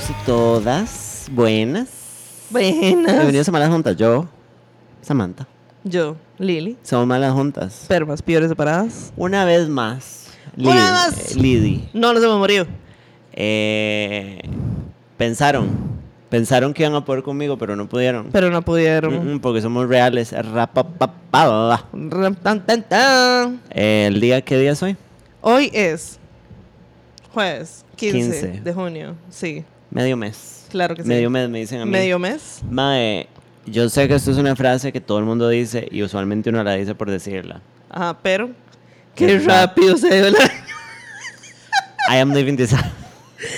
Todos y todas. Buenas. Buenas. Bienvenidos a Malas Juntas. Yo, Samantha. Yo, Lili. Somos Malas Juntas. Permas, peores separadas. Una vez más. Una Lid- vez más. eh, Lidi. No nos hemos morido. Eh, pensaron. Pensaron que iban a poder conmigo, pero no pudieron. Pero no pudieron. Mm, mm, porque somos reales. Ram, tan, tan, tan. Eh, ¿El día qué día es hoy? Hoy es jueves 15, 15. de junio. Sí, Medio mes. claro que sí. Medio mes me dicen a mí. Medio mes. Mae, yo sé que esto es una frase que todo el mundo dice y usualmente uno la dice por decirla. Ajá, pero Qué rápido se dio el año. I am living this.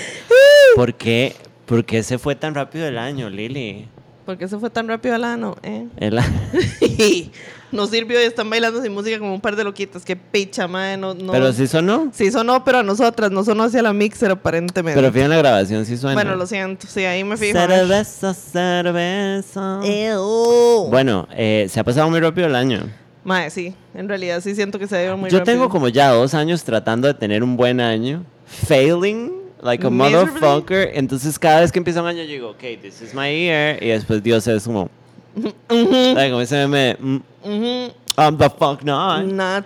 ¿Por qué, ¿Por qué se fue tan rápido el año, Lili? ¿Por qué se fue tan rápido el ano? Eh? El a- no sirvió y están bailando sin música como un par de loquitas. Qué picha, madre. No, no. Pero sí sonó. Sí sonó, pero a nosotras. No sonó hacia la mixer, aparentemente. Pero fíjate en la grabación, sí suena. bueno, lo siento. Sí, ahí me fijo. Cerveza, cerveza. Ew. Bueno, eh, se ha pasado muy rápido el año. Mae, sí, en realidad sí siento que se dio muy Yo rápido. tengo como ya dos años tratando de tener un buen año. Failing like a motherfucker. Entonces cada vez que empieza un año yo digo, ok, this is my year. Y después Dios es como, ¿sabes? Como ese meme, mm, I'm the fuck not. Not.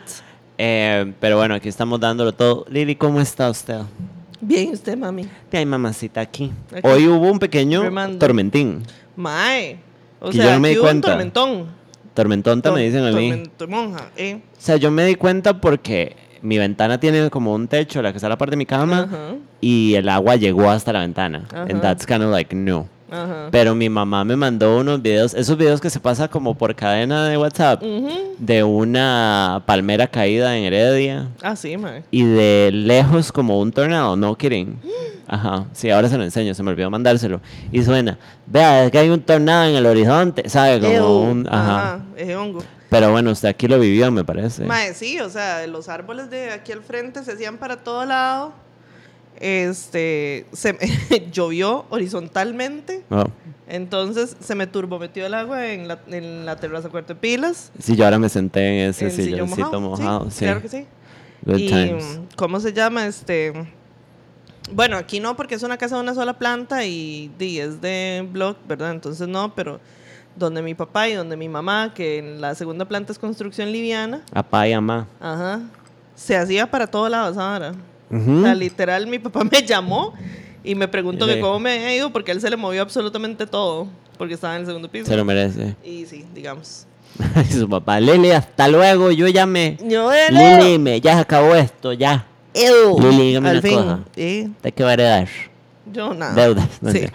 Eh, pero bueno, aquí estamos dándolo todo. Lili, ¿cómo está usted? Bien, usted, mami. Hay mamacita aquí. Aquí. Hoy hubo un pequeño Remando. tormentín. Mae. O Que sea, yo no me aquí di hubo un cuenta. tormentón. Tormentonta me dicen a mí. Tormentomonja, eh. O sea, yo me di cuenta porque mi ventana tiene como un techo, la que está a la parte de mi cama, Ajá, y el agua llegó hasta la ventana. Ajá. And that's kind of like, no. Ajá. Pero mi mamá me mandó unos videos, esos videos que se pasa como por cadena de WhatsApp, de una palmera caída en Heredia. Ah, sí, mae. Y de lejos como un tornado, no kidding. Ajá, sí, ahora se lo enseño, se me olvidó mandárselo. Y suena, vea, es que hay un tornado en el horizonte, ¿sabe? Como un, ajá. Ajá, ese hongo. Pero bueno, usted aquí lo vivió, me parece. Mae, sí, o sea, los árboles de aquí al frente se hacían para todo lado. Este, se me- llovió horizontalmente. Oh, Entonces se me turbometió el agua en la, en la terraza cuarto de pilas. Sí, yo ahora me senté en ese sillón silloncito mojado. Sí, Claro que sí. Good y, times. ¿cómo se llama? Este. Bueno, aquí no, porque es una casa de una sola planta y, di, es de block, ¿verdad? Entonces no, pero donde mi papá y donde mi mamá, que en la segunda planta es construcción liviana, Apá y amá. ajá, se hacía para todo lado, Sara. Ujú. O sea, literal, mi papá me llamó y me preguntó Y le que cómo me había ido porque él se le movió absolutamente todo, porque estaba en el segundo piso. Se lo merece. Y sí, digamos. Su papá, Lili, hasta luego, yo ya me... Yo Lili, me, ya se acabó esto, ya. Lili, dígame Al una fin. cosa. ¿De qué va a heredar? yo nada. Deudas. no Sí.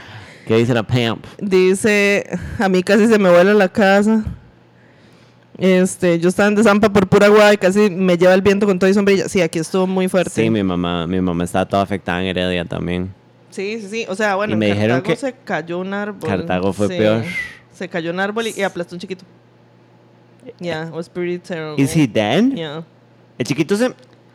¿Qué dice la Pamp? Dice, a mí casi se me vuela la casa. Este, yo estaba en Desampa por pura agua y casi me lleva el viento con todo y sombrilla. Sí, aquí estuvo muy fuerte. Sí, mi mamá, mi mamá está toda afectada en Heredia también. sí, sí, sí. O sea, bueno, Y me en dijeron Cartago que se cayó un árbol. Cartago fue Sí, peor. Se cayó un árbol y, y aplastó un chiquito. Yeah, was pretty terrible. ¿Is he dead? Yeah. El chiquito se...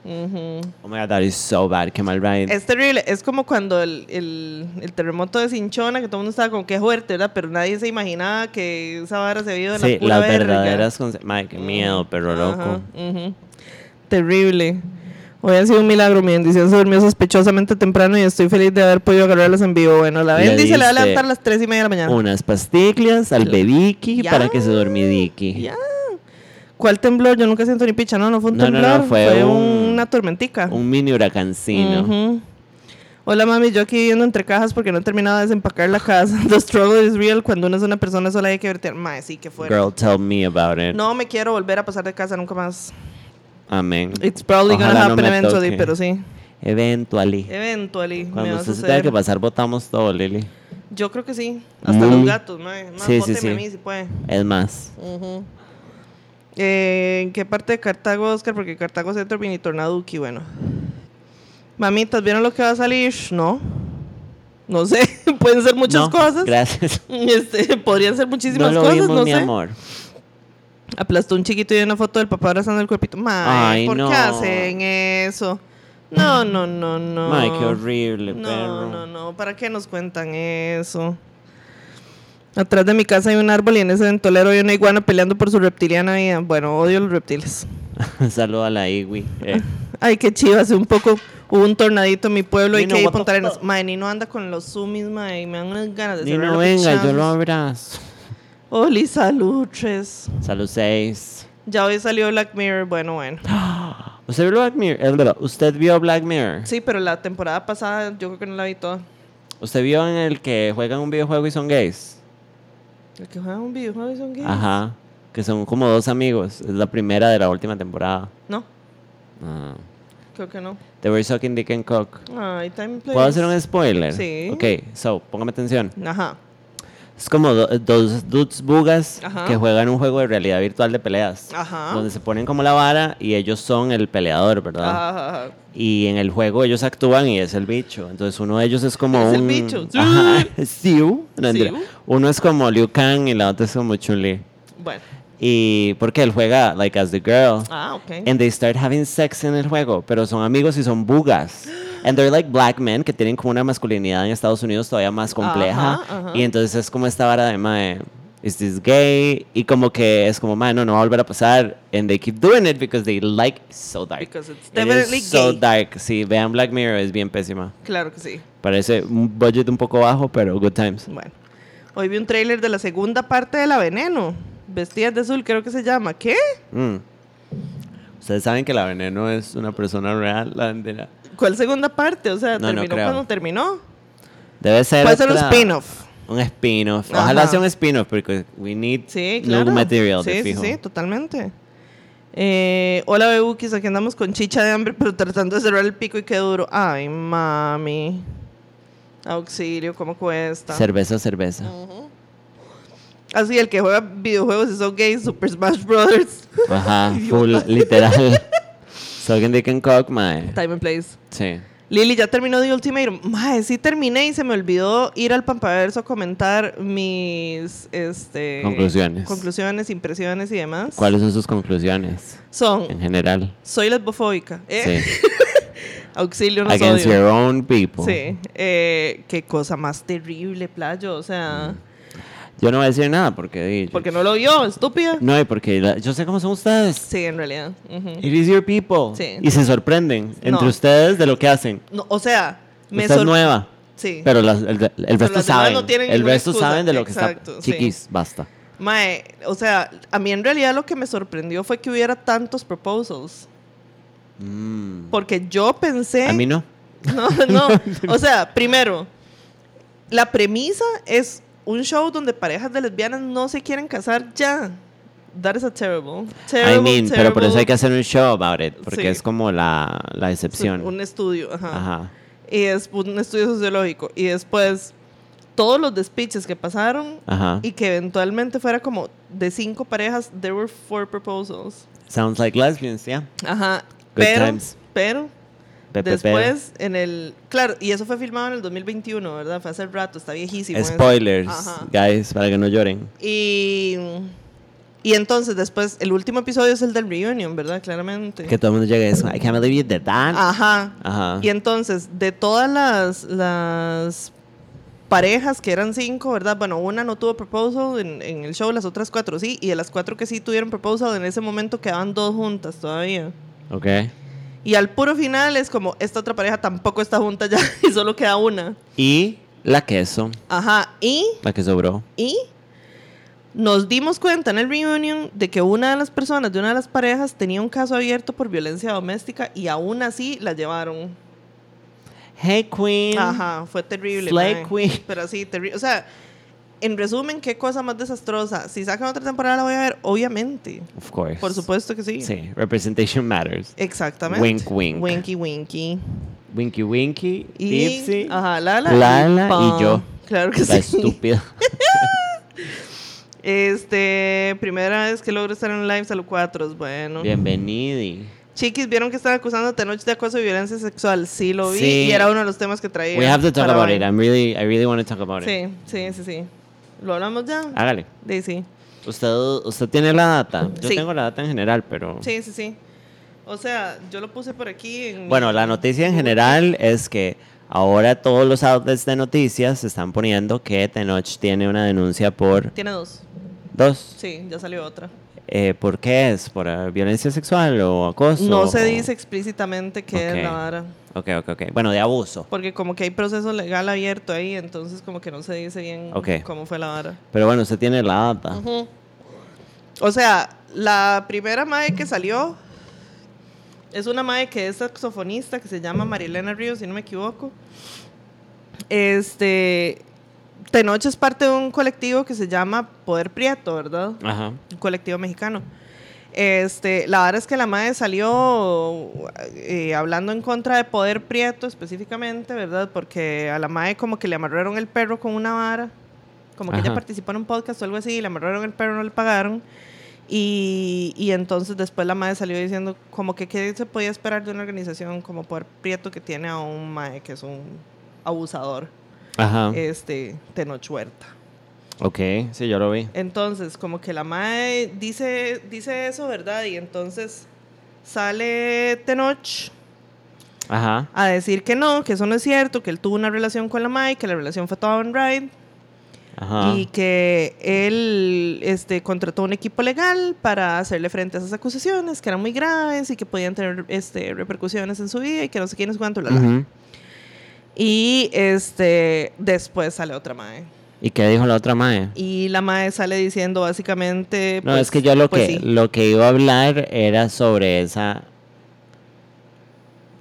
Ujú. Oh my god, that is so bad. Qué mal ride. Es terrible. Es como cuando el, el, el terremoto de Cinchona, que todo el mundo estaba como que fuerte, ¿verdad? Pero nadie se imaginaba que esa vara se vio de Sí, la pura las verdaderas... conse- Madre, qué miedo, pero loco. Ajá, ujú. Terrible. Hoy ha sido un milagro. Mi bendición se durmió sospechosamente temprano y estoy feliz de haber podido agarrarlas en vivo. Bueno, la Le bendice le va a levantar a las 3 y media de la mañana. Unas pastillas al para que se dormidiki. Ya. ¿Cuál temblor? Yo nunca siento ni picha. No, no fue un No, no, temblor. no, fue un- una tormentica. Un mini huracancino. Ujú. Hola mami, yo aquí viviendo entre cajas porque no he terminado de desempacar la casa. The struggle is real. Cuando uno es una persona sola hay que verter. Mae, sí, que fuera. Girl, tell me about it. No me quiero volver a pasar de casa nunca más. Amén. It's probably Ojalá gonna no happen me eventually, toque. pero sí. Eventually. Eventually. Cuando usted se tenga que pasar, votamos todo, Lili. Yo creo que sí. Hasta Muy- los gatos, mae. Más, Sí, sí, sí. a mí si puede. Es más. Ujú. Eh, ¿En qué parte de Cartago, Oscar? Porque Cartago Centro Mini Tornaduki, bueno. Mamitas, ¿vieron lo que va a salir? No. No sé. Pueden ser muchas No, cosas. Gracias. Este, podrían ser muchísimas no lo cosas, vimos, no mi sé. amor. Aplastó un chiquito y una foto del papá abrazando el cuerpito. Mae, ¿por no. qué hacen eso? No, no, no, no. Ay, qué horrible, No, perro. no, no. ¿Para qué nos cuentan eso? Atrás de mi casa hay un árbol y en ese ventolero hay una iguana peleando por su reptiliana vida. Bueno, odio los reptiles. Saludo a la Iwi. Eh, Ay, qué chiva, hace un poco, Hubo un tornadito en mi pueblo y Nino, que Punta Arenas. Mae, Nino anda con los sumis, mae, y me dan unas ganas de Ni cerrar no los venga, yo lo abrazo. Oli, salutres. Salud 6. Ya hoy salió Black Mirror, bueno, bueno. ¿Usted vio Black Mirror? Eh, verdad, ¿Usted vio Black Mirror? Sí, pero la temporada pasada yo creo que no la vi toda. ¿Usted vio en el que juegan un videojuego y son gays? El que juega un videojuego son gays. Ajá. Que son como dos amigos. Es la primera de la última temporada. No, Ah. creo que no. They were sucking dick and cock. Ay, time ¿Puedo hacer un spoiler? Sí. Ok, so, póngame atención. Ajá. Es como do- dos dudes bugas Ajá. que juegan un juego de realidad virtual de peleas. Ajá. Donde se ponen como la vara y ellos son el peleador, ¿verdad? Ajá. Y en el juego ellos actúan y es el bicho. Entonces uno de ellos es como Es el un... bicho. Ajá, Siu. No. Siu. Uno es como Liu Kang y la otra es como Chun-Li. Bueno. Y porque él juega like as the girl. Ah, ok. And they start having sex en el juego, pero son amigos y son bugas. And they're like black men que tienen como una masculinidad en Estados Unidos todavía más compleja. Ajá, ajá. Y entonces es como esta vara de, mae, is this gay? Y como que es como, mae, no, no va a volver a pasar. And they keep doing it because they like so dark. Because it's It is definitely so gay. dark. Sí, vean Black Mirror, es bien pésima. Claro que sí. Parece un budget un poco bajo, pero good times. Bueno. Hoy vi un tráiler de la segunda parte de La Veneno. Vestidas de azul, creo que se llama. ¿Qué? Mm. Ustedes saben que la veneno es una persona real, la bandera. ¿Cuál segunda parte? O sea, No, terminó cuando terminó. Debe ser. Puede ser un spin-off. Un spin-off. Ojalá Ajá. sea un spin-off porque we need Sí, new material sí, de sí, fijo. sí, totalmente. Eh, hola, Bebukis. Aquí andamos con chicha de hambre, pero tratando de cerrar el pico y qué duro. Ay, mami. Auxilio, ¿cómo cuesta? Cerveza, cerveza. Así, el que juega videojuegos son gays, Super Smash Brothers. Ajá, full, literal. Sucking dick and cock, mae. Time and Place. Sí. Lili, ya terminó The Ultimatum. Mae, sí terminé y se me olvidó ir al Pampaverso a comentar mis este, Conclusiones. conclusiones, impresiones y demás. ¿Cuáles son sus conclusiones Son, en general? soy lesbofóbica. ¿eh? Sí. Auxilio, no Against odio. your own people. Sí. Eh, qué cosa más terrible, playo. O sea, Yo no voy a decir nada porque... porque no lo vio, estúpida. No, y porque la- yo sé cómo son ustedes. Sí, en realidad. ujú. It is your people. Sí. Y se sorprenden entre No. ustedes de lo que hacen. No, o sea, me Usted es sor- nueva. Sí. Pero las- el, el resto las demás saben. no tienen el ninguna resto excusa. saben de lo que Exacto, está. sí. Chiquis, basta. Mae, o sea, a mí en realidad lo que me sorprendió fue que hubiera tantos proposals. Mm. Porque yo pensé. A mí no. No, no. O sea, primero, la premisa es un show donde parejas de lesbianas no se quieren casar ya. That is a terrible. terrible I mean, pero por eso hay que terrible- hacer un show about it. Porque Sí. es como la, la excepción. Un estudio, ajá. Ajá. Y es un estudio sociológico. Y después, todos los despiches que pasaron Ajá. y que eventualmente fuera como de cinco parejas, there were four proposals. Sounds like lesbians, yeah. Ajá. Good pero, times. pero, Pepe después en el. Claro, y eso fue filmado en el 2021, ¿verdad? Fue hace rato, está viejísimo. Spoilers, guys, para que no lloren. Y. Y entonces, después, el último episodio es el del reunion, ¿verdad? Claramente. Que todo el mundo llegue a eso. I can't believe you did that. Ajá. Ajá. Y entonces, de todas las, las parejas, que eran cinco, ¿verdad? Bueno, una no tuvo proposal en, en el show, las otras cuatro sí. Y de las cuatro que sí tuvieron proposal, en ese momento quedaban dos juntas todavía. Ok. Y al puro final es como, esta otra pareja tampoco está junta ya y solo queda una. Y la queso, Ajá. Y, la que sobró. y nos dimos cuenta en el reunion de que una de las personas de una de las parejas tenía un caso abierto por violencia doméstica y aún así la llevaron. Hey, Queen. Ajá, fue terrible. Slay. Queen. Pero sí, terrible. O sea, en resumen, qué cosa más desastrosa. Si sacan otra temporada la voy a ver, obviamente. Of course. Por supuesto que sí. Sí, representation matters. Exactamente. Wink, wink. Winky, winky. Winky Winky, Y, Dipsy, ajá, Lala, Lala y yo. Claro que la sí. estúpida. Este, primera vez que logro estar en un live, salud cuatro, bueno. Bienvenido. Chiquis, ¿vieron que están acusando a noche de acoso y violencia sexual? Sí, lo vi Sí. y era uno de los temas que traía. We have to talk about it. I'm really, I really want to talk about it. Sí, sí, sí, sí. ¿Lo hablamos ya? Hágale. Sí, sí. Usted, usted tiene la data. Yo Sí. tengo la data en general, pero. Sí, sí, sí. O sea, yo lo puse por aquí. En Bueno, la noticia en general es que ahora todos los outlets de noticias se están poniendo que Tenoch tiene una denuncia por Tiene dos. Dos. Sí, ya salió otra. Eh, ¿Por qué es? ¿Por violencia sexual o acoso? No se o- dice explícitamente qué Ok. es la vara. Ok, ok, ok. Bueno, de abuso. Porque como que hay proceso legal abierto ahí, entonces como que no se dice bien cómo fue la vara. Pero bueno, usted tiene la data. O sea, la primera mae que salió es una mae que es saxofonista que se llama Marilena Ríos, si no me equivoco. Este. Tenoch es parte de un colectivo que se llama Poder Prieto, ¿verdad? Ajá. un colectivo mexicano. Este, la verdad es que la madre salió eh, hablando en contra de Poder Prieto específicamente, ¿verdad? Porque a la madre como que le amarraron el perro con una vara, como que ella Ajá. participó en un podcast o algo así, y le amarraron el perro, no le pagaron. Y, y entonces después la madre salió diciendo como que qué se podía esperar de una organización como Poder Prieto que tiene a un madre que es un abusador, Ajá. este, Tenoch Huerta. ok, sí, yo lo vi. Entonces, como que la mae dice, dice eso, ¿verdad? Y entonces sale Tenoch Ajá. a decir que no, que eso no es cierto, que él tuvo una relación con la mae, que la relación fue toda on ride Ajá. y que él este, contrató un equipo legal para hacerle frente a esas acusaciones, que eran muy graves y que podían tener este, repercusiones en su vida y que no sé quién es cuánto, la, la. Y este, después sale otra mae. ¿Y qué dijo la otra mae? Y la mae sale diciendo básicamente... No, pues, es que yo lo pues que sí. lo que iba a hablar era sobre esa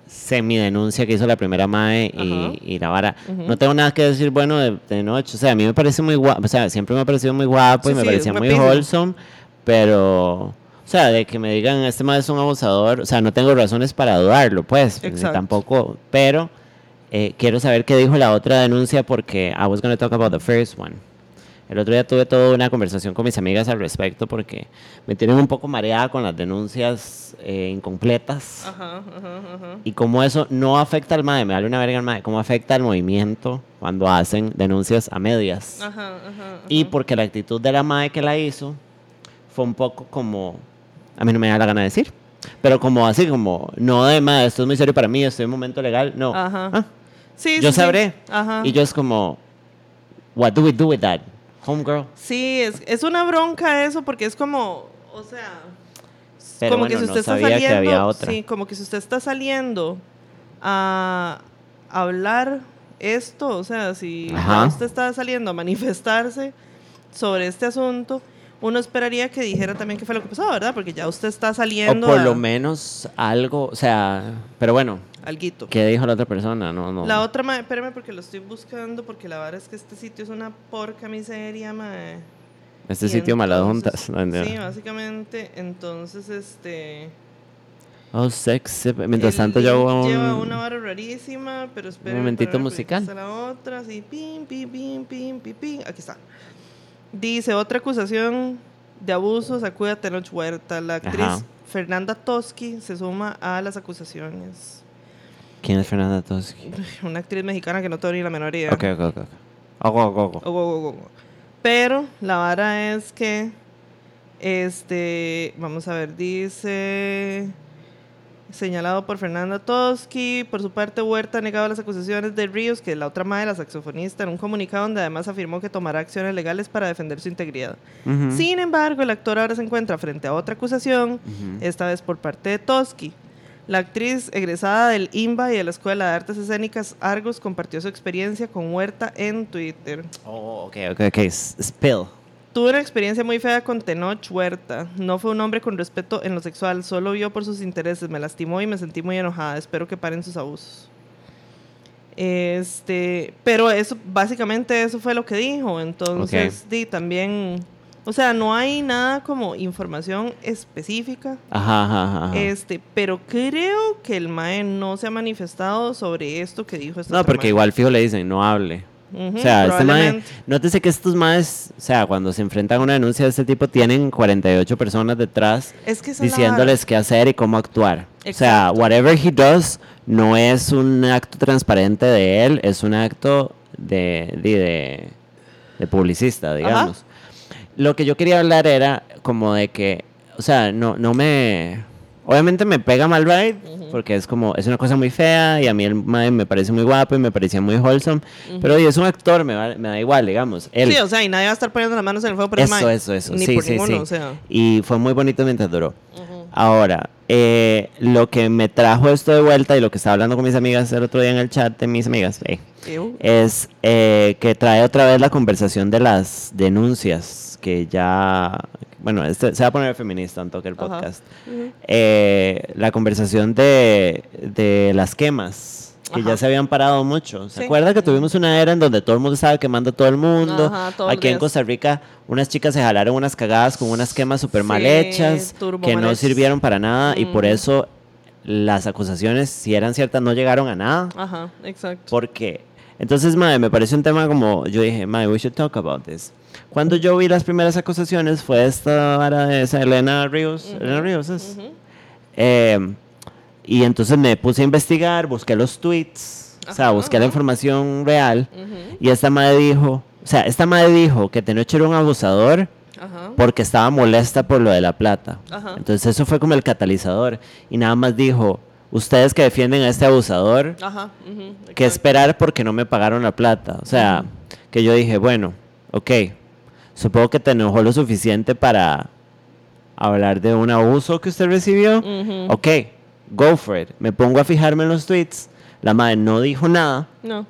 semidenuncia que hizo la primera mae y, y la vara. No tengo nada que decir bueno de, de noche. O sea, a mí me parece muy guapo. O sea, siempre me ha parecido muy guapo y me sí, parecía muy wholesome. Pero, o sea, de que me digan este mae es un abusador. O sea, no tengo razones para dudarlo, pues. Exacto. Tampoco. Pero eh, quiero saber qué dijo la otra denuncia porque I was going to talk about the first one. El otro día tuve toda una conversación con mis amigas al respecto porque me tienen un poco mareada con las denuncias eh, incompletas Ajá, ajá, ajá. y cómo eso no afecta al MAE, me vale una verga al MAE, cómo afecta al movimiento cuando hacen denuncias a medias. Y porque la actitud de la MAE que la hizo fue un poco como, a mí no me da la gana de decir, pero como así, como, no de MAE, esto es muy serio para mí, estoy en un momento legal, no. Ajá. Ah, Sí, yo sí, sí. sabré. Ajá. Y yo es como, what do we do with that? Homegirl. Sí, es, es una bronca eso porque es como, o sea, Pero como bueno, que si no usted está sabía saliendo, que había otra. sí, como que si usted está saliendo a hablar esto, o sea, si Ajá. usted está saliendo a manifestarse sobre este asunto, uno esperaría que dijera también qué fue lo que pasó, ¿verdad? Porque ya usted está O saliendo por a- lo menos algo, o sea, pero bueno, alguito. ¿qué dijo la otra persona? No, no. La otra, mae, espérame porque lo estoy buscando, porque la verdad es que este sitio es una porca miseria, mae. este Y sitio entonces-. ¿no? Sí, básicamente, entonces, este... Oh, sex. Mientras el tanto, yo un. Lleva una vara rarísima, pero espera. momentito musical. La otra, sí, pim, pim, pim, pim, pim, pim. Aquí está. Dice, otra acusación de abuso sacude a Tenoch Huerta. La actriz Ajá. Fernanda Toski se suma a las acusaciones. ¿Quién es Fernanda Toski? Una actriz mexicana que no tengo ni la menor idea. Ok, ok, ok. Ogo, ogo, ogo. Pero la vara es que, este, vamos a ver, dice, señalado por Fernanda Toski, por su parte Huerta ha negado las acusaciones de Ríos, que es la otra madre, la saxofonista, en un comunicado donde además afirmó que tomará acciones legales para defender su integridad. Sin embargo, el actor ahora se encuentra frente a otra acusación, esta vez por parte de Toski. La actriz egresada del IMBA y de la Escuela de Artes Escénicas Argos compartió su experiencia con Huerta en Twitter. Oh, ok, ok, ok. Spill. Tuve una experiencia muy fea con Tenoch Huerta. No fue un hombre con respeto en lo sexual, solo vio por sus intereses, me lastimó y me sentí muy enojada. Espero que paren sus abusos. Este, pero eso, básicamente eso fue lo que dijo. Entonces, di, también, o sea, no hay nada como información específica. Ajá, ajá, ajá. Este, pero creo que el MAE no se ha manifestado sobre esto que dijo esta No, porque igual fijo le dicen, no hable. O sea, este mae, nótese que estos maes, o sea, cuando se enfrentan a una denuncia de este tipo, tienen 48 personas detrás Es que diciéndoles qué hacer y cómo actuar. O sea, whatever he does no es un acto transparente de él, es un acto de, de, de- de publicista, digamos. Lo que yo quería hablar era como de que, o sea, no, no me... Obviamente me pega mal ride, porque es como, es una cosa muy fea y a mí el mae me parece muy guapo y me parecía muy wholesome. Pero oye, es un actor, me, va- me da igual, digamos. Él, Sí, o sea, y nadie va a estar poniendo las manos en el fuego por el eso, mae. eso, eso. Ni sí, por sí, ninguno, sí. o sea. Y fue muy bonito mientras duró. Ahora, eh, lo que me trajo esto de vuelta y lo que estaba hablando con mis amigas el otro día en el chat de mis amigas, eh, es eh, que trae otra vez la conversación de las denuncias que ya, bueno, este, se va a poner feminista en toque el podcast. Eh, la conversación de, de las quemas, que Ajá. ya se habían parado mucho. ¿Se Sí. acuerda que tuvimos una era en donde todo el mundo estaba quemando a todo el mundo? Ajá, todos los Aquí en. Costa Rica, unas chicas se jalaron unas cagadas con unas quemas súper mal hechas, que no sirvieron para nada, y por Ujú. eso las acusaciones, si eran ciertas, no llegaron a nada. Ajá, exacto. Porque, entonces, madre, me parece un tema como, yo dije, madre, we should talk about this. Cuando yo vi las primeras acusaciones fue esta vara de esa Elena Ríos, Elena Ríos es. Eh, y entonces me puse a investigar, busqué los tweets, o sea, Ajá, busqué la información real. Y esta madre dijo, o sea, esta madre dijo que Tenoch era un abusador Ajá. porque estaba molesta por lo de la plata. Ajá. Entonces eso fue como el catalizador. Y nada más dijo, ustedes que defienden a este abusador, Ajá. ujú, que esperar porque no me pagaron la plata. O sea, que yo dije, bueno, ok, supongo que te enojó lo suficiente para hablar de un abuso que usted recibió. Ok, go for it. Me pongo a fijarme en los tweets. La madre no dijo nada. No.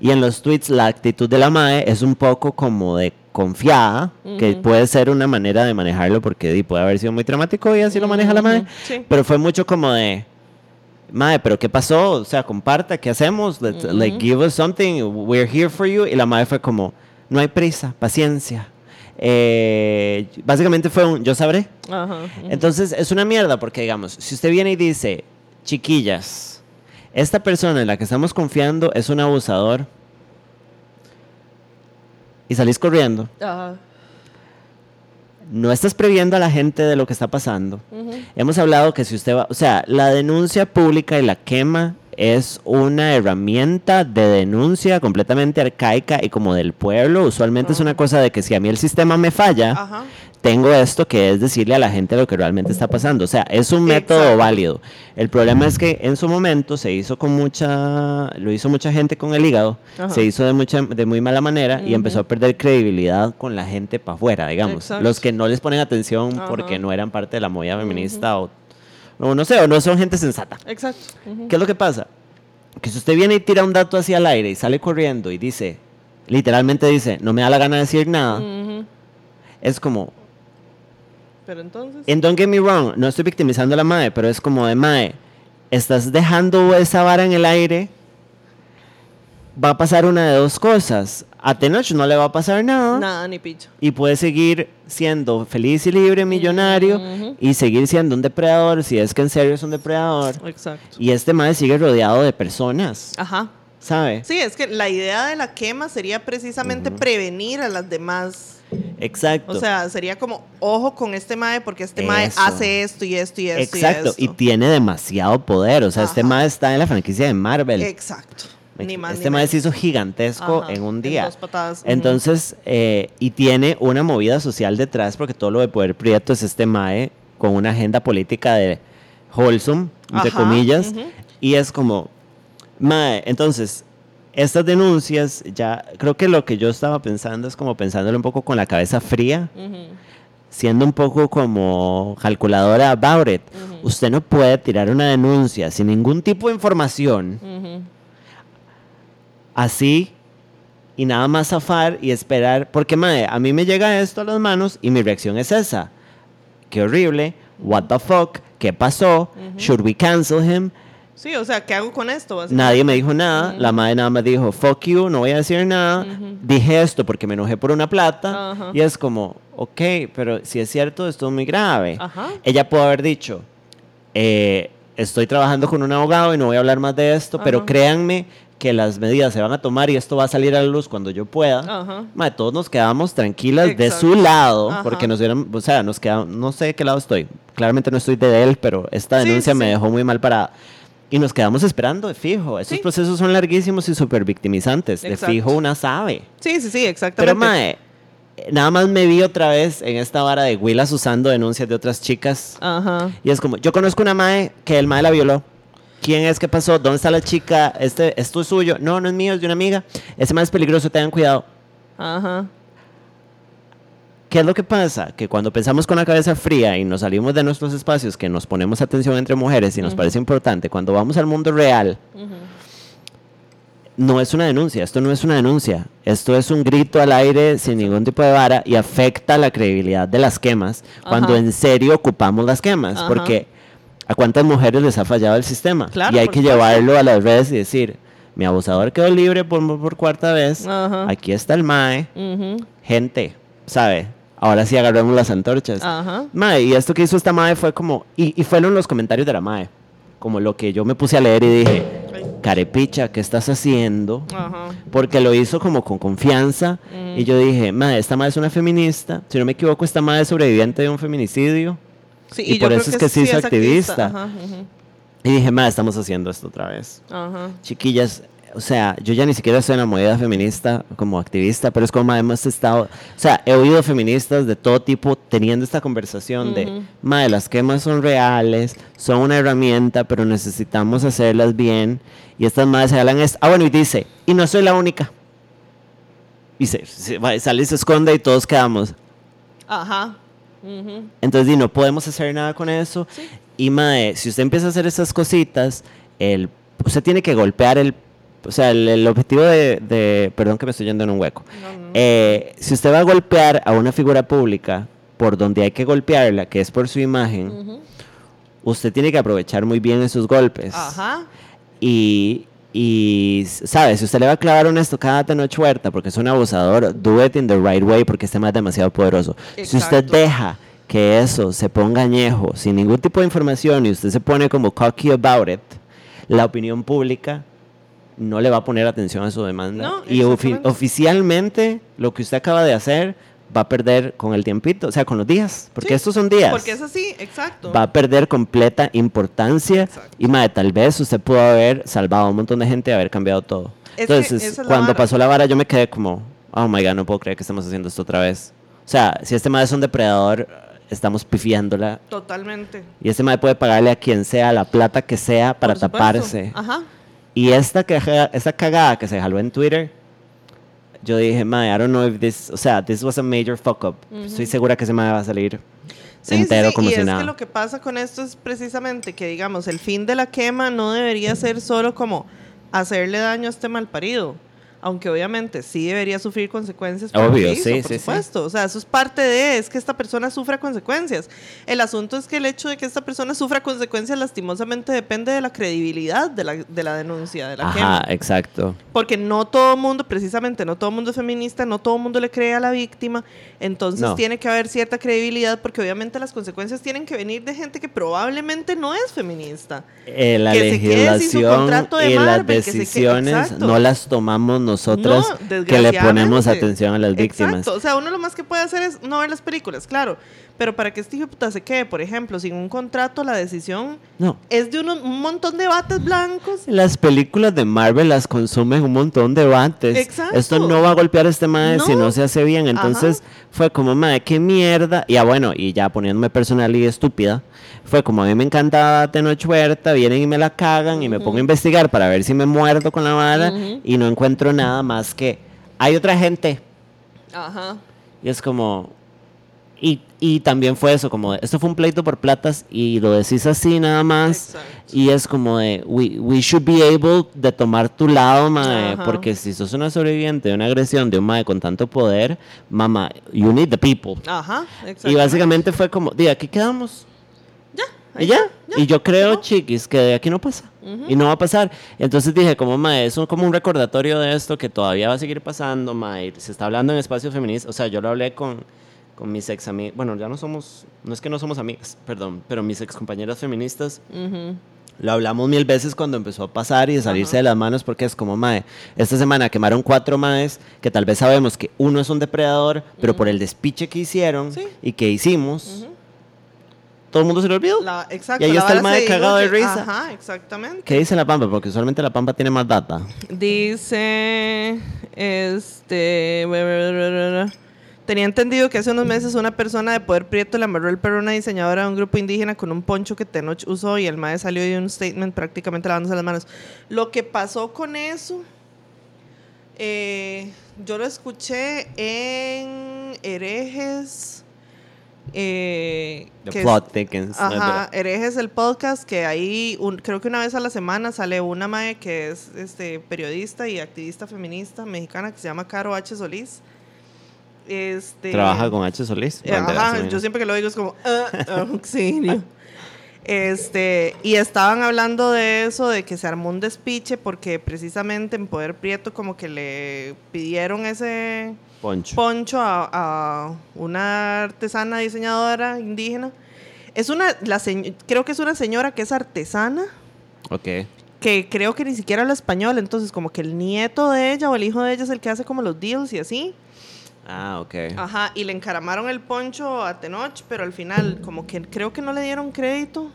Y en los tweets la actitud de la madre es un poco como de confiada, que puede ser una manera de manejarlo porque puede haber sido muy dramático y así lo maneja la madre. Sí. Pero fue mucho como de, madre, pero ¿qué pasó? O sea, comparta, ¿qué hacemos? Let's, Like, give us something, we're here for you. Y la madre fue como, no hay prisa, paciencia. Eh, básicamente fue un, yo sabré. Ajá. Entonces es una mierda porque, digamos, si usted viene y dice, chiquillas, esta persona en la que estamos confiando es un abusador y salís corriendo, Ajá. no estás previendo a la gente de lo que está pasando. Hemos hablado que si usted va, o sea, la denuncia pública y la quema es una herramienta de denuncia completamente arcaica y como del pueblo. Usualmente es una cosa de que si a mí el sistema me falla, Ajá. tengo esto que es decirle a la gente lo que realmente está pasando. O sea, es un método Exacto. válido. El problema es que en su momento se hizo con mucha, lo hizo mucha gente con el hígado, se hizo de mucha, de muy mala manera y empezó a perder credibilidad con la gente para afuera, digamos. Exacto. Los que no les ponen atención porque no eran parte de la movida feminista o, o no sé, o no son gente sensata. Exacto. ¿Qué es lo que pasa? Que si usted viene y tira un dato hacia el aire y sale corriendo y dice, literalmente dice, no me da la gana de decir nada, es como, Pero entonces. And don't get me wrong, no estoy victimizando a la madre, pero es como de madre, estás dejando esa vara en el aire, va a pasar una de dos cosas. A Tenoch no le va a pasar nada Nada, ni picho. y puede seguir siendo feliz y libre, millonario y seguir siendo un depredador si es que en serio es un depredador. Exacto. Y este madre sigue rodeado de personas, Ajá. ¿sabe? Sí, es que la idea de la quema sería precisamente prevenir a las demás. Exacto. O sea, sería como, ojo con este mae porque este mae Eso. hace esto y esto y esto Exacto, y y esto. tiene demasiado poder. O sea, este madre está en la franquicia de Marvel. Exacto. Ni más este ni mae se menos. hizo gigantesco Ajá, en un en día. dos patadas. Entonces, eh, y tiene una movida social detrás, porque todo lo de Poder Prieto es este mae con una agenda política de wholesome, entre Ajá, comillas. ujú. Y es como, mae, entonces, estas denuncias, ya creo que lo que yo estaba pensando es como pensándolo un poco con la cabeza fría Ujú. siendo un poco como calculadora about it. Usted no puede tirar una denuncia sin ningún tipo de información Ujú. Así y nada más zafar y esperar. Porque, madre, a mí me llega esto a las manos y mi reacción es esa. Qué horrible. What the fuck. ¿Qué pasó? Should we cancel him? Sí, o sea, ¿qué hago con esto? Nadie me dijo nada. La madre nada más dijo, fuck you, no voy a decir nada. Dije esto porque me enojé por una plata. Y es como, ok, pero si es cierto, esto es muy grave. Ella pudo haber dicho, eh, estoy trabajando con un abogado y no voy a hablar más de esto, pero créanme que las medidas se van a tomar y esto va a salir a la luz cuando yo pueda. Ajá. Mae, todos nos quedamos tranquilas de Exacto. su lado, Ajá. porque nos hubieran, o sea, nos quedamos, no sé de qué lado estoy, claramente no estoy de él, pero esta denuncia sí, me sí. dejó muy mal parada. Y nos quedamos esperando, de fijo. Estos Sí. procesos son larguísimos y súper victimizantes. De Exacto. fijo una sabe. Sí, sí, sí, Pero, exactamente. mae, nada más me vi otra vez en esta vara de Willas usando denuncias de otras chicas. Ajá. Y es como, yo conozco una mae que el mae la violó. ¿Quién es? ¿Qué pasó? ¿Dónde está la chica? Este, ¿Esto es suyo? No, no es mío, es de una amiga. Ese mae es peligroso, tengan cuidado. Ajá. ¿Qué es lo que pasa? Que cuando pensamos con la cabeza fría y nos salimos de nuestros espacios, que nos ponemos atención entre mujeres y nos parece importante, cuando vamos al mundo real, no es una denuncia, esto no es una denuncia, esto es un grito al aire sin ningún tipo de vara y afecta la credibilidad de las quemas cuando Ajá. en serio ocupamos las quemas, porque a cuántas mujeres les ha fallado el sistema Claro, y hay que llevarlo a las redes y decir, mi abusador quedó libre por, por cuarta vez, Ajá. aquí está el MAE, Ujú. gente, ¿sabe? Ahora sí agarremos las antorchas. Ajá. Mae, y esto que hizo esta Mae fue como, y, y fueron los comentarios de la Mae, como lo que yo me puse a leer y dije, carepicha, ¿qué estás haciendo? Ajá. Porque lo hizo como con confianza. Y yo dije, Mae, esta Mae es una feminista. Si no me equivoco, esta Mae es sobreviviente de un feminicidio. Sí, Y yo por eso es que se hizo es activista. Ajá, ujú. Y dije, Mae, estamos haciendo esto otra vez. Ajá. Chiquillas, o sea, yo ya ni siquiera estoy en la movida feminista como activista, pero es como hemos estado, o sea, he oído feministas de todo tipo teniendo esta conversación de, Ujú. mae, las quemas son reales, son una herramienta, pero necesitamos hacerlas bien. Y estas madres se hablan esto. Ah, bueno, y dice, y no soy la única. Y se, se sale y se esconde y todos quedamos. Ajá. Entonces, di, no podemos hacer nada con eso. Y mae, si usted empieza a hacer esas cositas, el, usted tiene que golpear el, o sea, el, el objetivo de, de- perdón que me estoy yendo en un hueco. No, no. Eh, si usted va a golpear a una figura pública por donde hay que golpearla, que es por su imagen, usted tiene que aprovechar muy bien esos golpes. Ajá. Y, y, ¿sabe? Si usted le va a clavar una estocada a Tenoch Huerta porque es un abusador, do it in the right way porque este más es demasiado poderoso. Si usted Exacto. deja que eso se ponga añejo sin ningún tipo de información y usted se pone como cocky about it, la opinión pública no le va a poner atención a su demanda. No, y ofi- oficialmente lo que usted acaba de hacer va a perder con el tiempito, o sea, con los días, porque Sí, estos son días Porque es así, exacto. va a perder completa importancia Exacto. y madre, tal vez usted pudo haber salvado a un montón de gente y haber cambiado todo. Es que Entonces, es cuando vara. pasó la vara yo me quedé como, oh my god, no puedo creer que estemos haciendo esto otra vez. O sea, si este madre es un depredador, estamos pifiándola Totalmente. y este madre puede pagarle a quien sea la plata que sea para taparse. Ajá. Y esta, caja- esta cagada que se jaló en Twitter, yo dije, madre, I don't know if this, o sea, this was a major fuck up. Estoy segura que ese madre va a salir Sí, entero sí, sí, como y si es nada. que lo que pasa con esto es precisamente que, digamos, el fin de la quema no debería ser solo como hacerle daño a este malparido. Aunque obviamente sí debería sufrir consecuencias. por Obvio, hizo, sí, por sí, sí. supuesto. O sea, eso es parte de, es que esta persona sufra consecuencias. El asunto es que el hecho de que esta persona sufra consecuencias lastimosamente depende de la credibilidad de la, de la denuncia, de la Ajá, quema. exacto. Porque no todo mundo, precisamente, no todo mundo es feminista, no todo mundo le cree a la víctima. Entonces No. tiene que haber cierta credibilidad porque obviamente las consecuencias tienen que venir de gente que probablemente no es feminista. Eh, la Que se quede sin su legislación contrato de y las Marvel, que se quede- decisiones no las tomamos nosotras No, que le ponemos atención a las víctimas. Exacto. O sea, uno lo más que puede hacer es no ver las películas, claro. Pero para que este hijo puta se quede, por ejemplo, sin un contrato, la decisión No. es de uno- un montón de bates blancos. Las películas de Marvel las consumen un montón de bates. Exacto. Esto no va a golpear a este madre si No. no se hace bien. Entonces fue como, madre, qué mierda. Y ya bueno, y ya poniéndome personal y estúpida, fue como a mí me encantaba Tenoch Huerta, vienen y me la cagan y me pongo a investigar para ver si me muerdo con la vara Ujú. y no encuentro nada más que hay otra gente. Ajá. Y es como. Y, y también fue eso, como, esto fue un pleito por platas y lo decís así nada más. Exacto. Y es como de, we, we should be able de tomar tu lado, mae, Ajá. porque si sos una sobreviviente de una agresión de un mae con tanto poder, mamá, you need the people. Ajá. Y exacto. básicamente fue como, de aquí quedamos. Y ya. Y yo creo, chiquis, que de aquí no pasa. Y no va a pasar. Entonces dije, como, mae, es un- como un recordatorio de esto que todavía va a seguir pasando, mae. Se está hablando en espacios feministas. O sea, yo lo hablé con, con mis ex amigas. Bueno, ya no somos, no es que no somos amigas, perdón, pero mis ex compañeras feministas. Lo hablamos mil veces cuando empezó a pasar y de salirse de las manos porque es como, mae, esta semana quemaron cuatro maes que tal vez sabemos que uno es un depredador, pero por el despiche que hicieron Sí. y que hicimos. Todo el mundo se lo olvidó. La- exacto. Y ahí está el mae cagado de risa. Ajá, exactamente. ¿Qué dice la Pampa? Porque usualmente la Pampa tiene más data. Dice, este, Tenía entendido que hace unos meses una persona de poder prieto le amarró el perro a una diseñadora de un grupo indígena con un poncho que Tenoch usó y el mae salió de un statement prácticamente lavándose las manos. Lo que pasó con eso, eh, yo lo escuché en Herejes. Eh, The que es- plot thickens. Ajá, Herejes el podcast que ahí un- creo que una vez a la semana sale una mae que es este periodista y activista feminista mexicana que se llama Caro H Solís. Este Trabaja con H. Solís. eh, Ajá, yo siempre que lo digo es como "Ah, auxilio. Este, y estaban hablando de eso, de que se armó un despiche porque precisamente en Poder Prieto como que le pidieron ese Poncho. poncho a, a una artesana diseñadora indígena. Es una, la señ- creo que es una señora que es artesana, ok. que creo que ni siquiera habla español, entonces como que el nieto de ella o el hijo de ella es el que hace como los deals y así. Ah, ok. Ajá, y le encaramaron el poncho a Tenoch, pero al final como que creo que no le dieron crédito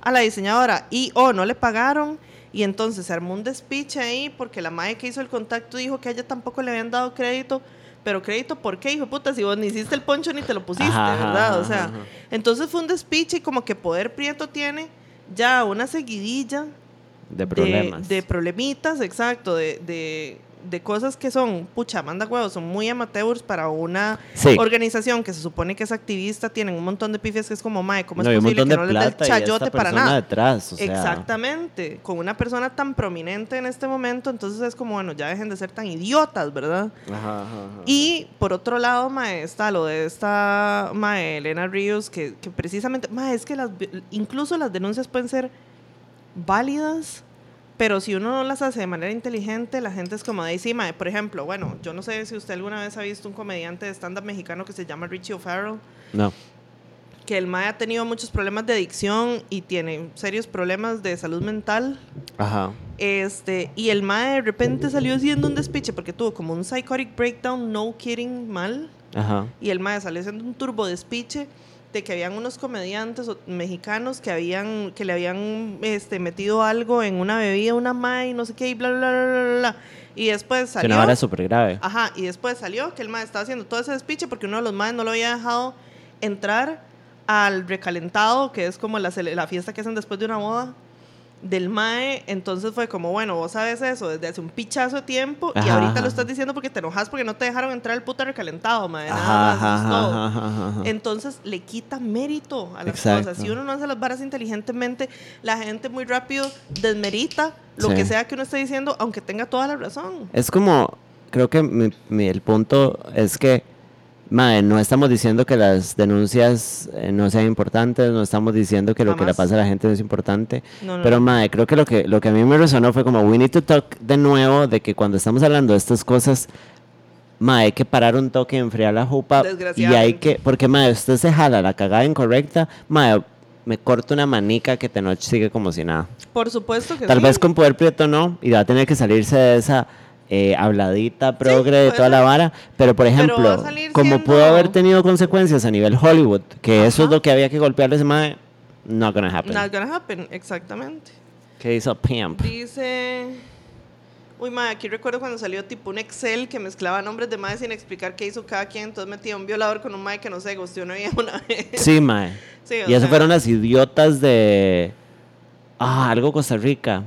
a la diseñadora y o no le pagaron y entonces se armó un despiche ahí porque la madre que hizo el contacto dijo que a ella tampoco le habían dado crédito, pero crédito ¿por qué, hijo de puta? Si vos ni hiciste el poncho ni te lo pusiste, Ajá, ¿verdad? O sea, ajá. entonces fue un despiche y como que Poder Prieto tiene ya una seguidilla De problemas. de, de problemitas, exacto, de, de, de cosas que son, pucha, manda huevos, son muy amateurs para una Sí. organización que se supone que es activista, tienen un montón de pifias que es como, mae, ¿cómo no, es posible que no les dé el chayote para nada? detrás, o sea, Exactamente, con una persona tan prominente en este momento, entonces es como, bueno, ya dejen de ser tan idiotas, ¿verdad? Ajá, ajá, ajá. Y por otro lado, mae, está lo de esta mae, Elena Ríos, que, que precisamente, mae, es que las, incluso las denuncias pueden ser válidas, pero si uno no las hace de manera inteligente, la gente es como de mae. Por ejemplo, bueno, yo no sé si usted alguna vez ha visto un comediante de stand-up mexicano que se llama Richie O'Farrell, No. que el mae ha tenido muchos problemas de adicción y tiene serios problemas de salud mental. Ajá. Este, y el mae de repente salió haciendo un despiche porque tuvo como un psychotic breakdown, no kidding, mal. Ajá. Y el mae salió haciendo un turbo despiche de que habían unos comediantes mexicanos que habían que le habían este, metido algo en una bebida, una mae, y no sé qué, y bla, bla, bla, bla, bla. Y después Que salió... una vara súper grave. Ajá, y después salió que el mae estaba haciendo todo ese despiche porque uno de los maes no lo había dejado entrar al recalentado, que es como la, la fiesta que hacen después de una boda del mae. Entonces fue como, bueno, vos sabes eso desde hace un pichazo de tiempo y ahorita ajá. lo estás diciendo porque te enojas porque no te dejaron entrar al puto recalentado, mae. Nada más. Entonces le quita mérito a las Exacto. cosas. Si uno no hace las varas inteligentemente, la gente muy rápido desmerita lo Sí. que sea que uno esté diciendo, aunque tenga toda la razón. Es como, creo que mi- mi- el punto es que, madre, no estamos diciendo que las denuncias eh, no sean importantes, no estamos diciendo que lo que le pasa a la gente no es importante, No, no, pero, no. madre, creo que lo que, lo que a mí me resonó fue como, we need to talk de nuevo, de que cuando estamos hablando de estas cosas, madre, hay que parar un toque, enfriar la jupa, y hay que, porque, madre, usted se jala la cagada incorrecta, madre, me corto una manica que Tenoch sigue como si nada. Por supuesto que Tal sí. vez con poder prieto no, y va a tener que salirse de esa eh, habladita progre de toda la vara. Pero por ejemplo, como siendo- pudo haber tenido consecuencias a nivel Hollywood, que eso es lo que había que golpearle a ese mae, not gonna happen. Not gonna happen, exactamente. ¿Qué hizo Pimp? Dice. Uy, ma, aquí recuerdo cuando salió tipo un Excel que mezclaba nombres de madres sin explicar qué hizo cada quien. Entonces metía un violador con un mae que no sé, gusteó una vieja una vez. Sí, o y eso sea, fueron las idiotas de. Ah, algo Costa Rica.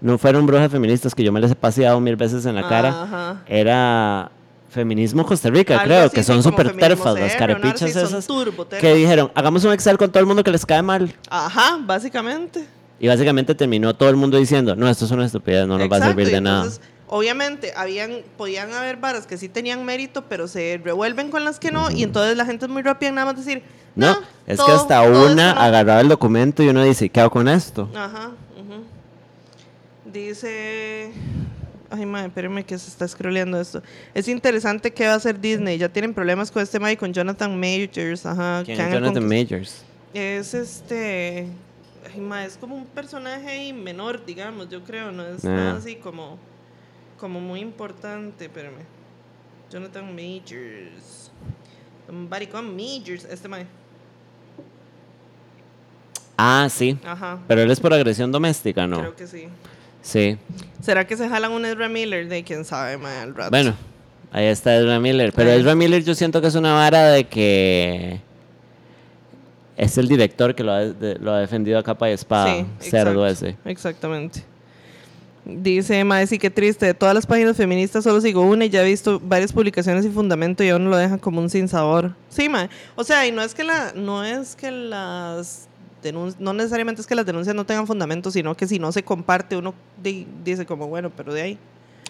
No fueron brujas feministas que yo me les he paseado mil veces en la cara. Ajá. Era feminismo Costa Rica, Algo creo, así, que son súper terfas, las carepichas esas. turbo. Que dijeron, hagamos un Excel con todo el mundo que les cae mal. Ajá, básicamente. Y básicamente terminó todo el mundo diciendo, no, esto es una estupidez, no nos va a servir de nada. Obviamente, habían, podían haber varas que sí tenían mérito, pero se revuelven con las que no, y entonces la gente es muy rápida en nada más decir, No, no, es todo- que hasta una esto no". agarraba el documento y uno dice, ¿qué hago con esto? Ajá. Dice. Ay, madre, espérenme que se está scrolleando esto. Es interesante qué va a hacer Disney. Ya tienen problemas con este mae con Jonathan Majors. Ajá. ¿Quién es Jonathan Majors? Es este. Ay, mae, es como un personaje menor, digamos, yo creo. No es Ah. nada así como. Como muy importante. Espérenme. Jonathan Majors. Somebody call Majors. Este mae. Ah, sí. Ajá. Pero él es por agresión doméstica, ¿no? Creo que sí. Sí. ¿Será que se jalan un Ezra Miller? De quién sabe, mae, al rato. Bueno, Ahí está Ezra Miller. Pero. Ezra Miller yo siento que es una vara de que es el director que lo ha, de- lo ha defendido a capa y espada. Sí, cerdo ese. Exactamente. Dice Mae, sí, qué triste. De todas las páginas feministas solo sigo una y ya he visto varias publicaciones sin fundamento y aún lo dejan como un sinsabor. Sí, Mae. O sea, y no es que la, no es que las no necesariamente es que las denuncias no tengan fundamento, sino que si no se comparte, uno di- dice como, bueno, pero de ahí.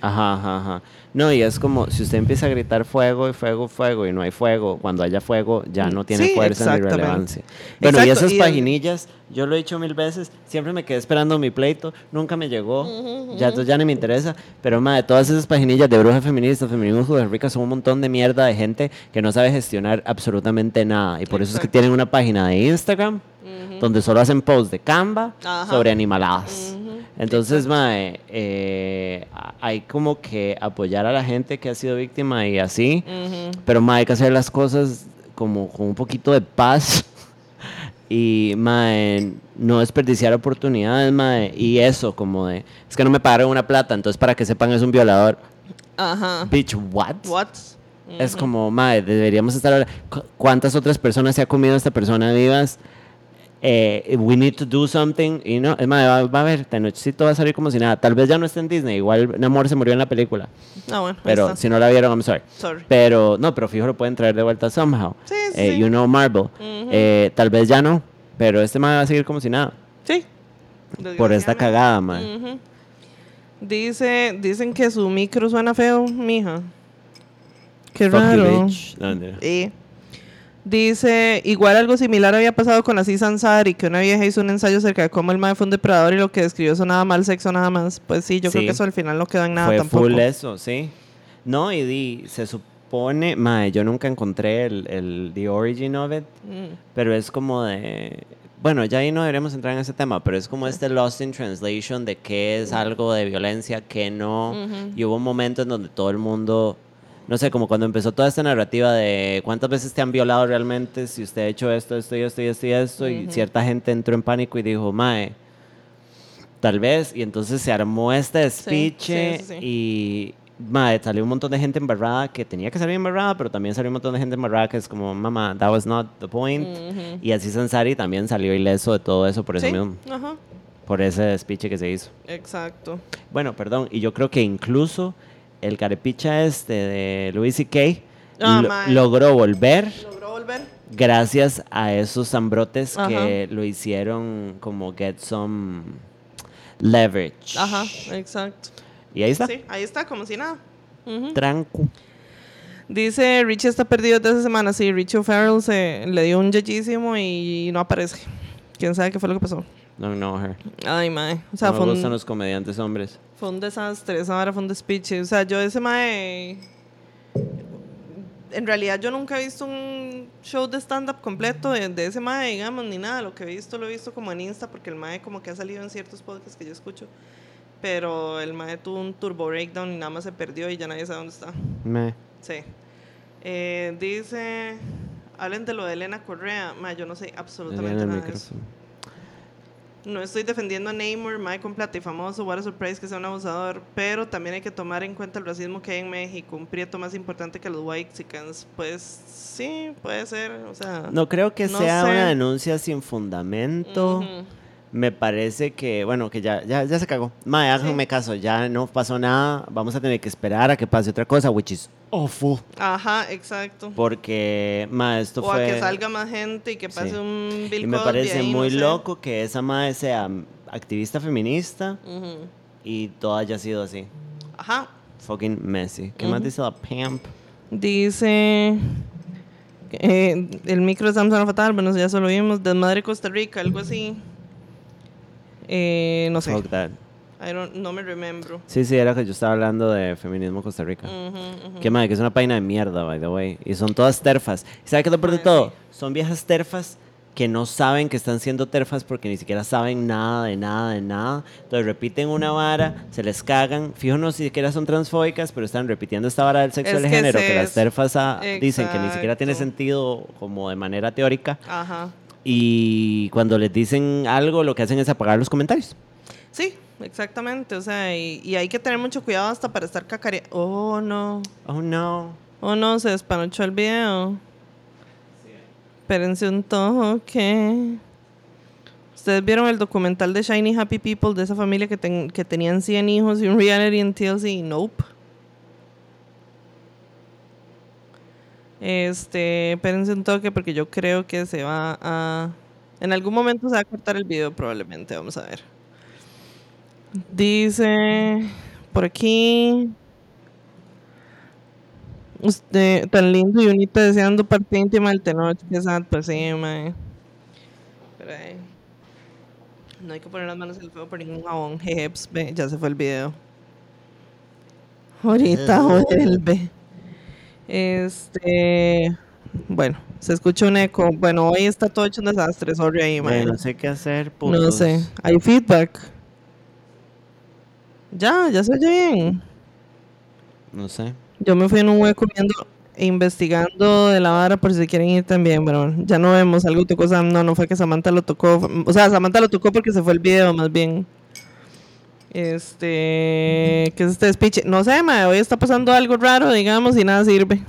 Ajá, ajá, ajá. No, y es como si usted empieza a gritar fuego y fuego, fuego y no hay fuego, cuando haya fuego ya no tiene Sí, fuerza ni relevancia. Bueno, y Exacto, esas y el- paginillas, yo lo he dicho mil veces, siempre me quedé esperando mi pleito, nunca me llegó, ya, entonces ya ni me interesa, pero madre, todas esas paginillas de brujas feministas, feminismo de ricas son un montón de mierda de gente que no sabe gestionar absolutamente nada y por eso es que tienen una página de Instagram donde solo hacen posts de Canva Ajá. sobre animaladas. Entonces, mae, eh, hay como que apoyar a la gente que ha sido víctima y así, pero mae, hay que hacer las cosas como con un poquito de paz y mae, no desperdiciar oportunidades, mae, y eso como de, es que no me pagaron una plata, entonces para que sepan es un violador. Ajá. Bitch, what? What? Es como, mae, deberíamos estar... cu- ¿Cuántas otras personas se ha comido esta persona vivas? Eh, we need to do something. Y no, es mae, va, va a ver, Tenochcito va a salir como si nada. Tal vez ya no esté en Disney. Igual Namor se murió en la película. Ah, bueno. Pero si no la vieron, I'm sorry. Sorry. Pero, no, pero fijo, lo pueden traer de vuelta somehow. Sí, sí, Eh, sí. You know Marvel. Eh, tal vez ya no. Pero este mae va a seguir como si nada. Sí. Por esta cagada, mae. Ujú. Dice, dicen que su micro suena feo, mija. Qué Fuck you, raro. bitch. No, mentira. Eh. Dice, igual algo similar había pasado con la Sansari, que una vieja hizo un ensayo acerca de cómo el mae fue un depredador y lo que describió sonaba mal sexo nada más. Pues sí, yo creo que eso al final no quedó en nada Fue tampoco. full eso, sí. No, y di, se supone, mae, yo nunca encontré el, el the origin of it, Mm. pero es como de, bueno, ya ahí no deberíamos entrar en ese tema, pero es como este lost in translation de qué es algo de violencia, qué no, y hubo un momento en donde todo el mundo, no sé, como cuando empezó toda esta narrativa de cuántas veces te han violado realmente, si usted ha hecho esto, esto y esto y esto y esto, y cierta gente entró en pánico y dijo, mae, tal vez, y entonces se armó este despiche sí, sí, sí. y mae, salió un montón de gente embarrada que tenía que salir embarrada, pero también salió un montón de gente embarrada que es como, mamá, that was not the point. Y así Sansari también salió ileso de todo eso por eso mismo, Ajá, por ese despiche que se hizo. exacto. Bueno, perdón, y yo creo que incluso el carepicha este de Louis C.K. Ah, lo- mae. logró volver ¿Logró volver? gracias a esos zambrotes que lo hicieron como get some leverage. Ajá, exacto. Y ahí está. Sí, ahí está, como si nada. Ujú. Tranco. Dice, Richie está perdido desde hace semanas. Sí, Richie O'Farrell se le dio un yeyísimo y no aparece. ¿Quién sabe qué fue lo que pasó? No, no, her. Ay, mae. O sea, no me fue, gustan un, los comediantes hombres. fue un desastre. Esa hora fue un despiche. O sea, yo ese mae... En realidad yo nunca he visto un show de stand-up completo de, de ese mae, digamos, ni nada. Lo que he visto lo he visto como en Insta porque el mae como que ha salido en ciertos podcasts que yo escucho. Pero el mae tuvo un turbo breakdown y nada más se perdió y ya nadie sabe dónde está. Me. Sí. Eh, dice, hablen de lo de Elena Correa. Ma, yo no sé absolutamente Elena, nada de eso. No estoy defendiendo a Neymar, Mae con plata y famoso, what a surprise que sea un abusador, pero también hay que tomar en cuenta el racismo que hay en México, un prieto más importante que los Whitexicans. Pues sí, puede ser, o sea... No creo que No sea sé. una denuncia sin fundamento. Me parece que, bueno, que ya, ya, ya se cagó. Mae, háganme caso, ya no pasó nada. Vamos a tener que esperar a que pase otra cosa, which is awful. Ajá, exacto. Porque, mae, esto O fue... a que salga más gente y que pase Sí. un Bill Y me parece ahí, no muy sé. loco que esa madre sea activista feminista y todo haya sido así. Ajá. Fucking messy. ¿Qué más dice la pimp? Dice. eh, el micro de Samsung Fatal, bueno, ya solo vimos. Desmadre Costa Rica, algo así. Eh, no sé. Fuck that. I don't, no me remembro. Sí, sí, era que yo estaba hablando de feminismo Costa Rica. Ujú, ujú. Qué madre, que es una página de mierda, by the way. Y son todas terfas. ¿Y sabe qué es lo peor de Mae, todo? Son viejas terfas que no saben que están siendo terfas porque ni siquiera saben nada de nada de nada. Entonces repiten una vara, se les cagan. Fijo, no siquiera son transfóbicas, pero están repitiendo esta vara del sexo Es del que género es que las terfas ah, dicen que ni siquiera tiene sentido como de manera teórica. Ajá. Y cuando les dicen algo, lo que hacen es apagar los comentarios. Sí, exactamente. O sea, y, y hay que tener mucho cuidado hasta para estar cacareando. Oh, no. Oh no. Oh, no, se despanochó el video. Espérense un toque. ¿Ustedes vieron el documental de Shiny Happy People de esa familia que, ten- que tenían 100 hijos y un reality en TLC? Nope. Este, espérense un toque porque yo creo que se va a... En algún momento se va a cortar el video probablemente, vamos a ver. Dice por aquí... Usted, tan lindo y bonito deseando parte íntima del tenor. Qué sad, pues sí, mae. Pero, eh, no hay que poner las manos en el fuego por ningún jabón. Jeje, ps, ve, ya se fue el video. Ahorita vuelve. Este. Bueno, se escucha un eco. Bueno, hoy está todo hecho un desastre. Sorry ahí. Mae, no sé qué hacer, No sé. Hay feedback. Ya, ya se oye bien. No sé. Yo me fui en un hueco viendo e investigando de la vara por si quieren ir también, pero ya no vemos algo tocó Sam, no, no fue que Samantha lo tocó, o sea, Samantha lo tocó porque se fue el video más bien. Este, ¿qué es este despiche? No sé, mae, hoy está pasando algo raro, digamos, y nada sirve.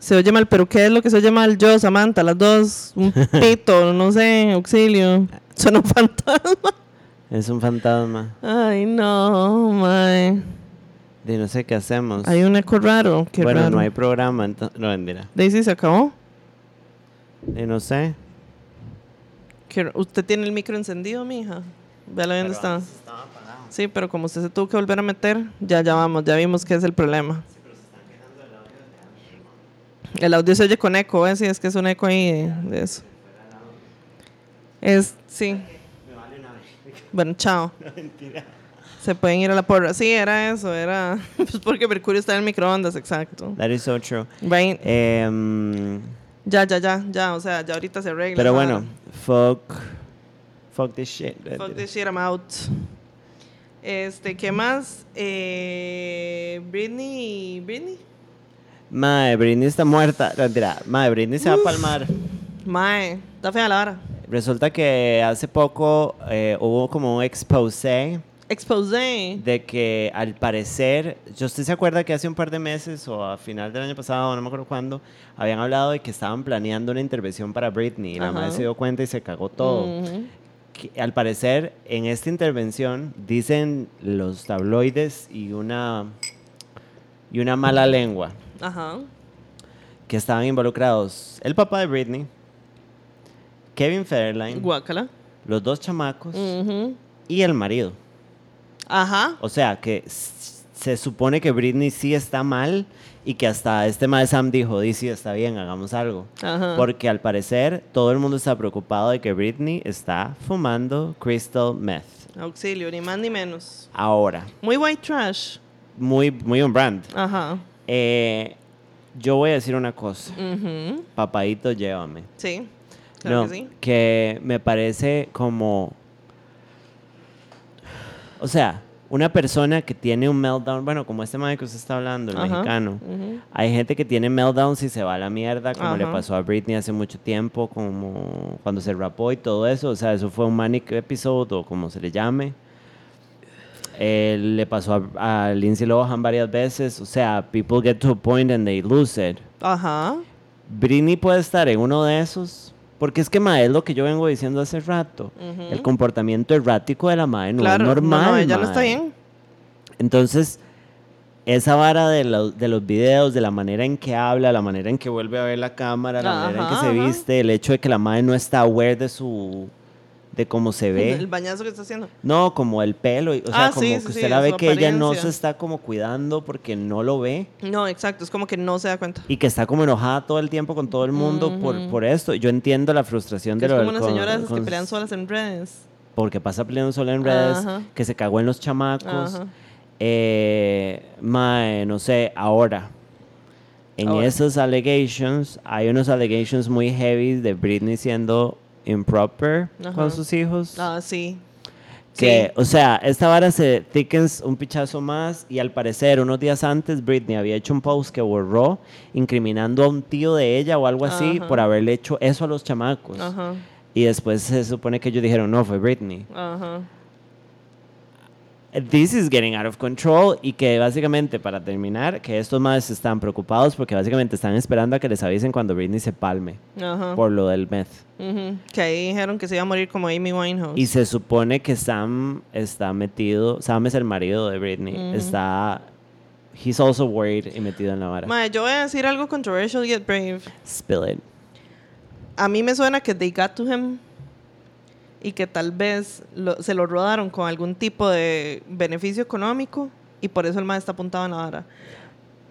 Se oye mal, pero ¿qué es lo que se oye mal? Yo, Samantha, las dos, un pito, no sé, auxilio. Suena un fantasma. Es un fantasma. Ay, no, mae. De no sé qué hacemos. Hay un eco raro, qué bueno, raro. no hay programa, entonces. No, mentira. Daisy se acabó. De no sé. ¿Usted tiene el micro encendido, mija? Véalo dónde está. Sí, pero como usted se tuvo que volver a meter, ya, ya vamos, ya vimos que es el problema. El audio se oye con eco, ¿eh? Sí, es que es un eco ahí de, de eso. Es, sí. Bueno, chao. Se pueden ir a la porra. Sí, era eso, era... Pues porque Mercurio está en el microondas, exacto. That is so true. Right. Em, Ya, ya, ya, ya, o sea, ya ahorita se arregla. pero bueno, fuck. Fuck this shit. Fuck this shit, I'm out. Este, ¿qué más? Eh, Britney. ¿Britney? Mae, Britney está muerta. No, mentira. Mae, Britney se va a palmar. Mae, está fea la vara. Resulta que hace poco eh, hubo como un expose Expose. de que al parecer, yo usted se acuerda que hace un par de meses o a final del año pasado, no me acuerdo cuándo, habían hablado de que estaban planeando una intervención para Britney y la Ajá. madre se dio cuenta y se cagó todo. Que, al parecer, en esta intervención dicen los tabloides y una y una mala lengua Ajá. que estaban involucrados el papá de Britney, Kevin Federline, Guácala. los dos chamacos y el marido. Ajá. O sea, que se supone que Britney sí está mal y que hasta este mae Sam dijo, di sí, está bien, hagamos algo. Ajá. Porque al parecer todo el mundo está preocupado de que Britney está fumando crystal meth. Auxilio, ni más ni menos. Ahora, Muy white trash. muy, muy on brand. Ajá. Eh, yo voy a decir una cosa. Papadito, llévame. Sí. Claro no, que sí. que me parece como... O sea, una persona que tiene un meltdown, bueno, como este man que usted está hablando, el Ajá. mexicano. Hay gente que tiene meltdowns y se va a la mierda, como le pasó a Britney hace mucho tiempo, como cuando se rapó y todo eso. O sea, eso fue un manic episode o como se le llame. Eh, le pasó a, a Lindsay Lohan varias veces. O sea, people get to a point and they lose it. Ajá. Britney puede estar en uno de esos. Porque es que, ma, es lo que yo vengo diciendo hace rato. El comportamiento errático de la madre no claro. es normal. No, no, ella no mae. está bien. Entonces, esa vara de, lo- de los videos, de la manera en que habla, la manera en que vuelve a ver la cámara, la manera en que se ajá. viste, el hecho de que la madre no está aware de su de cómo se ve. El bañazo que está haciendo. No, como el pelo, o sea, Ah, como sí, que usted sí, la ve que ella no se está como cuidando porque no lo ve No, exacto. Es como que no se da cuenta. y que está como enojada todo el tiempo con todo el mundo por, por esto. Yo entiendo la frustración Que de es lo como del una con- señora de esas que pelean solas en redes. porque pasa peleando sola en redes, Ajá. que se cagó en los chamacos. Ajá. Eh, mae, no sé, ahora. En Ahora. esos allegations, hay unos allegations muy heavy de Britney siendo improper Ajá. con sus hijos. Ah, sí. Que, Sí. o sea, esta vara se thickens un pichazo más y al parecer unos días antes Britney había hecho un post que borró incriminando a un tío de ella o algo así Ajá. por haberle hecho eso a los chamacos. Ajá. Y después se supone que ellos dijeron, no, fue Britney. Ajá. This is getting out of control y que básicamente, para terminar, que estos más están preocupados porque básicamente están esperando a que les avisen cuando Britney se palme Ajá. por lo del meth. Ujú. Que ahí dijeron que se iba a morir como Amy Winehouse. Y se supone que Sam está metido, Sam es el marido de Britney, está, he's also worried y metido en la vara. Mae, yo voy a decir algo controversial yet brave. Spill it. A mí me suena que they got to him y que tal vez lo- se lo rodaron con algún tipo de beneficio económico y por eso el mae está apuntado en la vara.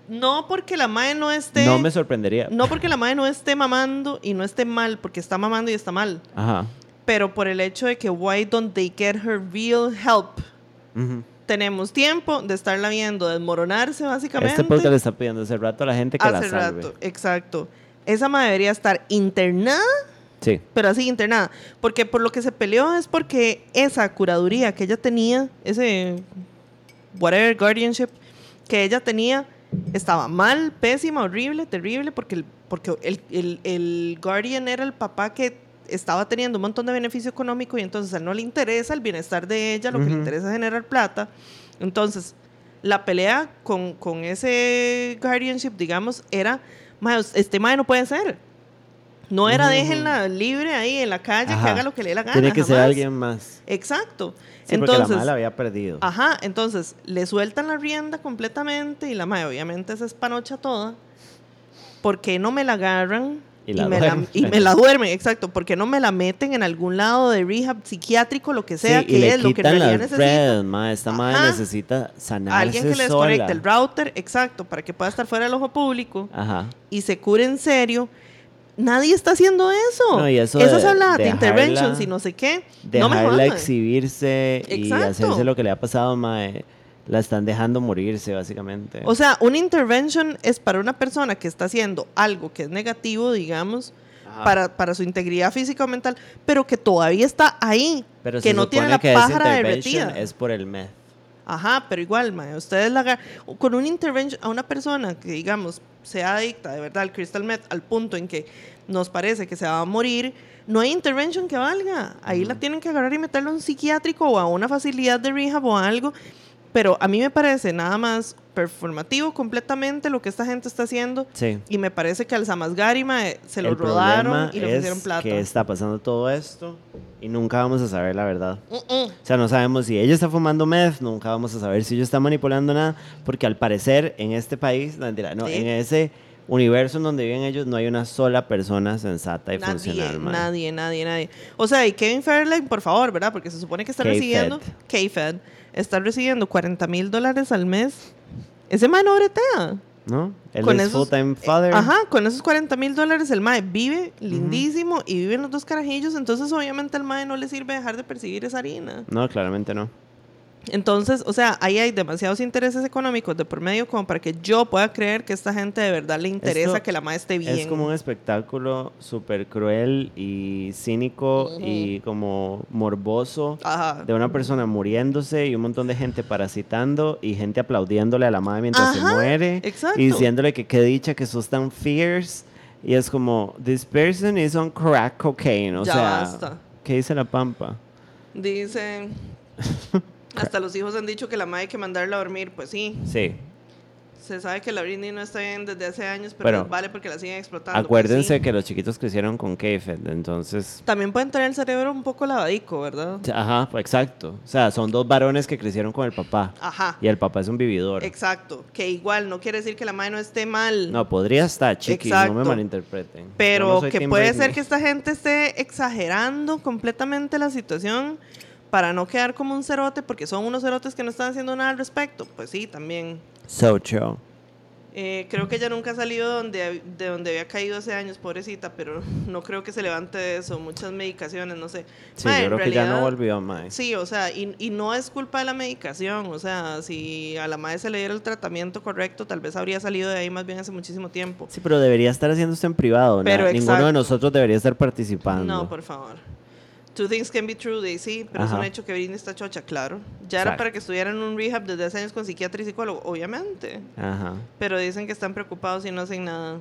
No porque la mae no esté... No me sorprendería. no porque la mae no esté mamando y no esté mal, porque está mamando y está mal, Ajá. pero por el hecho de que why don't they get her real help? Ujú. Tenemos tiempo de estarla viendo desmoronarse básicamente. Este podcast le está pidiendo hace rato a la gente que la hace salve. rato, exacto. Esa mae debería estar internada Sí. pero así internada. Porque por lo que se peleó es porque esa curaduría que ella tenía, ese whatever guardianship que ella tenía, estaba mal, pésima, horrible, terrible, porque el, porque el, el, el guardian era el papá que estaba teniendo un montón de beneficio económico y entonces a él no le interesa el bienestar de ella, lo que le interesa es generar plata. Entonces, la pelea con, con ese guardianship, digamos, era, "Mae, este mae no puede ser. No era déjenla libre ahí en la calle, que haga lo que le dé la gana. Tiene que ser alguien más. Exacto. Sí, porque entonces, la mala había perdido. ajá, entonces le sueltan la rienda completamente y la madre obviamente se espanocha toda. ¿Por qué no me la agarran? Y la me duermen. y me la duermen, exacto. ¿Por qué no me la meten en algún lado de rehab psiquiátrico, lo que sea, sí, que le es lo que en realidad necesita? redes, ma. Esta madre necesita sanarse Alguien que le desconecte el router, exacto, para que pueda estar fuera del ojo público Ajá. y se cure en serio. Nadie está haciendo eso. No, y eso de- habladas de, dejarla- interventions y no sé qué. no me Dejarla exhibirse y hacerse lo que le ha pasado, mae, la están dejando morirse, básicamente. O sea, una intervention es para una persona que está haciendo algo que es negativo, digamos, para, para su integridad física o mental, pero que todavía está ahí, Pero que se no tiene la que pájara derretida. es por el meth. Ajá, pero igual, mae, ustedes la con una intervention a una persona que, digamos, sea adicta de verdad al crystal meth al punto en que nos parece que se va a morir, no hay intervention que valga. Ahí la tienen que agarrar y meterlo a un psiquiátrico o a una facilidad de rehab o a algo. Pero a mí me parece nada más performativo completamente lo que esta gente está haciendo. Sí. Y me parece que al Samazgari mae, se lo el rodaron y le es pusieron plata. que está pasando todo esto y nunca vamos a saber la verdad. Mm. O sea, no sabemos si ella está fumando meth, nunca vamos a saber si ella está manipulando nada, porque al parecer en este país, no, Sí. en ese universo en donde viven ellos no hay una sola persona sensata y Nadie, funcional. mae. nadie, nadie, nadie. O sea, y Kevin Fairline, por favor, ¿verdad? Porque se supone que está recibiendo, K-Fed, está recibiendo 40 mil dólares al mes. Ese mae no bretea. ¿No? Él Con es esos- full-time father. Ajá, con esos 40 mil dólares el mae vive lindísimo y viven los dos carajillos, entonces obviamente al mae no le sirve dejar de percibir esa harina. No, claramente no. Entonces, o sea, ahí hay demasiados intereses económicos de por medio como para que yo pueda creer que esta gente de verdad le interesa Esto que la mae esté bien. Es como un espectáculo súper cruel y cínico y como morboso Ajá. de una persona muriéndose y un montón de gente parasitando y gente aplaudiéndole a la madre mientras se Ajá, muere exacto. y diciéndole que qué dicha que sos tan fierce y es como this person is on crack cocaine o Ya sea basta. ¿qué dice la pampa? Dice, hasta los hijos han dicho que la madre hay que mandarla a dormir. Pues sí, Sí, se sabe que la Britney no está bien desde hace años, pero, les vale porque la siguen explotando. pues acuérdense sí. que los chiquitos crecieron con K-Fed, entonces También pueden tener el cerebro un poco lavadico, ¿verdad? Ajá, exacto. O sea, son dos varones que crecieron con el papá. Ajá, Y el papá es un vividor. exacto. Que igual no quiere decir que la madre no esté mal. No, podría estar, chiquis, no me malinterpreten. Yo Pero no soy que Team puede Britney. ser que esta gente esté exagerando completamente la situación para no quedar como un cerote, porque son unos cerotes que no están haciendo nada al respecto. Pues sí, también. So true. Eh, creo que ella nunca ha salido donde, de donde había caído hace años, pobrecita, pero no creo que se levante de eso. Muchas medicaciones, no sé. Sí, Mae, yo creo que ya no realidad- volvió más. Sí, o sea, y, y no es culpa de la medicación. O sea, si a la madre se le diera el tratamiento correcto, tal vez habría salido de ahí más bien hace muchísimo tiempo. Sí, pero debería estar haciendo esto en privado. Pero na- Ninguno de nosotros debería estar participando. No, por favor. Two things can be true, they sí, pero es Ajá. un hecho que Britney está chocha, claro. Ya era para que estuviera en un rehab desde hace años con psiquiatra y psicólogo, obviamente. Ajá. Pero dicen que están preocupados y no hacen nada.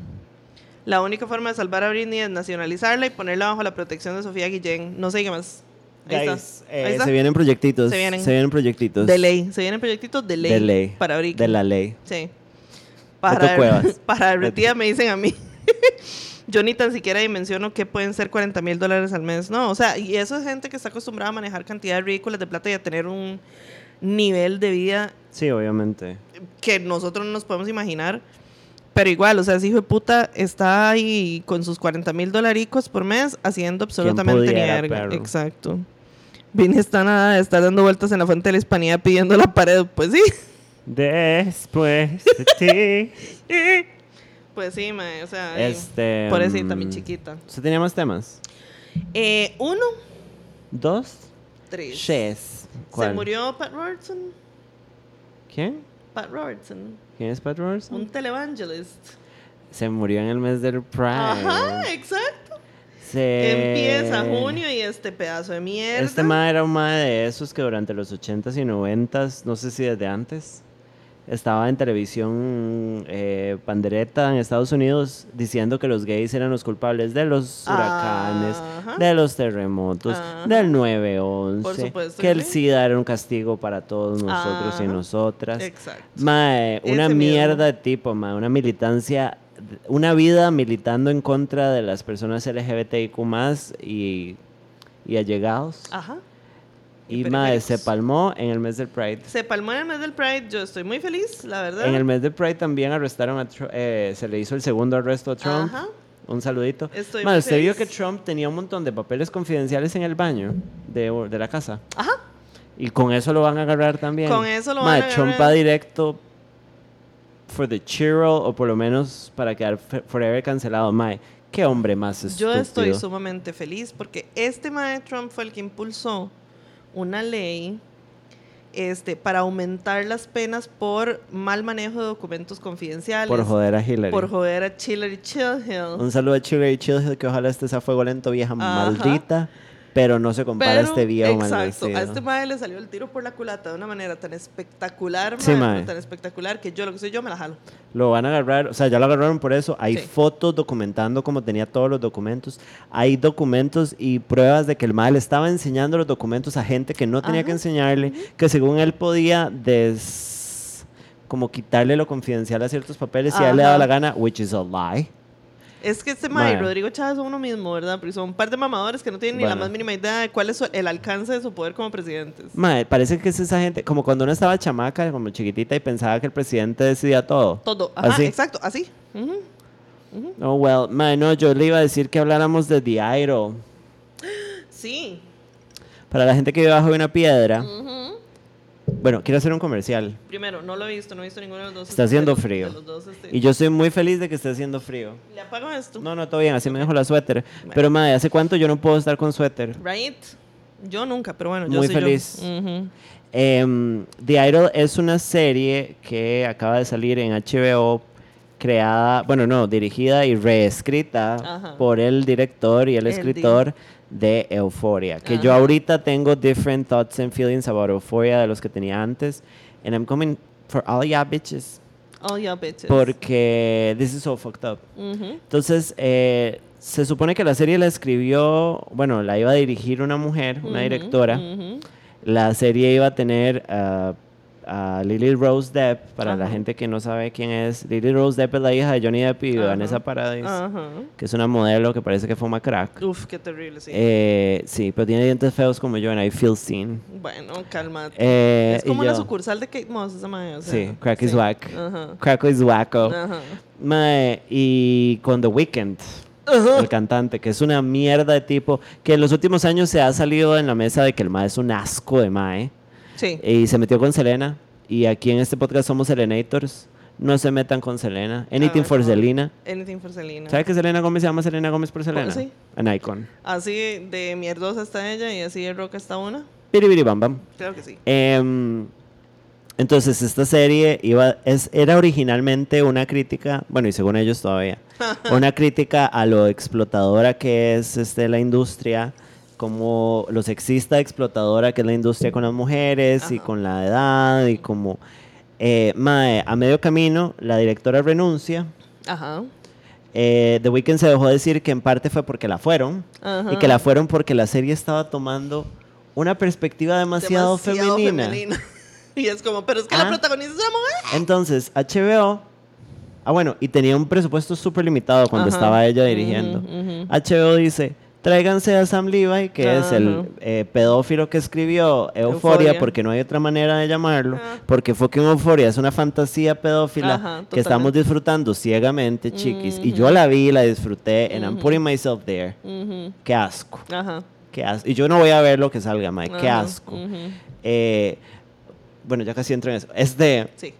La única forma de salvar a Britney es nacionalizarla y ponerla bajo la protección de Sofía Guillén. No sé qué más. Ahí está. Guys, eh, Ahí está. se vienen proyectitos. Se vienen. proyectitos. De ley. Se vienen proyectitos de ley. De ley. Para ahorita. De la ley. Sí. Para, para derretida me dicen a mí. Yo ni tan siquiera dimensiono que pueden ser 40 mil dólares al mes. No, o sea, y eso es gente que está acostumbrada a manejar cantidades ridículas de plata y a tener un nivel de vida Sí, obviamente. que nosotros no nos podemos imaginar. Pero igual, o sea, ese hijo de puta está ahí con sus 40 mil dolaricos por mes haciendo absolutamente perro? Exacto. Vini está nada de estar dando vueltas en la fuente de la hispanidad pidiendo la pared. Pues sí. Después de ti. Pues sí, mae, o sea, este. pobrecita, mi mm, chiquita. ¿Usted tenía más temas? Eh, uno, ¿Dos? tres. Shes. Se murió Pat Robertson. ¿Quién? Pat Robertson, ¿Quién es Pat Robertson? un televangelist. Se murió en el mes del Pride. Ajá, exacto. Se... Empieza junio y este pedazo de mierda. Este ma era un ma de esos que durante los 80s y 90s, no sé si desde antes, estaba en televisión eh, pandereta en Estados Unidos diciendo que los gays eran los culpables de los huracanes, Ajá. de los terremotos, Ajá. del Por 9-11, supuesto que el. SIDA era un castigo para todos nosotros y Ajá. nosotras. Exacto. Mae, una Ese mierda de tipo, mae, una militancia, una vida militando en contra de las personas LGBTIQ y, y allegados. Ajá. Y Y se palmó en el mes del Pride. Se palmó en el mes del Pride. Yo estoy muy feliz, la verdad. En el mes del Pride también arrestaron a Trump, se le hizo el segundo arresto a Trump. Ajá. Un saludito. Estoy Mae, muy ¿usted vio que Trump tenía un montón de papeles confidenciales en el baño de, de la casa? Ajá. Y con eso lo van a agarrar también. Con eso lo van a Trump agarrar. va directo for the churro o por lo menos para quedar forever cancelado. Mae, qué hombre más estúpido. Yo estoy sumamente feliz porque este mae Trump fue el que impulsó una ley este, para aumentar las penas por mal manejo de documentos confidenciales. por joder a Hillary. por joder a Hillary Chilhill. Un saludo a Hillary Chilhill, que ojalá estés a fuego lento, vieja Ajá. maldita. Pero no se compara a Pero, este viejo exacto, a este mae le salió el tiro por la culata de una manera tan espectacular, Sí, mae, mae. tan espectacular que yo lo que soy yo me la jalo. Lo van a agarrar, o sea, ya lo agarraron por eso. Hay Sí. fotos documentando como tenía todos los documentos. Hay documentos y pruebas de que el mal estaba enseñando los documentos a gente que no tenía Ajá. que enseñarle, que según él podía des como quitarle lo confidencial a ciertos papeles si a él le daba la gana, which is a lie. Es que este mae y. Rodrigo Chávez son uno mismo, ¿verdad? Porque son un par de mamadores que no tienen ni la más mínima idea de cuál es su- el alcance de su poder como presidentes. Mae, parece que es esa gente, como cuando uno estaba chamaca, como chiquitita y pensaba que el presidente decidía todo. Todo. Ajá, Así. exacto, así. Ujú. Oh, well, mae, no, yo le iba a decir que habláramos de The Idol. Sí. Para la gente que vive bajo una piedra, Ujú. Bueno, quiero hacer un comercial. Primero, no lo he visto, no he visto ninguno de los dos. Está haciendo frío. dos, este. Y yo estoy muy feliz de que esté haciendo frío. ¿Le apago esto? No, no, todo bien, así me dejo la suéter. Pero, madre, ¿hace cuánto yo no puedo estar con suéter? Right? Yo nunca, pero bueno, yo Muy soy yo. feliz. Ujú. Em, The Idol es una serie que acaba de salir en HBO, creada, bueno, no, dirigida y reescrita Ajá. por el director y el El escritor de Euphoria. Que yo ahorita tengo different thoughts and feelings about Euphoria de los que tenía antes. And I'm coming for all ya bitches. Oh, yeah, bitches. Porque this is so fucked up. Entonces, eh, se supone que la serie la escribió, bueno, la iba a dirigir una mujer, una directora. La serie iba a tener ah, a Lily Rose Depp, para la gente que no sabe quién es. Lily Rose Depp es la hija de Johnny Depp y Ajá. Vanessa Paradis, Ajá. que es una modelo que parece que fuma crack. Uf, qué terrible, sí. Eh, sí, pero tiene dientes feos como yo, and I feel seen. bueno, cálmate. Eh, es como una yo- sucursal de Kate Moss, esa madre. o sea, Sí, crack is whack. Crack is wacko. Ajá. Mae, y con The Weeknd, el cantante, que es una mierda de tipo, que en los últimos años se ha salido en la mesa de que el Mae es un asco de Mae. Sí. Y se metió con Selena. Y aquí en este podcast somos Selenators. No se metan con Selena. Anything ver, for favor. Selena. Anything for Selena. ¿Sabe que Selena Gómez se llama Selena Gómez por Selena? sí. An icon. Así de mierdosa está ella y así de roca está una. Piribiri bam bam. Claro que sí. Em, entonces, esta serie iba, es, era originalmente una crítica, bueno, y según ellos todavía, una crítica a lo explotadora que es este, la industria, como lo sexista explotadora que es la industria con las mujeres y Ajá. con la edad, y como. eh, mae, a medio camino, la directora renuncia. Ajá. Eh, The Weeknd se dejó decir que en parte fue porque la fueron Ajá. y que la fueron porque la serie estaba tomando una perspectiva demasiado, femenina. femenina. Y es como, pero es que la Ah. protagonista es una mujer. Entonces, HBO. Ah, bueno, y tenía un presupuesto súper limitado cuando Ajá. estaba ella dirigiendo. Ujú, ujú. HBO dice: tráiganse a Sam Levi, que es el Ajá. eh, pedófilo que escribió Euforia, porque no hay otra manera de llamarlo. Ah. Porque fucking Euphoria es una fantasía pedófila Ajá, que estamos disfrutando ciegamente, chiquis. Y yo la vi, la disfruté, and I'm putting myself there. Qué asco. Ajá. Qué asco. Y yo no voy a ver lo que salga, Mike. Qué Ajá, asco. Eh, bueno, ya casi entro en eso. Es de Sí.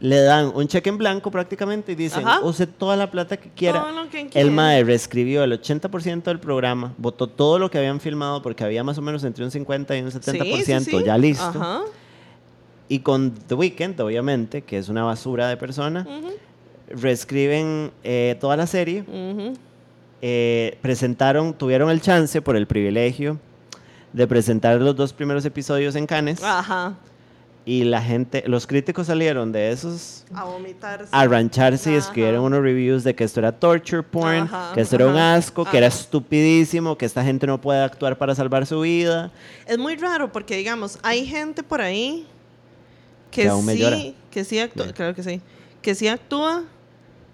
Le dan un cheque en blanco prácticamente y dicen, Ajá. use toda la plata que quiera. Todo lo que El. MAE reescribió el 80% del programa, votó todo lo que habían filmado porque había más o menos entre un 50 y un 70% Sí, sí, sí. ya listo. Ajá. Y con The Weeknd, obviamente, que es una basura de persona, Ujú, reescriben eh, toda la serie, ujú. eh, presentaron, tuvieron el chance por el privilegio de presentar los dos primeros episodios en Cannes Ajá. Y la gente, los críticos salieron de esos A vomitarse. a rancharse y Ajá. escribieron unos reviews de que esto era torture porn, Ajá, que esto era un ajá, asco, que era ajá. estupidísimo, que esta gente no puede actuar para salvar su vida. Es muy raro porque, digamos, hay gente por ahí que, Que aún me sí, llora. que sí actúa, claro que sí, que sí actúa,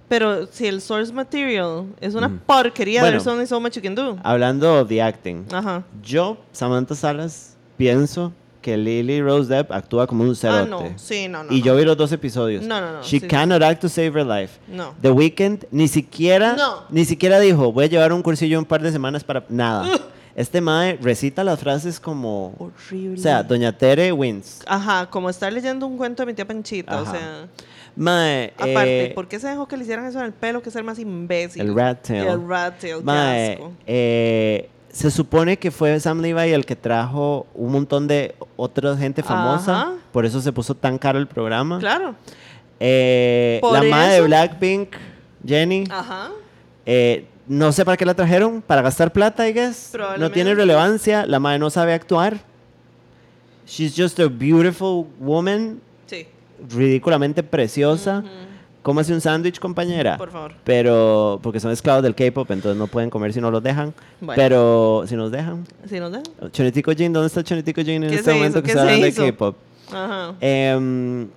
pero si el source material es una Ujú. porquería, Bueno. there's only so much you can do. Hablando de acting, Ajá. yo, Samantha Salas, pienso que Lily Rose Depp actúa como un Ah, cerote. no, sí, no, no. y no. yo vi los dos episodios. No, no, no, She sí, sí. cannot act to save her life. No. The Weeknd ni siquiera, No. ni siquiera dijo, voy a llevar un cursillo un par de semanas para nada. Este mae recita las frases como, Horrible. o sea, Doña Tere wins. Ajá, como estar leyendo un cuento de mi tía Panchita, o Ajá. sea. Mae, Aparte, eh, ¿por qué se dejó que le hicieran eso en el pelo? Que ser más imbécil. El rat tail. El rat tail, qué Mae, asco. eh, se supone que fue Sam Levi el que trajo un montón de otra gente famosa. Ajá. Por eso se puso tan caro el programa. Claro. Eh, la madre de Blackpink, Jenny, Ajá. eh, no sé para qué la trajeron. Para gastar plata, I guess. No tiene relevancia. La madre no sabe actuar. She's just a beautiful woman, Sí. ridículamente preciosa. Cómase un sándwich, compañera. Por favor. Pero, porque son esclavos del K-pop, entonces no pueden comer si no los dejan. Bueno. Pero, si nos dejan. ¿Sí nos dejan? Chonitico Jin, ¿dónde está Chonitico Jin en ¿Qué este momento hizo? que ¿Qué está hablando de? K-pop? Ajá. Em,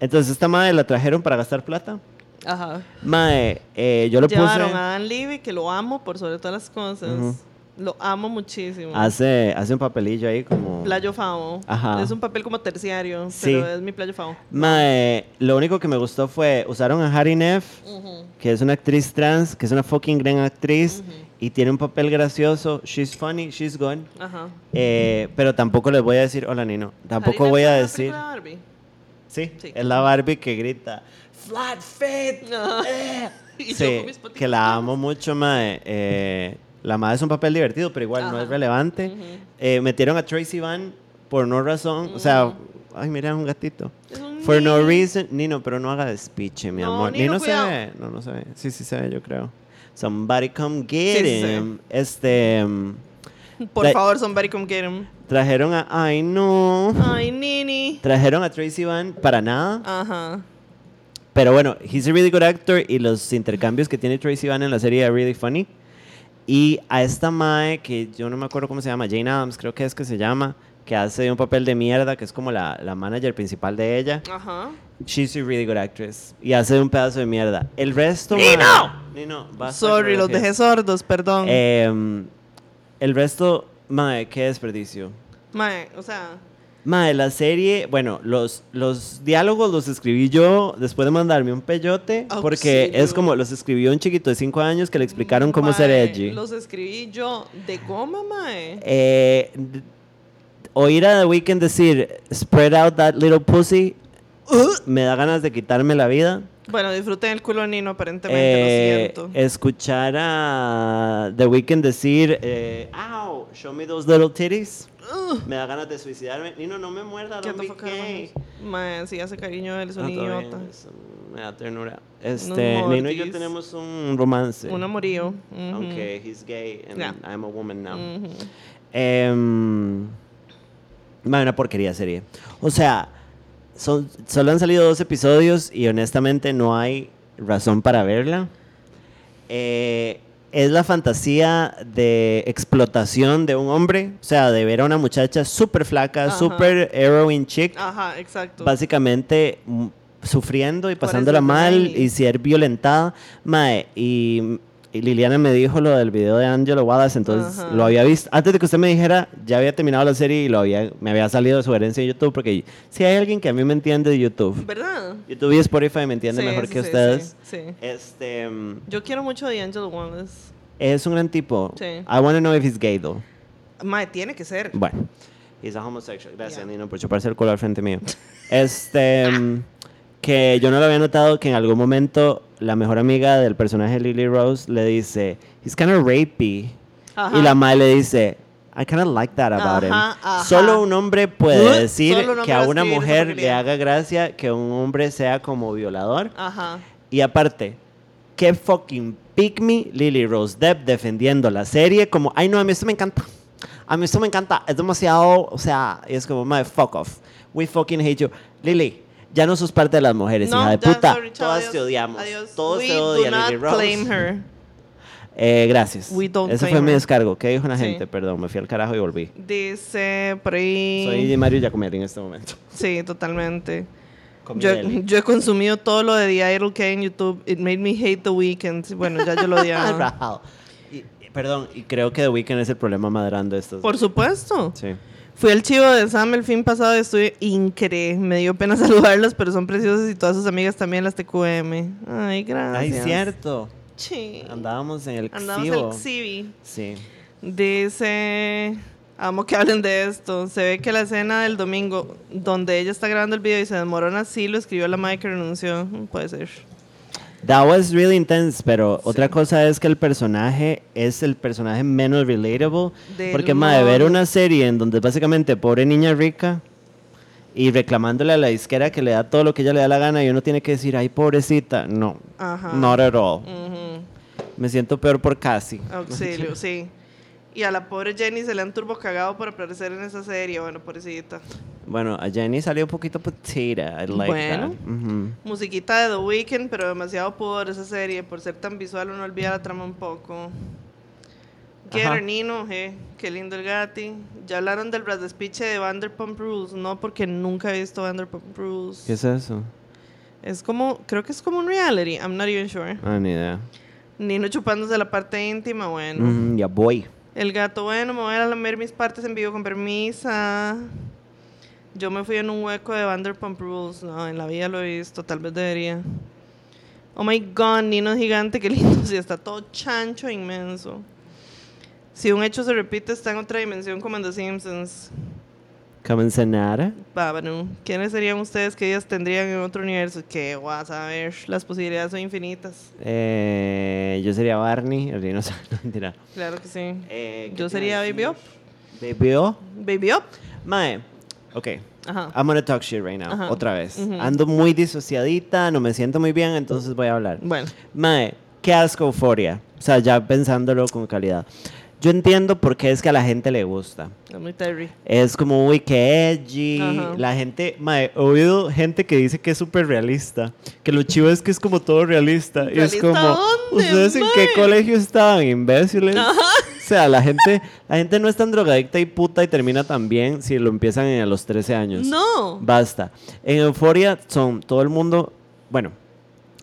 entonces, esta madre la trajeron para gastar plata. Ajá. Mae, eh, yo lo puse. Llevaron a Dan Levy, que lo amo por sobre todas las cosas. Ujú. Lo amo muchísimo. Hace, hace un papelillo ahí como. Playo Famo. Ajá. Es un papel como terciario, Sí. pero es mi Playo Famo. Mae, lo único que me gustó fue. Usaron a Harry Neff, Ujú. que es una actriz trans, que es una fucking gran actriz. Y tiene un papel gracioso. She's funny, she's good. Ajá. Eh, pero tampoco les voy a decir, hola Nino. Tampoco voy a la decir. de Barbie. Sí, Sí. es la Barbie que grita. Flat fit. Eh". Sí, que la amo mucho, mae. Eh, la madre es un papel divertido, pero igual no es relevante. Eh, metieron a Tracy Van por no razón. O sea, ay, mira, un gatito. Es un For no reason. Nino, pero no haga despiche, mi No, amor. Nino, Nino se ve. No, no se ve. Sí, sí se ve, yo creo. Somebody come get Sí, sí him. Este. mm, Por favor, somebody come get him. trajeron a. Ay, no. Ay, Nini. Trajeron a Tracy Van para nada. Ajá. Pero bueno, he's a really good actor y los intercambios que tiene Tracy Van en la serie are really funny. Y a esta Mae, que yo no me acuerdo cómo se llama, Jane Adams creo que es que se llama, que hace un papel de mierda, que es como la, la manager principal de ella. Ajá. She's a really good actress. Y hace un pedazo de mierda. El resto... ¡Nino! Nino, basta Sorry, los que- dejé sordos, perdón. Em, el resto, Mae, qué desperdicio. Mae, o sea, Mae, la serie, bueno, los, los diálogos los escribí yo después de mandarme un peyote, porque Auxilio. es como los escribió un chiquito de 5 años que le explicaron cómo ser edgy. Los escribí yo de goma, mae. Eh, oír a The Weeknd decir, spread out that little pussy, me da ganas de quitarme la vida. Bueno, disfruté el culo Nino, aparentemente, Eh, lo siento. escuchar a The Weeknd decir, eh, ow, show me those little titties, Ugh, me da ganas de suicidarme. Nino, no me muerda, get don't be. Mae, sí hace cariño, él es un idiota. me da ternura. Este, Nino y yo tenemos un romance. Un amorío. Aunque he's gay and Yeah. I'm a woman now. Em, mae, una porquería serie. O sea, son, solo han salido dos episodios y honestamente no hay razón para verla. Eh, es la fantasía de explotación de un hombre, o sea, de ver a una muchacha súper flaca, súper heroin chick, Ajá, exacto. básicamente mm, sufriendo y pasándola mal y ser violentada. Mae, y, y Liliana me dijo lo del video de Angelo Wallace, entonces Ajá. lo había visto. Antes de que usted me dijera, ya había terminado la serie y lo había, me había salido de sugerencia en YouTube, porque si hay alguien que a mí me entiende de YouTube, ¿Verdad? YouTube y Spotify me entiende Sí, mejor sí, que sí, ustedes. Sí, sí. Este mm, Yo quiero mucho de Angel Wallace. es un gran tipo. Sí. I want to know if he's gay though. Mae, tiene que ser. Bueno, he's a homosexual. Gracias, Yeah. Nino, por chuparse el culo al frente mío. Este, mm, que yo no lo había notado que en algún momento la mejor amiga del personaje Lily Rose le dice, he's kind of rapey. Ajá. Y la madre le dice, I kind of like that about Ajá, him. ajá. Solo un hombre puede decir hombre que a una mujer le haga gracia que un hombre sea como violador. Y aparte, qué fucking pick me Lily Rose Depp defendiendo la serie como, ay no, a mí esto me encanta. A mí esto me encanta. Es demasiado, o sea, es como, my fuck off. We fucking hate you. Lily, ya no sos parte de las mujeres, No, hija de puta. sorry, chao, Todas adiós, te odiamos. adiós. Todos We te odian, Lily Rose. claim her. Eh, gracias. We don't Ese fue mi descargo. ¿Qué dijo la Sí. gente? Perdón, me fui al carajo y volví. Dice por ahí. Soy Mario Giacomelli en este momento. Sí, totalmente. Yo, he consumido todo lo de The Idol que hay en YouTube. It made me hate The Weeknd. Bueno, ya yo lo odiaba. Y- perdón, y creo que The Weeknd es el problema más grande de estos. Por supuesto. Sí. Fui al chivo de Sam el fin pasado y estuve increíble. Me dio pena saludarlas, pero son preciosas y todas sus amigas también las TQM. Ay, gracias. Ay, cierto. Sí. Andábamos en el Andamos Xivo. el Xivi. Sí. Dice, amo que hablen de esto. Se ve que la escena del domingo, donde ella está grabando el video y se desmorona, sí lo escribió la madre que renunció. Puede ser. That was really intense, pero otra cosa es que el personaje es el personaje menos relatable. Del porque, madre, ver mundo. una serie en donde básicamente pobre niña rica y reclamándole a la disquera que le da todo lo que ella le da la gana y uno tiene que decir, ay, pobrecita. No, Ajá. not at all. Me siento peor por casi. Auxilio, sí. Y a la pobre Jenny se le han turbo cagado por aparecer en esa serie. Bueno, pobrecita. Bueno, a Jenny salió un poquito petita. I like Bueno. that. Ujú. Musiquita de The Weeknd, pero demasiado pudor esa serie. Por ser tan visual, uno olvida la trama un poco. Get Nino, eh, qué lindo el gati. Ya hablaron del Brad Speech de Vanderpump Rules, no porque nunca he visto Vanderpump Rules. ¿Qué es eso? Es como, creo que es como un reality, I'm not even sure. Ah, ni idea. Nino chupándose la parte íntima, bueno. Ujú, Ya voy. El gato, bueno, me voy a lamer mis partes en vivo con permisa. Yo me fui en un hueco de Vanderpump Rules. No, en la vida lo he visto, tal vez debería. Oh my god, Nino gigante, qué lindo. Si está todo chancho, e inmenso. Si un hecho se repite, está en otra dimensión como en The Simpsons. Comencenara. Babanu. ¿Quiénes serían ustedes que ellas tendrían en otro universo? Que vas a ver, las posibilidades son infinitas. Eh, yo sería Barney, el dinosaurio. No, mentira. Claro que sí. Eh, ¿qué Yo sería Baby decir? Baby O. Baby Up. Mae, ok. Ajá. I'm gonna talk shit right now. Ajá. Otra vez. Ujú. Ando muy disociadita, no me siento muy bien, entonces voy a hablar. Bueno. Mae, qué asco euforia. O sea, ya pensándolo con calidad. Yo entiendo por qué es que a la gente le gusta. Es muy Terry. Es como, uy, qué edgy. Ajá. La gente, mae, he oído gente que dice que es súper realista. Que lo chivo es que es como todo realista. Y es ¿Realista como, dónde, ¿ustedes en qué mae? colegio estaban? Imbéciles. O sea, la gente, la gente no es tan drogadicta y puta y termina tan bien si lo empiezan a los 13 años. No. Basta. En Euforia son todo el mundo. Bueno,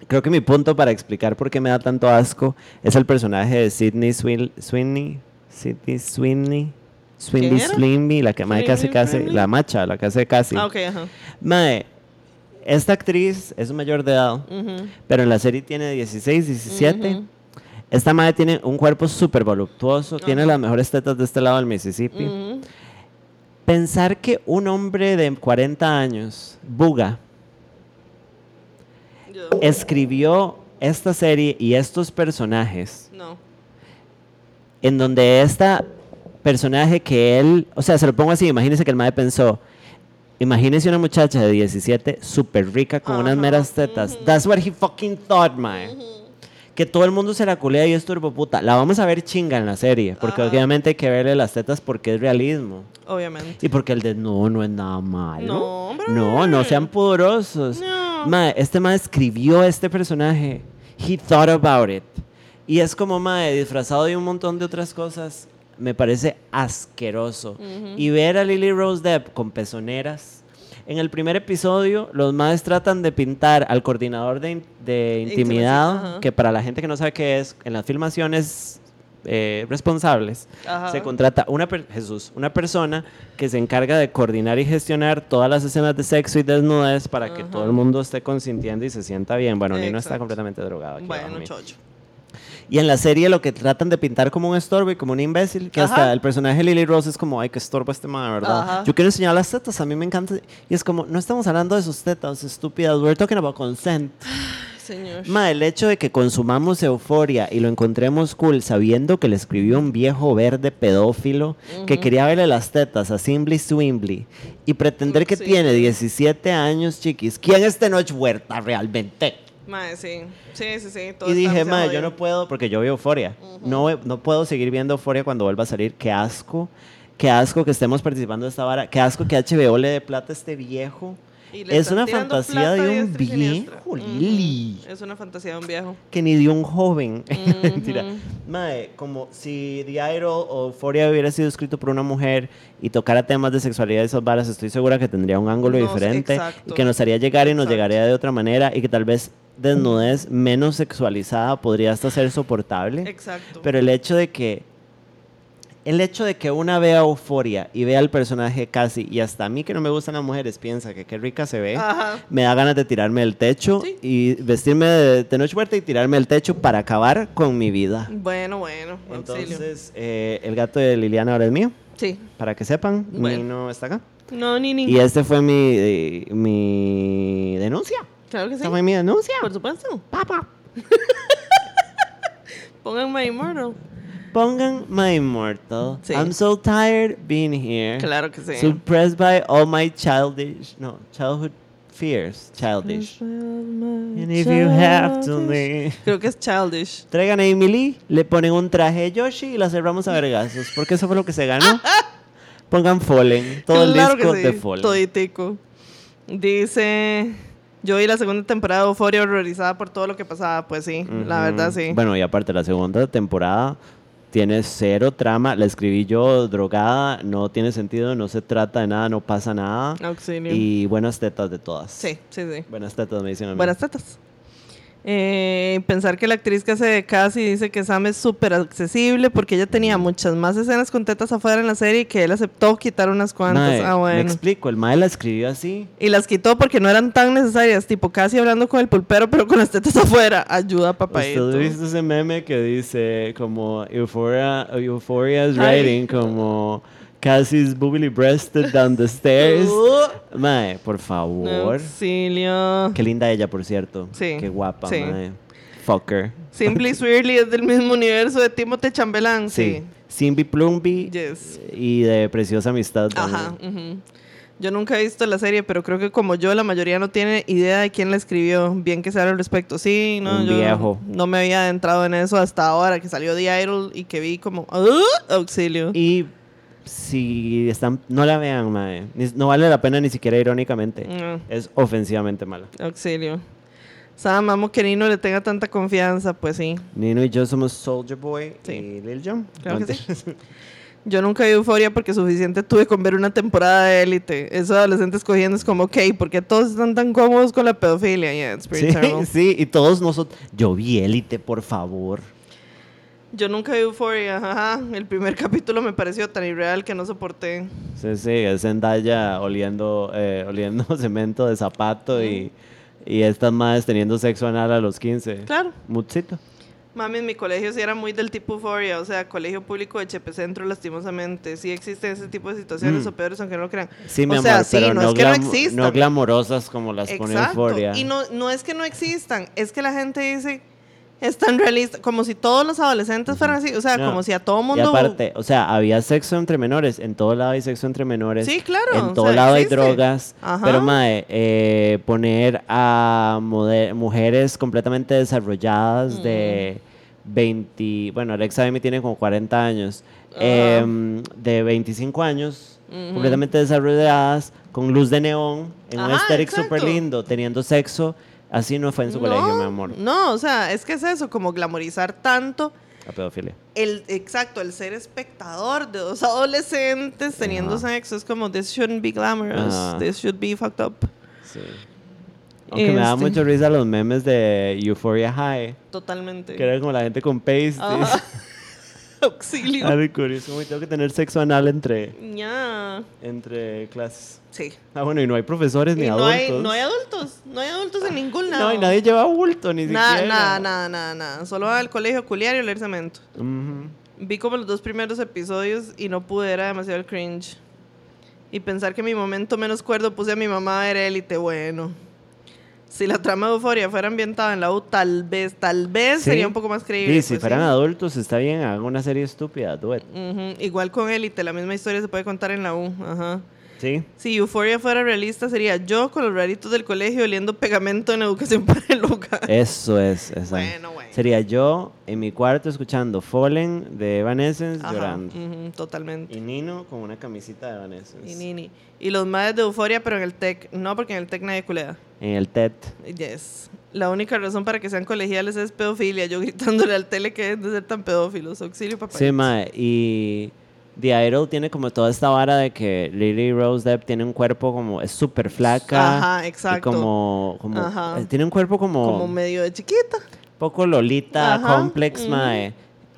creo que mi punto para explicar por qué me da tanto asco es el personaje de Sidney Swin- Sweeney. Sweeney. Sweeney era? Sweeney, la que Sweeney, casi, Sweeney. la macha, la que hace casi. Ah, ok, ajá. Mae, esta actriz es mayor de edad, pero en la serie tiene 16, 17. Ujú. Esta madre tiene un cuerpo súper voluptuoso, tiene las mejores tetas de este lado del Mississippi. Pensar que un hombre de 40 años, Buga, escribió esta serie y estos personajes, No. En donde esta personaje que él, o sea, se lo pongo así, imagínese que el madre pensó, imagínese una muchacha de 17, súper rica, con unas Ajá, meras tetas. ujú. That's what he fucking thought, mae. Que todo el mundo se la culea y es turboputa. La vamos a ver chinga en la serie, porque obviamente hay que verle las tetas porque es realismo. Obviamente. Y porque el desnudo no es nada malo. No, hombre. No, no sean pudorosos. No. Mae, este mae escribió este personaje. He thought about it. Y es como, mae, disfrazado de un montón de otras cosas, me parece asqueroso. Y ver a Lily Rose Depp con pezoneras. En el primer episodio, los madres tratan de pintar al coordinador de, in- de Intimacy, intimidad, que para la gente que no sabe qué es, en las filmaciones eh, responsables, Ajá. se contrata una Jesús, una persona que se encarga de coordinar y gestionar todas las escenas de sexo y desnudez para que todo el mundo esté consintiendo y se sienta bien. Bueno, Nino está Exacto. completamente drogado. aquí Bueno, chocho. Y en la serie lo que tratan de pintar como un estorbo y como un imbécil, que Ajá. hasta el personaje de Lily Rose es como, ay, que estorbo este man, ¿verdad? Ajá. Yo quiero enseñar las tetas, a mí me encanta. Y es como, no estamos hablando de sus tetas, estúpidas, we're talking about consent. Señor. Ma, el hecho de que consumamos euforia y lo encontremos cool sabiendo que le escribió un viejo verde pedófilo que quería verle las tetas a Simbly Swimbly y pretender que Sí. tiene 17 años, chiquis. ¿Quién es Tenoch Huerta realmente? Mae, sí. Sí, sí, sí. todo Y dije, demasiado ma, yo no puedo, porque yo veo euforia. no, ve- no puedo seguir viendo euforia cuando vuelva a salir. Qué asco. Qué asco que estemos participando de esta vara. Qué asco que HBO le dé plata a este viejo. Es una fantasía de un siniestra. viejo. Lili. Es una fantasía de un viejo. Que ni de un joven. Mentira. Ujú. Mae, como si The Idol o Euphoria hubiera sido escrito por una mujer y tocara temas de sexualidad y esas varas, estoy segura que tendría un ángulo No, diferente exacto. y que nos haría llegar y nos Exacto. llegaría de otra manera y que tal vez desnudez menos sexualizada podría hasta ser soportable. Exacto. Pero el hecho de que el hecho de que una vea Euforia y vea al personaje casi y hasta a mí que no me gustan las mujeres piensa que qué rica se ve, Ajá. me da ganas de tirarme del techo Sí. y vestirme de Tenoch Huerta y tirarme del techo para acabar con mi vida. Bueno, bueno. Entonces, eh, el gato de Liliana ahora es mío, Sí. para que sepan, Bueno. Nino está acá. No, ni ni. Y este fue mi, eh, mi denuncia. Claro que sí. Esta fue mi denuncia. Por supuesto. Papá. Pongan My Immortal. Pongan My Immortal. Sí. I'm so tired being here. Claro que sí. Suppressed by all my childish, no, childhood fears. Childish. And if you have to leave. Creo que es Childish. Traigan a Emily, le ponen un traje de Yoshi y la cerramos a vergazos. Porque eso fue lo que se ganó. Pongan Fallen, todo Claro el disco que sí, de Fallen. Toditico. Dice. Yo vi la segunda temporada de Euphoria horrorizada por todo lo que pasaba. Pues sí, la verdad sí. Bueno, y aparte, la segunda temporada tiene cero trama. La escribí yo drogada, no tiene sentido, no se trata de nada, no pasa nada. Auxilio. Y buenas tetas de todas. Sí, sí, sí. Buenas tetas, me dicen a mí. Buenas tetas. Eh, pensar que la actriz que hace de Cassie dice que Sam es súper accesible porque ella tenía muchas más escenas con tetas afuera en la serie y que él aceptó quitar unas cuantas. Mae, ah, Me bueno. explico, el mae la escribió así. Y las quitó porque no eran tan necesarias, tipo casi hablando con el pulpero pero con las tetas afuera. Ayuda, papayito. ¿Usted viste ese meme que dice como Euphoria, Euphoria is Ay. writing como Cassie's boobily breasted down the stairs? Uh, Mae, por favor. auxilio. Qué linda ella, por cierto. Sí, Qué guapa, sí. mae. Fucker. Simply Swirly es del mismo universo de Timothée Chambelán, sí. Simbi Plumby Yes. y de Preciosa Amistad. Ajá. Yo nunca he visto la serie, pero creo que como yo, la mayoría no tiene idea de quién la escribió. Bien que sea al respecto. Sí, no, Un yo viejo. no me había adentrado en eso hasta ahora que salió The Idol y que vi como "Ah", auxilio. Y si están, no la vean, mae. No vale la pena ni siquiera irónicamente. No, Es ofensivamente mala. auxilio. Sam, amo que Nino le tenga tanta confianza, pues sí. Nino y yo somos Soldier Boy Sí. y Lil Jon. Claro No, que sí. Yo nunca vi Euforia porque suficiente tuve con ver una temporada de élite. Esos adolescentes cogiendo es como, ok, ¿por qué todos están tan cómodos con la pedofilia? Yeah, Sí, terrible. sí, y todos nosotros. Yo vi Élite, por favor. Yo nunca vi Euphoria, ajá. El primer capítulo me pareció tan irreal que no soporté. Sí, sí, es Zendaya oliendo, eh, oliendo cemento de zapato y, y estas madres teniendo sexo anal a los 15. Claro. Mutsito. Mami, en mi colegio sí era muy del tipo Euphoria, o sea, colegio público de Chepe Centro, lastimosamente. Sí existen ese tipo de situaciones Mm. o peores, aunque no lo crean. Sí, mi o amor, sea, sí, pero no, no, es que no existan. no glamorosas como las pone Exacto. Euphoria. Y no, no es que no existan, es que la gente dice, es tan realista, como si todos los adolescentes fueran así, o sea, No. como si a todo Y mundo... aparte, o sea, había sexo entre menores. En todo lado hay sexo entre menores. Sí, claro, En o todo sea, lado existe. hay drogas. Ajá. Pero, mae, eh, poner a mujeres completamente desarrolladas Mm. de 20. Bueno, Alexa Amy tiene como 40 años. Em, de 25 años, completamente desarrolladas, con luz de neón, en un aesthetic súper lindo, teniendo sexo Así no fue en su colegio, mi amor. No, o sea, es que es eso, como glamorizar tanto La pedofilia. el exacto, el ser espectador de dos adolescentes teniendo Ajá. sexo es como this shouldn't be glamorous, Ajá. this should be fucked up. Sí. Aunque me da Este. mucho risa los memes de Euphoria High, Totalmente. que era como la gente con pasties. Auxilio. Ay, curioso, tengo que tener sexo anal entre, entre clases. Sí. Ah, bueno, y no hay profesores ni Y no adultos. hay, no hay adultos, no hay adultos en ningún lado. No, y nadie lleva bulto, ni Nada, siquiera. nada, nada, nada, nada. Solo al colegio culiar y oler cemento. Vi como los dos primeros episodios y no pude, era demasiado el cringe. Y pensar que mi momento menos cuerdo puse a mi mamá a ver élite, bueno. Si la trama de Euforia fuera ambientada en la U, tal vez, tal vez Sí. sería un poco más creíble. Sí, si pues, fueran sí. adultos, está bien, hagan una serie estúpida, do it. Ujú, Igual con élite, la misma historia se puede contar en la U. Ajá. Sí. Si Euphoria fuera realista, sería yo con los raritos del colegio oliendo pegamento en educación para el hogar. Eso es, exacto. Bueno, bueno. Sería yo en mi cuarto escuchando Fallen de Evanescence Ajá, llorando. totalmente. Y Nino con una camisita de Evanescence. Y Nini. Y los madres de Euforia, pero en el TEC. No, porque en el TEC nadie culea. En el TED. Yes. La única razón para que sean colegiales es pedofilia. Yo gritándole al tele que es de ser tan pedófilos. Auxilio, papá. Sí, mae. Y The Idol tiene como toda esta vara de que Lily Rose Depp tiene un cuerpo como. Es súper flaca. Ajá, Y exacto. como. como Ajá. eh, Tiene un cuerpo como. Como medio de chiquita. poco Lolita, Ajá, complex, ujú. mae.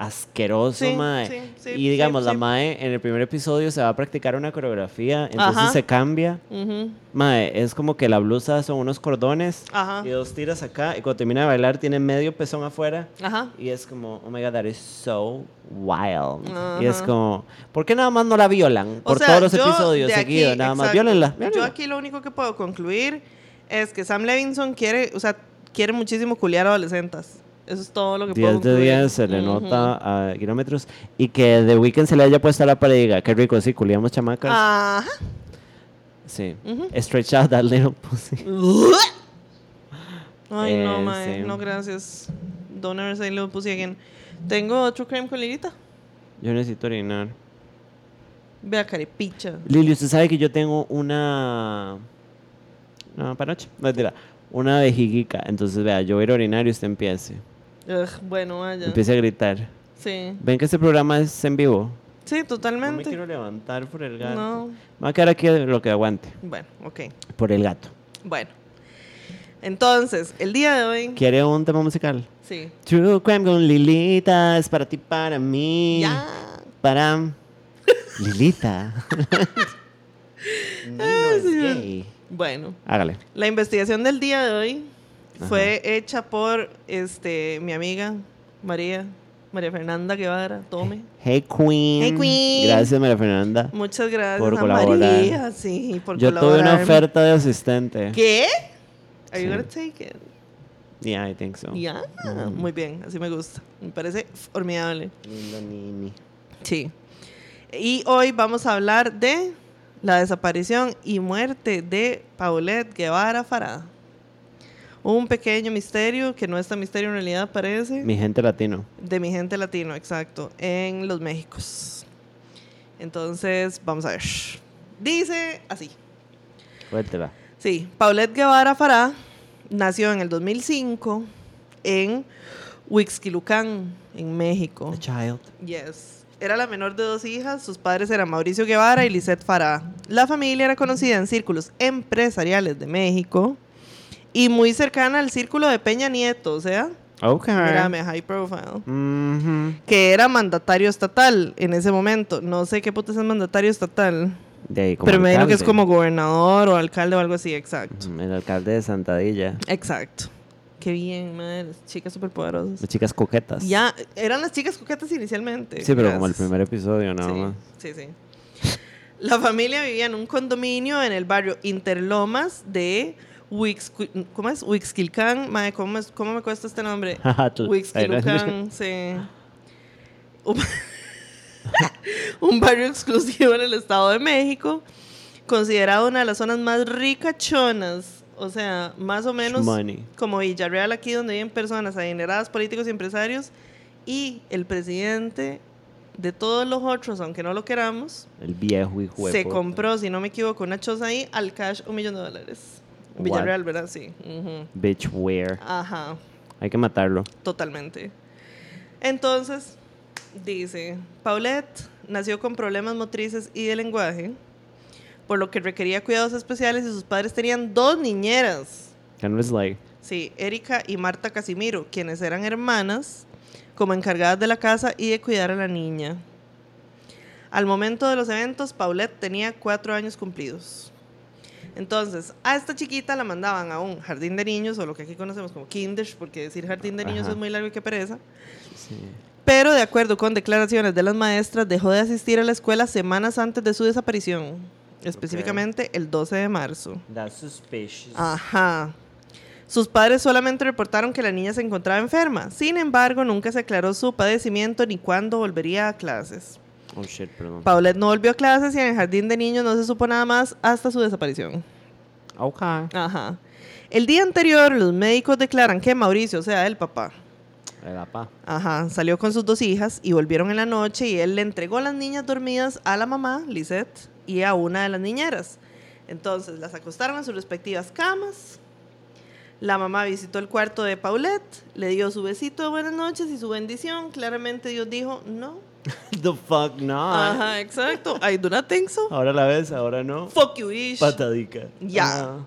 Asqueroso, Sí, mae. sí, sí, y digamos, la mae en el primer episodio se va a practicar una coreografía, entonces Ajá. se cambia. Ujú. Mae, es como que la blusa son unos cordones Ajá. y dos tiras acá. Y cuando termina de bailar, tiene medio pezón afuera. Ajá. Y es como, oh my god, that is so wild. Y es como, ¿por qué nada más no la violan? O Por sea, todos los episodios seguidos, nada más. exacto. Violenla. Yo aquí lo único que puedo concluir es que Sam Levinson quiere, o sea, quiere muchísimo culiar adolescentes. Eso es todo lo que puedo 10 de concluir. 10 se le nota a kilómetros. Y que The Weeknd se le haya puesto a la pared y diga, qué rico, sí, culiamos chamacas. Ajá. Sí. Ujú. Stretch out that little pussy. Ay, no, Eh, mae. sí. No, gracias. Don't ever say little pussy again. Tengo otro creme con lirita. Yo necesito orinar. Vea, carepicha. Lili, usted sabe que yo tengo una. No, panoche. No, mentira. Una vejiguica. Entonces, vea, yo voy a ir a orinar y usted empiece. Ugh, bueno, vaya. Empiece a gritar. Sí. ¿Ven que este programa es en vivo? Sí, No me totalmente. quiero levantar por el gato. No. Me voy a quedar aquí lo que aguante. Bueno, ok. Por el gato. Bueno. Entonces, el día de hoy. ¿Quiere un tema musical? Sí. True Crime con Lilita. Es para ti, para mí. Ya. Para. Lilita. Nino es gay. Bueno, Hágale. la investigación del día de hoy fue hecha por este mi amiga María, María Fernanda Guevara. Tome. Hey Queen. Hey, Queen. Gracias María Fernanda. Muchas gracias Por a colaborar. María, sí, por Yo tuve una oferta de asistente. ¿Qué? Are Sí. you gonna take it? Yeah, I think so. Ya, muy bien, así me gusta. Me parece formidable. Linda Nini. Sí. Y hoy vamos a hablar de la desaparición y muerte de Paulette Guevara Farah. Un pequeño misterio, que no es tan misterio en realidad parece, Mi gente latino. de mi gente latino, exacto, en los Méxicos. Entonces, vamos a ver. Dice así. Cuéntela. Sí, Paulette Guevara Farah nació en el 2005 en Huixquilucan, en México. A child. Yes. Era la menor de dos hijas. Sus padres eran Mauricio Guevara y Lisette Farah. La familia era conocida en círculos empresariales de México y muy cercana al círculo de Peña Nieto, o sea, Ok. mírame, high profile. Que era mandatario estatal en ese momento. No sé qué puto es el mandatario estatal. De ahí, como pero me imagino que es como gobernador o alcalde o algo así, exacto. Ujú, El alcalde de Santadilla. Exacto. Qué bien, madre. Chicas súper poderosas. Las chicas coquetas. Ya, eran las chicas coquetas inicialmente. Sí, pero como el primer episodio, nada sí, más. Sí, sí. La familia vivía en un condominio en el barrio Interlomas de Huixqui- ¿cómo es? Huixquilcán. Mae, ¿cómo, es- ¿Cómo me cuesta este nombre? Tú- Huixquilucán, sí. Un, un barrio exclusivo en el Estado de México, considerado una de las zonas más ricachonas, o sea, más o menos Money. como Villarreal aquí donde viven personas adineradas, políticos y empresarios, y el presidente de todos los otros, aunque no lo queramos, El viejo hijo de se compró, si no me equivoco, una choza ahí al cash un millón de dólares. Villarreal, ¿verdad? Sí. Bitch, where? Ajá, Hay que matarlo. totalmente. Entonces, dice, Paulette nació con problemas motrices y de lenguaje, por lo que requería cuidados especiales y sus padres tenían dos niñeras. Kind of like, Sí, Erika y Marta Casimiro, quienes eran hermanas, como encargadas de la casa y de cuidar a la niña. Al momento de los eventos, Paulette tenía cuatro años cumplidos. Entonces, a esta chiquita la mandaban a un jardín de niños, o lo que aquí conocemos como kinder, porque decir jardín de niños Ajá. es muy largo y que pereza. sí. Pero, de acuerdo con declaraciones de las maestras, dejó de asistir a la escuela semanas antes de su desaparición, específicamente el 12 de marzo. That's suspicious. Ajá. Sus padres solamente reportaron que la niña se encontraba enferma. Sin embargo, nunca se aclaró su padecimiento ni cuándo volvería a clases. Oh shit, perdón. Paulette no volvió a clases y en el jardín de niños no se supo nada más hasta su desaparición. Ok. Ajá. El día anterior, los médicos declaran que Mauricio, o sea, el papá, El papá. ajá, salió con sus dos hijas y volvieron en la noche y él le entregó las niñas dormidas a la mamá, Lisette, y a una de las niñeras. Entonces las acostaron en sus respectivas camas. La mamá visitó el cuarto de Paulette, le dio su besito de buenas noches y su bendición. Claramente Dios dijo, no. The fuck no. Ajá, exacto. I do not think so. Ahora la ves, ahora no. Fuck you, ish. Patadica. Ya. Ah.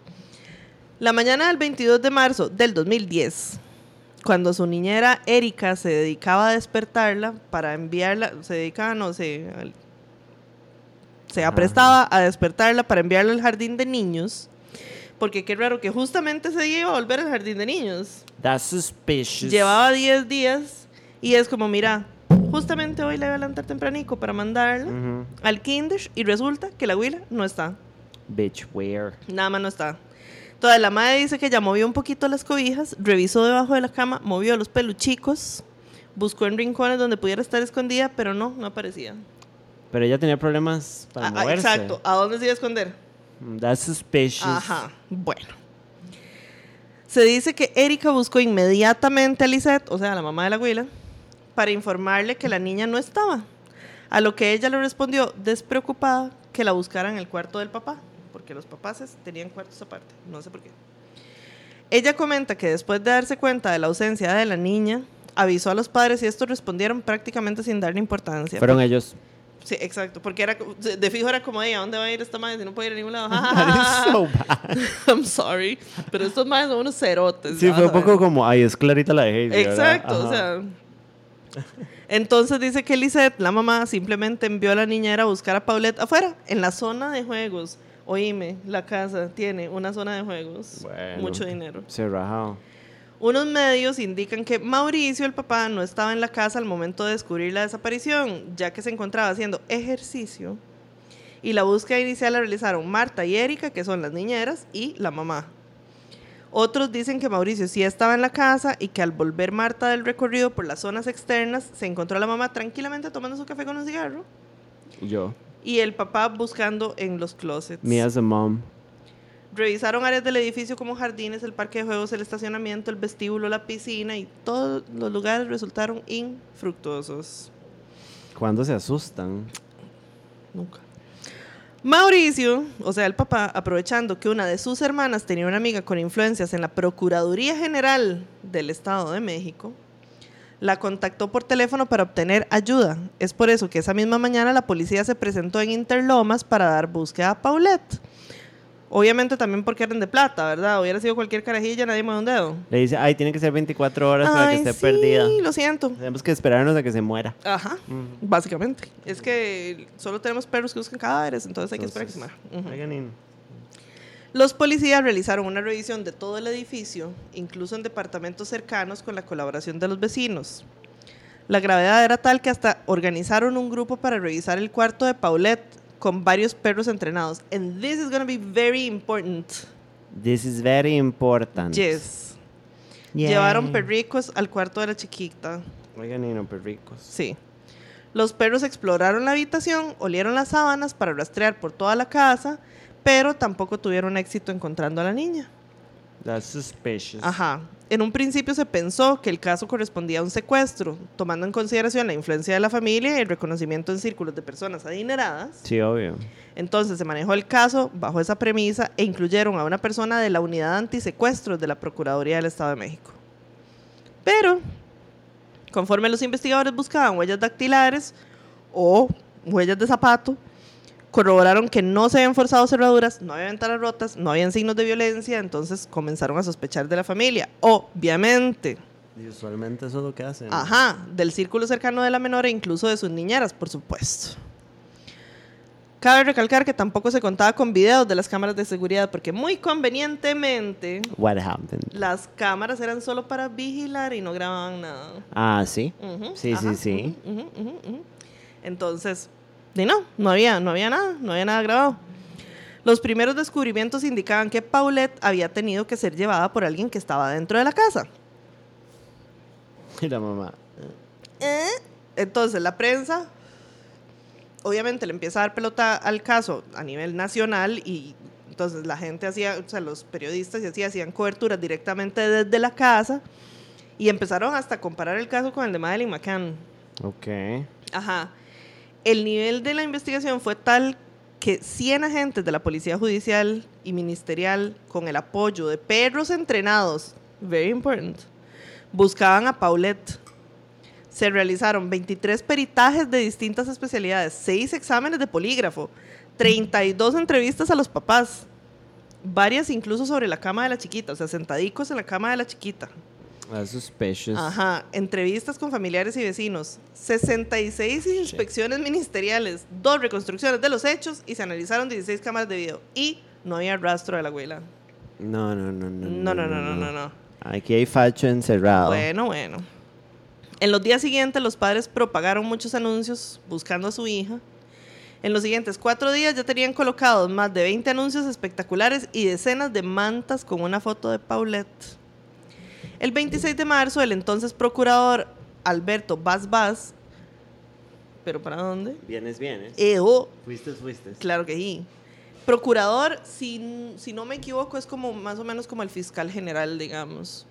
La mañana del 22 de marzo del 2010, cuando su niñera Erika se dedicaba a despertarla para enviarla, se dedicaba, no sé, al- se aprestaba a despertarla para enviarla al jardín de niños, porque qué raro que justamente ese día iba a volver al jardín de niños. That's suspicious. Llevaba 10 días y es como, mira, justamente hoy la voy a levantar tempranico para mandarla Ujú. al kinder y resulta que la huila no está. Bitch, where? Nada más no está. Entonces la madre dice que ya movió un poquito las cobijas, revisó debajo de la cama, movió los peluchicos, buscó en rincones donde pudiera estar escondida, pero no, no aparecía. Pero ella tenía problemas para Ah, ah, moverse. exacto. ¿A dónde se iba a esconder? Mm, That's suspicious. Ajá. Bueno. Se dice que Erika buscó inmediatamente a Lisette, o sea, a la mamá de la abuela, para informarle que la niña no estaba. A lo que ella le respondió, despreocupada, que la buscara en el cuarto del papá, porque los papás tenían cuartos aparte, no sé por qué. Ella comenta que después de darse cuenta de la ausencia de la niña, avisó a los padres y estos respondieron prácticamente sin darle importancia. Fueron ellos. Sí, exacto, porque era, de fijo era como, ¿a dónde va a ir esta madre si no puede ir a ningún lado? That is so bad. I'm sorry, pero estos madres son unos cerotes. Sí, fue un poco como, ay, es Clarita la de. Exacto, o sea. Entonces dice que Lisette, la mamá, simplemente envió a la niñera a buscar a Paulette afuera, en la zona de juegos. Oíme, la casa tiene una zona de juegos. Bueno. Mucho dinero. Se rajado. Unos medios indican que Mauricio, el papá, no estaba en la casa al momento de descubrir la desaparición, ya que se encontraba haciendo ejercicio. Y la búsqueda inicial la realizaron Marta y Erika, que son las niñeras, y la mamá. Otros dicen que Mauricio sí estaba en la casa y que al volver Marta del recorrido por las zonas externas, se encontró a la mamá tranquilamente tomando su café con un cigarro Yo. y el papá buscando en los closets. Me as a mom. Revisaron áreas del edificio como jardines, el parque de juegos, el estacionamiento, el vestíbulo, la piscina y todos los lugares resultaron infructuosos. ¿Cuándo se asustan? Nunca. Mauricio, o sea, el papá, aprovechando que una de sus hermanas tenía una amiga con influencias en la Procuraduría General del Estado de México, la contactó por teléfono para obtener ayuda. Es por eso que esa misma mañana la policía se presentó en Interlomas para dar búsqueda a Paulette. Obviamente también porque eran de plata, ¿verdad? Hubiera sido cualquier carajilla, nadie mueve un dedo. Le dice, ay, tiene que ser 24 horas para que esté sí, perdida. lo siento. Tenemos que esperarnos a que se muera. Ajá, básicamente. Es que solo tenemos perros que buscan cadáveres, entonces hay que esperar que se muera. Los policías realizaron una revisión de todo el edificio, incluso en departamentos cercanos con la colaboración de los vecinos. La gravedad era tal que hasta organizaron un grupo para revisar el cuarto de Paulette con varios perros entrenados. And this is going to be very important. This is very important. Yes. Yay. Llevaron perricos al cuarto de la chiquita. Oigan, y no, perricos. Sí. Los perros exploraron la habitación, olieron las sábanas para rastrear por toda la casa, pero tampoco tuvieron éxito encontrando a la niña. That's suspicious. Ajá. En un principio se pensó que el caso correspondía a un secuestro, tomando en consideración la influencia de la familia y el reconocimiento en círculos de personas adineradas. Sí, obvio. Entonces se manejó el caso bajo esa premisa e incluyeron a una persona de la unidad antisecuestros de la Procuraduría del Estado de México. Pero, conforme los investigadores buscaban huellas dactilares o huellas de zapato, corroboraron que no se habían forzado cerraduras, no había ventanas rotas, no habían signos de violencia, entonces comenzaron a sospechar de la familia. Obviamente. Y usualmente eso es lo que hacen. Ajá, del círculo cercano de la menor e incluso de sus niñeras, por supuesto. Cabe recalcar que tampoco se contaba con videos de las cámaras de seguridad porque muy convenientemente What happened? las cámaras eran solo para vigilar y no grababan nada. Ah, sí. Sí, ajá, sí, sí. Entonces, y no, no había, no había nada, no había nada grabado. Los primeros descubrimientos indicaban que Paulette había tenido que ser llevada por alguien que estaba dentro de la casa. Y la mamá. ¿Eh? Entonces, la prensa, obviamente, le empieza a dar pelota al caso a nivel nacional y entonces la gente hacía, o sea, los periodistas y así hacían coberturas directamente desde la casa y empezaron hasta a comparar el caso con el de Madeleine McCann. Ok. Ajá. El nivel de la investigación fue tal que 100 agentes de la Policía Judicial y Ministerial, con el apoyo de perros entrenados, very important, buscaban a Paulette. Se realizaron 23 peritajes de distintas especialidades, 6 exámenes de polígrafo, 32 entrevistas a los papás, varias incluso sobre la cama de la chiquita, o sea, sentadicos en la cama de la chiquita. That's suspicious. Ajá, entrevistas con familiares y vecinos, 66 inspecciones ministeriales, dos reconstrucciones de los hechos y se analizaron 16 cámaras de video y no había rastro de la abuela. No, no, no, no. No, no, no, no, no, no. Aquí hay facho encerrado. Bueno, bueno. En los días siguientes los padres propagaron muchos anuncios buscando a su hija. En los siguientes cuatro días ya tenían colocados más de 20 anuncios espectaculares y decenas de mantas con una foto de Paulette. El 26 de marzo, el entonces procurador Alberto Vaz Vaz, ¿pero para dónde? Vienes, vienes. EO, Fuiste, fuiste. claro que sí. Procurador, si, si no me equivoco, es como más o menos como el fiscal general, digamos,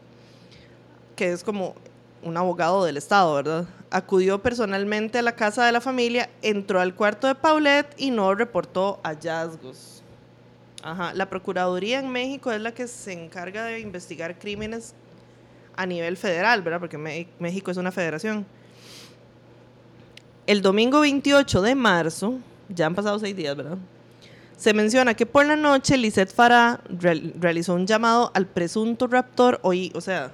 que es como un abogado del Estado, ¿verdad? Acudió personalmente a la casa de la familia, entró al cuarto de Paulette y no reportó hallazgos. Ajá. La Procuraduría en México es la que se encarga de investigar crímenes a nivel federal, ¿verdad? Porque México es una federación. El domingo 28 de marzo, ya han pasado seis días, ¿verdad? Se menciona que por la noche Lisette Farah real- realizó un llamado al presunto raptor, oí, o sea,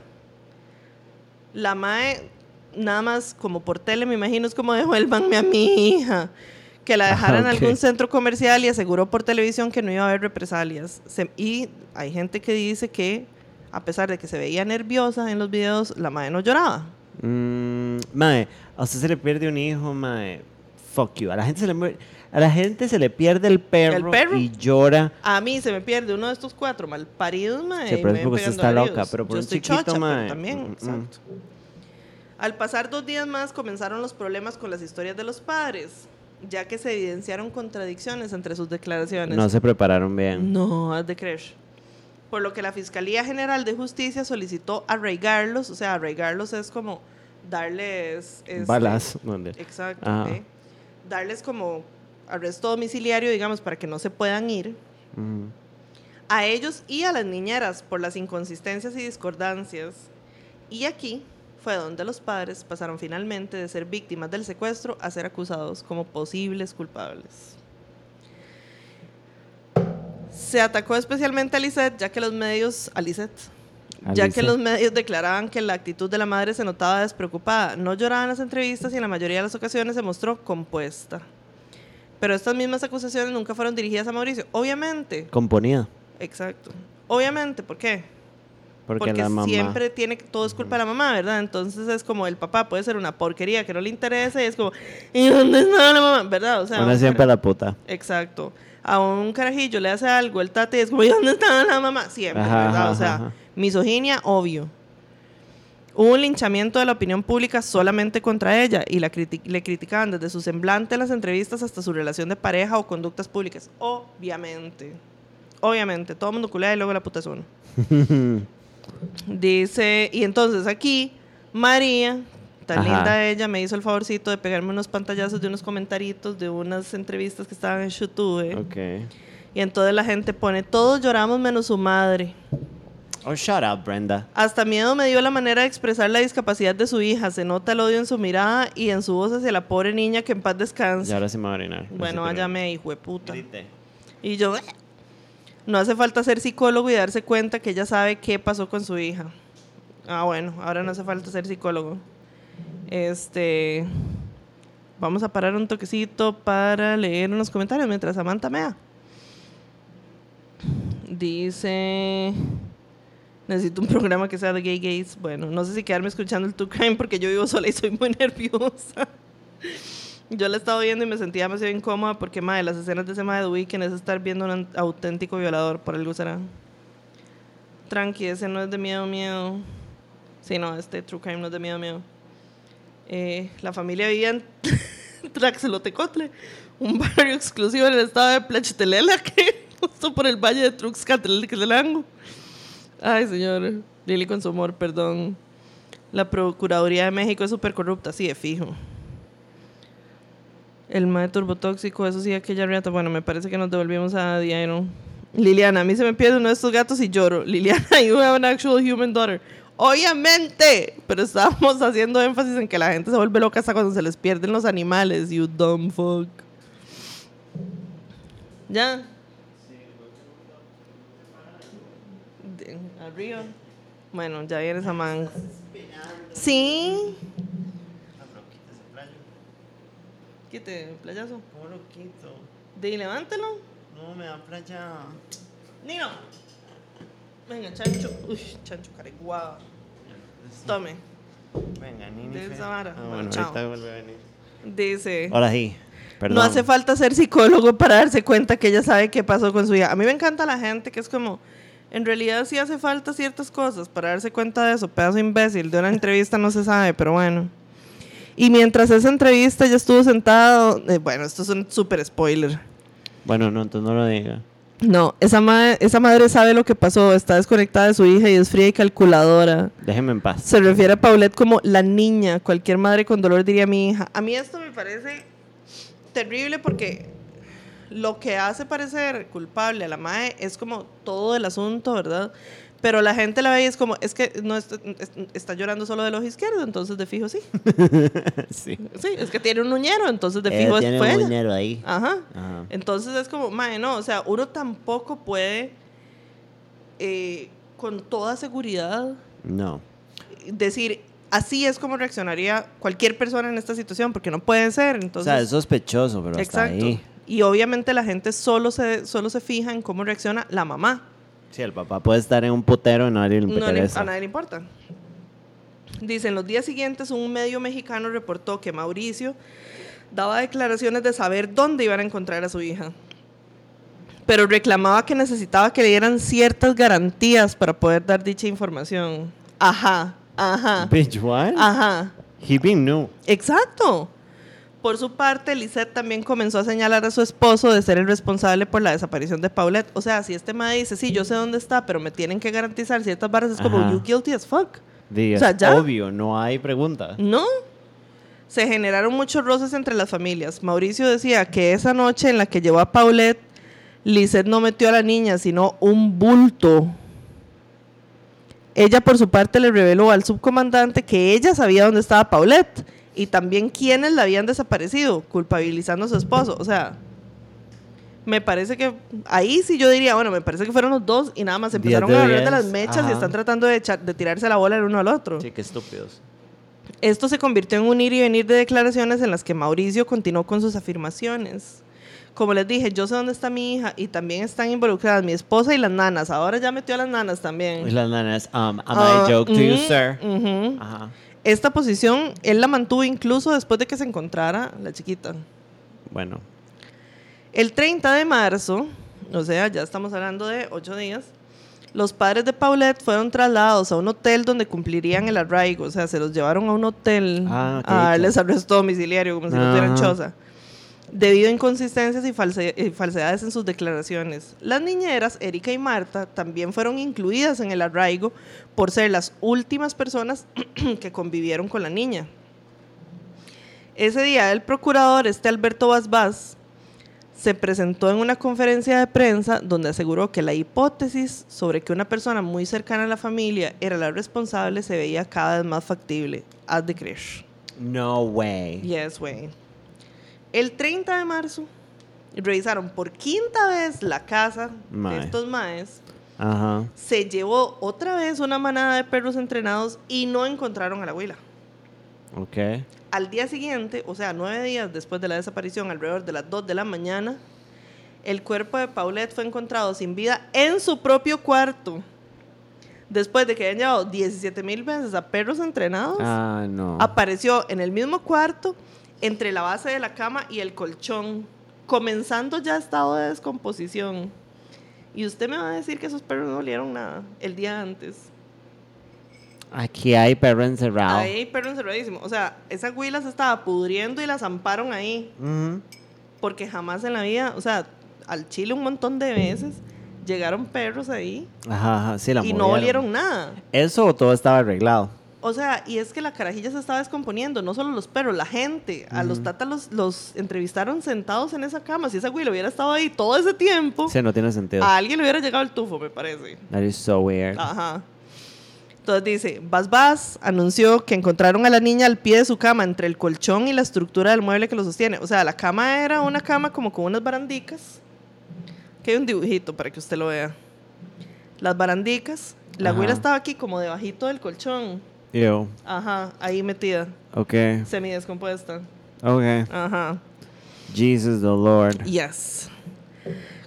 la MAE, nada más como por tele, me imagino, es como devuélvanme a mi hija. Que la dejara en Ah, ok. algún centro comercial y aseguró por televisión que no iba a haber represalias. Se- y hay gente que dice que, a pesar de que se veía nerviosa en los videos, la MAE no lloraba. Mm, mae, a usted se le pierde un hijo, mae. Fuck you. A la gente se le muere- a la gente se le pierde el perro, ¿El perro? y llora. A mí se me pierde uno de estos cuatro malparidos, mae. Sí, pero es porque usted está loca, pero por Yo un estoy chiquito, chocha, mae. pero también, Mm, mm, mm. exacto. Al pasar dos días más comenzaron los problemas con las historias de los padres, ya que se evidenciaron contradicciones entre sus declaraciones. No se prepararon bien. No, has de creer. Por lo que la Fiscalía General de Justicia solicitó arraigarlos, o sea, arraigarlos es como darles... este, Balas. ¿dónde? Exacto. ¿ok? Darles como arresto domiciliario, digamos, para que no se puedan ir Mm. a ellos y a las niñeras por las inconsistencias y discordancias. Y aquí fue donde los padres pasaron finalmente de ser víctimas del secuestro a ser acusados como posibles culpables. Se atacó especialmente a Lisette, ya que los medios, a Lisette, A ya que los medios declaraban que la actitud de la madre se notaba despreocupada. No lloraba en las entrevistas y en la mayoría de las ocasiones se mostró compuesta. Pero estas mismas acusaciones nunca fueron dirigidas a Mauricio. Obviamente, Componida. Exacto. Obviamente, ¿por qué? Porque, la mamá. siempre tiene todo es culpa de la mamá, ¿verdad? Entonces es como el papá puede ser una porquería que no le interesa y es como, ¿y dónde está la mamá? ¿Verdad? O sea, Una siempre la puta. Exacto. A un carajillo le hace algo, el tate es como, ¿y dónde está la mamá? Siempre, Ajá, ¿verdad? ajá, o sea, ajá. misoginia, obvio. Hubo un linchamiento de la opinión pública solamente contra ella y la criti- le criticaban desde su semblante en las entrevistas hasta su relación de pareja o conductas públicas. Obviamente. Obviamente, todo el mundo culea y luego la puta es uno. Dice, y entonces aquí, María, tan Ajá. linda ella, me hizo el favorcito de pegarme unos pantallazos de unos comentaritos de unas entrevistas que estaban en YouTube. Ok. Y entonces la gente pone, todos lloramos menos su madre. Oh, shut up, Brenda. Hasta miedo me dio la manera de expresar la discapacidad de su hija. Se nota el odio en su mirada y en su voz hacia la pobre niña que en paz Y descanse. ahora sí me va a orinar. Bueno, váyame, hijo de puta. Grite. Y yo, "Eh". no hace falta ser psicólogo y darse cuenta que ella sabe qué pasó con su hija. Ah, bueno, ahora no hace falta ser psicólogo. Este, vamos a parar un toquecito para leer unos comentarios mientras Samantha mea. Dice, necesito un programa que sea de gay gays. Bueno, no sé si quedarme escuchando el True Crime porque yo vivo sola y soy muy nerviosa. Yo la he estado viendo y me sentía demasiado incómoda porque, madre, las escenas de ese madre de The Weeknd es estar viendo un auténtico violador, por algo será. Tranqui, ese no es de miedo, miedo. Sí, no, este True Crime no es de miedo, miedo. Eh, la familia vivía en Traxelotecotle, un barrio exclusivo en el estado de Plachitelela, que justo por el valle de Truxcatelango. Ay, señor. Lili con su amor, perdón. La Procuraduría de México es súper corrupta, sí, de fijo. El mae turbotóxico, eso sí, aquella reata. Bueno, me parece que nos devolvimos a Iron. Liliana, a mí se me pierde uno de estos gatos y lloro. Liliana, you have an actual human daughter. Obviamente, pero estábamos haciendo énfasis en que la gente se vuelve loca hasta cuando se les pierden los animales. You dumb fuck. ¿Ya? De- Arriba. Bueno, ya viene esa man. Sí. Quite, playazo. ¿Cómo lo quito? De levántelo. No, me da playa. Nino. Venga, chancho. Uy, chancho careguado. Tome. Venga, Nini. De vara. Ah, Bueno, bueno, chao. ahorita vuelve a venir. Dice. Ahora sí. Perdón. No hace falta ser psicólogo para darse cuenta que ella sabe qué pasó con su hija. A mí me encanta la gente que es como, en realidad sí hace falta ciertas cosas para darse cuenta de eso. Pedazo imbécil, de una entrevista no se sabe, pero bueno. Y mientras esa entrevista ya estuvo sentado, eh, bueno, esto es un súper spoiler. Bueno, no, entonces no lo diga. No, esa, ma- esa madre sabe lo que pasó, está desconectada de su hija y es fría y calculadora. Déjeme en paz. Se refiere a Paulette como la niña. Cualquier madre con dolor diría mi hija. A mí esto me parece terrible porque lo que hace parecer culpable a la madre es como todo el asunto, ¿verdad? Pero la gente la ve y es como, es que no está, es- está llorando solo del ojo izquierdo, entonces de fijo sí. sí. Sí, es que tiene un uñero, entonces de Ella fijo es tiene un ella. dinero ahí. Ajá. Ajá. Entonces es como, mae, no, o sea, uno tampoco puede eh, con toda seguridad No. decir, así es como reaccionaría cualquier persona en esta situación, porque no puede ser. O Entonces, sea, es sospechoso, pero hasta exacto. ahí. Y obviamente la gente solo se, solo se fija en cómo reacciona la mamá. Sí, el papá puede estar en un putero y nadie le No le- interesa. a nadie le importa. Dicen, los días siguientes un medio mexicano reportó que Mauricio daba declaraciones de saber dónde iban a encontrar a su hija. Pero reclamaba que necesitaba que le dieran ciertas garantías para poder dar dicha información. Ajá, ajá, Bitch, what? ajá. He been new. Exacto. Por su parte, Lisette también comenzó a señalar a su esposo de ser el responsable por la desaparición de Paulette. O sea, si este madre dice, sí, yo sé dónde está, pero me tienen que garantizar ciertas barras, es como, Ajá. you guilty as fuck. Di, O sea, ya. obvio, no hay pregunta. No. Se generaron muchos roces entre las familias. Mauricio decía que esa noche en la que llevó a Paulette, Lisette no metió a la niña, sino un bulto. Ella, por su parte, le reveló al subcomandante que ella sabía dónde estaba Paulette y también quiénes la habían desaparecido, culpabilizando a su esposo. O sea, me parece que ahí sí yo diría, bueno, me parece que fueron los dos y nada más empezaron a hablar de las mechas y Ajá. están tratando de, echar- de tirarse la bola el uno al otro. Sí, qué estúpidos. Esto se convirtió en un ir y venir de declaraciones en las que Mauricio continuó con sus afirmaciones. Como les dije, yo sé dónde está mi hija y también están involucradas mi esposa y las nanas. Ahora ya metió a las nanas también. Y las nanas, um, am Ah, I joke to you, sir? ujú. Ajá. Esta posición él la mantuvo incluso después de que se encontrara la chiquita. Bueno, El 30 de marzo, o sea, ya estamos hablando de ocho días, los padres de Paulette fueron trasladados a un hotel donde cumplirían el arraigo. O sea, se los llevaron a un hotel Ah, a darles arresto domiciliario, como si no tuvieran choza. Debido a inconsistencias y, false- y falsedades en sus declaraciones. Las niñeras, Erika y Marta, también fueron incluidas en el arraigo por ser las últimas personas que convivieron con la niña. Ese día el procurador, este Alberto Basbás, se presentó en una conferencia de prensa donde aseguró que la hipótesis sobre que una persona muy cercana a la familia era la responsable se veía cada vez más factible. Haz de creer. No way. Yes, way. El 30 de marzo revisaron por quinta vez la casa Mae. de estos maes. Ajá. Se llevó otra vez una manada de perros entrenados y no encontraron a la abuela. Ok. Al día siguiente, o sea, nueve días después de la desaparición, alrededor de las 2 de la mañana, el cuerpo de Paulette fue encontrado sin vida en su propio cuarto. Después de que habían llevado 17 mil veces a perros entrenados, Ah, no. apareció en el mismo cuarto, entre la base de la cama y el colchón, comenzando ya estado de descomposición. Y usted me va a decir que esos perros no olieron nada el día antes. Aquí hay perro encerrado. Ahí hay perro encerradísimo. O sea, esa huila se estaba pudriendo y la zamparon ahí. Ujú. Porque jamás en la vida, o sea, al Chile un montón de veces llegaron perros ahí Ajá, ajá, sí, la y no olieron nada. Eso todo estaba arreglado. O sea, y es que la carajilla se estaba descomponiendo, no solo los perros, la gente. A los tatas los, los entrevistaron sentados en esa cama. Si esa huila hubiera estado ahí todo ese tiempo, Sí, no tiene sentido. a alguien le hubiera llegado el tufo, me parece. That is so weird. Ajá. Entonces dice, Bas Bas anunció que encontraron a la niña al pie de su cama entre el colchón y la estructura del mueble que lo sostiene. O sea, la cama era una cama como con unas barandicas. Que hay un dibujito para que usted lo vea. Las barandicas. La Ajá. abuela estaba aquí como debajito del colchón. Ew. Ajá, ahí metida, Ok. semidescompuesta. Ok. Ajá. Jesus the Lord. Yes.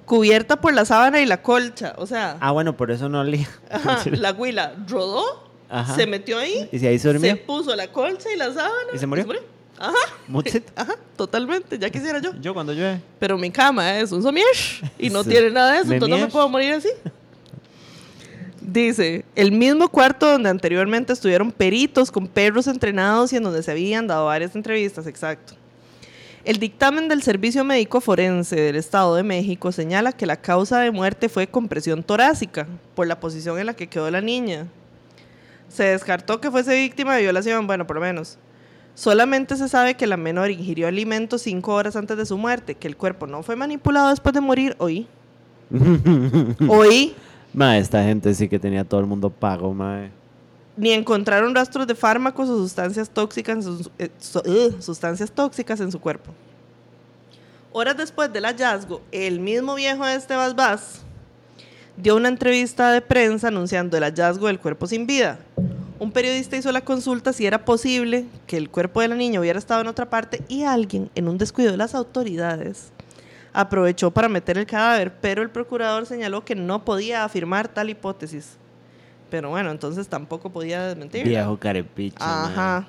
Cubierta por la sábana y la colcha. O sea, Ah, bueno, por eso no olía. ajá, la huila rodó, Ajá. se metió ahí, ¿Y si ahí se durmió? se puso la colcha y la sábana. ¿Y se murió? Ajá, Muchito. ajá, totalmente, ya quisiera yo. Yo cuando llueve. Pero mi cama es un somier y no tiene nada de eso, entonces no me puedo morir así. Dice, el mismo cuarto donde anteriormente estuvieron peritos con perros entrenados y en donde se habían dado varias entrevistas, exacto. El dictamen del Servicio Médico Forense del Estado de México señala que la causa de muerte fue compresión torácica por la posición en la que quedó la niña. Se descartó que fuese víctima de violación, bueno, por lo menos. Solamente se sabe que la menor ingirió alimentos cinco horas antes de su muerte, que el cuerpo no fue manipulado después de morir, oí. Oí. Ma, esta gente sí que tenía todo el mundo pago, ma. Ni encontraron rastros de fármacos o sustancias tóxicas en su, eh, sustancias tóxicas en su cuerpo. Horas después del hallazgo, el mismo viejo de este Bas dio una entrevista de prensa anunciando el hallazgo del cuerpo sin vida. Un periodista hizo la consulta si era posible que el cuerpo de la niña hubiera estado en otra parte y alguien, en un descuido de las autoridades, aprovechó para meter el cadáver, pero el procurador señaló que no podía afirmar tal hipótesis. Pero bueno, entonces tampoco podía desmentir. Viejo carepicho. Ajá.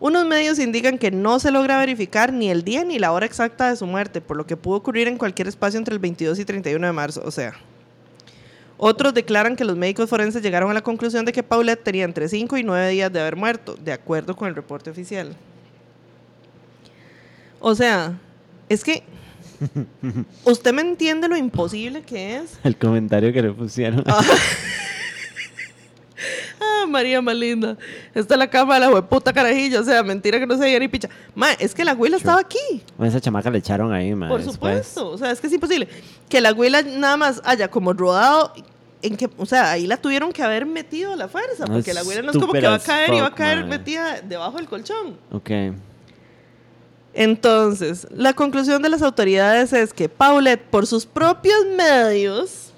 Unos medios indican que no se logra verificar ni el día ni la hora exacta de su muerte, por lo que pudo ocurrir en cualquier espacio entre el 22 y 31 de marzo, o sea. Otros declaran que los médicos forenses llegaron a la conclusión de que Paulette tenía entre 5 y 9 días de haber muerto, de acuerdo con el reporte oficial. O sea, es que usted me entiende lo imposible que es El comentario que le pusieron. Ah, María más linda. Está en la cama de la hueputa carajilla. O sea, mentira que no se veía ni picha. Ma, es que la abuela estaba aquí. Esa chamaca le echaron ahí, ma. Por después. supuesto. O sea, es que es imposible. Que la abuela nada más haya como rodado. En que, o sea, ahí la tuvieron que haber metido a la fuerza. Porque la abuela no es como que va a caer y va a fuck, caer metida debajo del colchón. Ok. Entonces, la conclusión de las autoridades es que Paulette, por sus propios medios,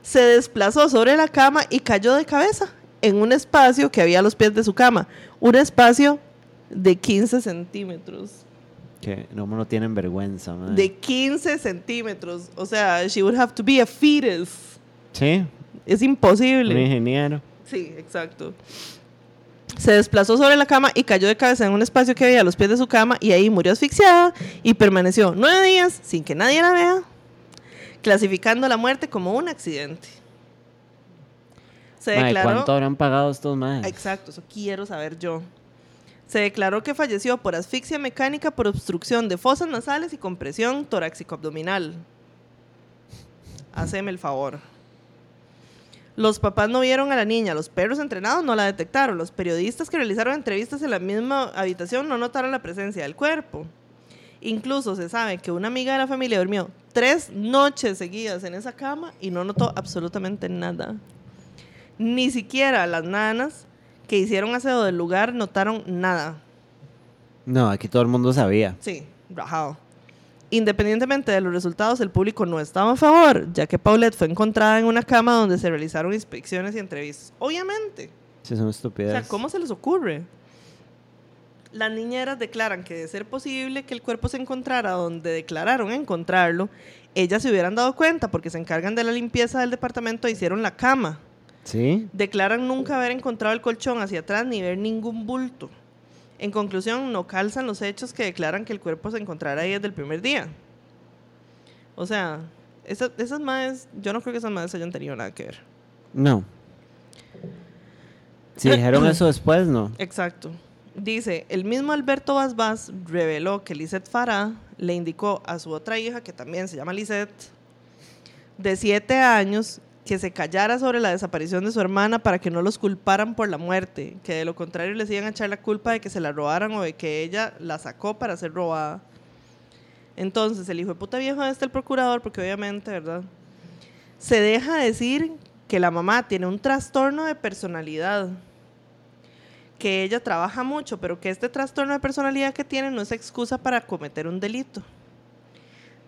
se desplazó sobre la cama y cayó de cabeza en un espacio que había a los pies de su cama. Un espacio de 15 centímetros. Que no, no tienen vergüenza, ma. De 15 centímetros. O sea, she would have to be a fetus. Sí, Es un imposible. ingeniero. Sí, exacto. Se desplazó sobre la cama y cayó de cabeza en un espacio que había a los pies de su cama y ahí murió asfixiada y permaneció nueve días sin que nadie la vea, clasificando la muerte como un accidente. Se Ma, ¿y declaró... ¿Cuánto habrán pagado estos más? Exacto, eso quiero saber yo. Se declaró que falleció por asfixia mecánica por obstrucción de fosas nasales y compresión torácico-abdominal. Haceme el favor. Los papás no vieron a la niña, los perros entrenados no la detectaron, los periodistas que realizaron entrevistas en la misma habitación no notaron la presencia del cuerpo. Incluso se sabe que una amiga de la familia durmió tres noches seguidas en esa cama y no notó absolutamente nada. Ni siquiera las nanas que hicieron aseo del lugar notaron nada. No, aquí todo el mundo sabía. Sí, rajado. Independientemente de los resultados, el público no estaba a favor, ya que Paulette fue encontrada en una cama donde se realizaron inspecciones y entrevistas. Obviamente. Sí, son O estúpidas. sea, ¿cómo se les ocurre? Las niñeras declaran que de ser posible que el cuerpo se encontrara donde declararon encontrarlo, ellas se hubieran dado cuenta porque se encargan de la limpieza del departamento e hicieron la cama. ¿Sí? Declaran nunca haber encontrado el colchón hacia atrás ni ver ningún bulto. En conclusión, no calzan los hechos que declaran que el cuerpo se encontrará ahí desde el primer día. O sea, esa- esas madres, yo no creo que esas madres hayan tenido nada que ver. No. Si dijeron eso después, no. Exacto. Dice, el mismo Alberto Basbás reveló que Lisette Farah le indicó a su otra hija, que también se llama Lisette, de siete años, que se callara sobre la desaparición de su hermana para que no los culparan por la muerte, que de lo contrario les iban a echar la culpa de que se la robaran o de que ella la sacó para ser robada. Entonces, el hijo de puta viejo este el procurador, porque obviamente, ¿verdad? Se deja decir que la mamá tiene un trastorno de personalidad que ella trabaja mucho, pero que este trastorno de personalidad que tiene no es excusa para cometer un delito.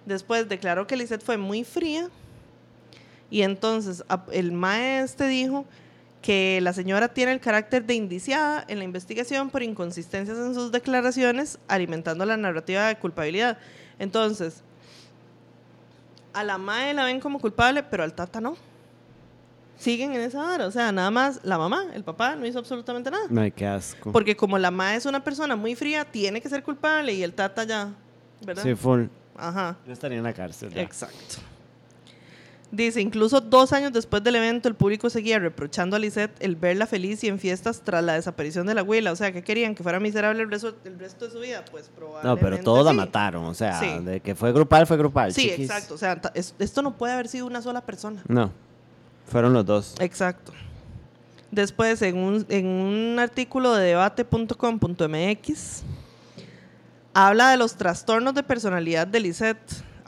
Después declaró que Lisette fue muy fría y entonces el maestro dijo que la señora tiene el carácter de indiciada en la investigación por inconsistencias en sus declaraciones, alimentando la narrativa de culpabilidad. Entonces, a la mae la ven como culpable, pero al tata no. Siguen en esa hora, o sea, nada más la mamá, el papá no hizo absolutamente nada. No, qué asco. Porque como la ma es una persona muy fría, tiene que ser culpable y el tata ya, ¿verdad? Sí, full. Ajá, Yo estaría en la cárcel. ya. exacto. Dice, incluso dos años después del evento, el público seguía reprochando a Lisette el verla feliz y en fiestas tras la desaparición de la abuela. O sea, que querían? ¿Que fuera miserable el resto, el resto de su vida? Pues probablemente No, pero todos la mataron. O sea, Sí. de que fue grupal, fue grupal. Sí, chiquis. exacto. O sea, es- esto no puede haber sido una sola persona. No, fueron los dos. Exacto. Después, en un, en un artículo de debate.com.mx, habla de los trastornos de personalidad de Lisette,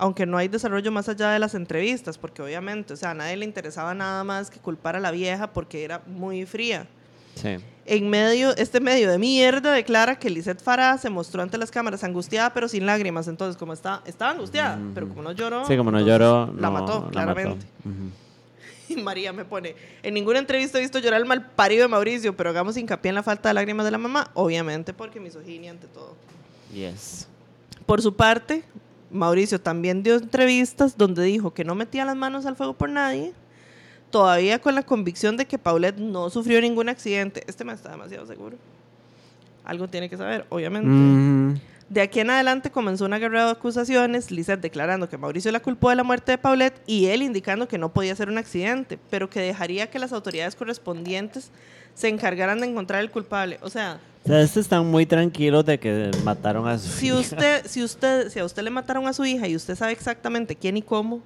aunque no hay desarrollo más allá de las entrevistas, porque obviamente, o sea, a nadie le interesaba nada más que culpar a la vieja porque era muy fría. Sí. En medio, este medio de mierda declara que Lisette Farah se mostró ante las cámaras angustiada pero sin lágrimas. Entonces, como está, estaba angustiada, pero como no lloró, Sí, como no lloró. la no, mató, la claramente. Ujú. Y María me pone, en ninguna entrevista he visto llorar el mal parido de Mauricio, pero hagamos hincapié en la falta de lágrimas de la mamá, obviamente porque misoginia ante todo. Yes. Por su parte, Mauricio también dio entrevistas donde dijo que no metía las manos al fuego por nadie, todavía con la convicción de que Paulette no sufrió ningún accidente. Este me está demasiado seguro. Algo tiene que saber, obviamente. Mm, De aquí en adelante comenzó una guerra de acusaciones, Lizeth declarando que Mauricio la culpó de la muerte de Paulette y él indicando que no podía ser un accidente, pero que dejaría que las autoridades correspondientes se encargaran de encontrar el culpable. O sea, o sea, estos están muy tranquilos de que mataron a su si hija. usted, si usted, si a usted le mataron a su hija y usted sabe exactamente quién y cómo,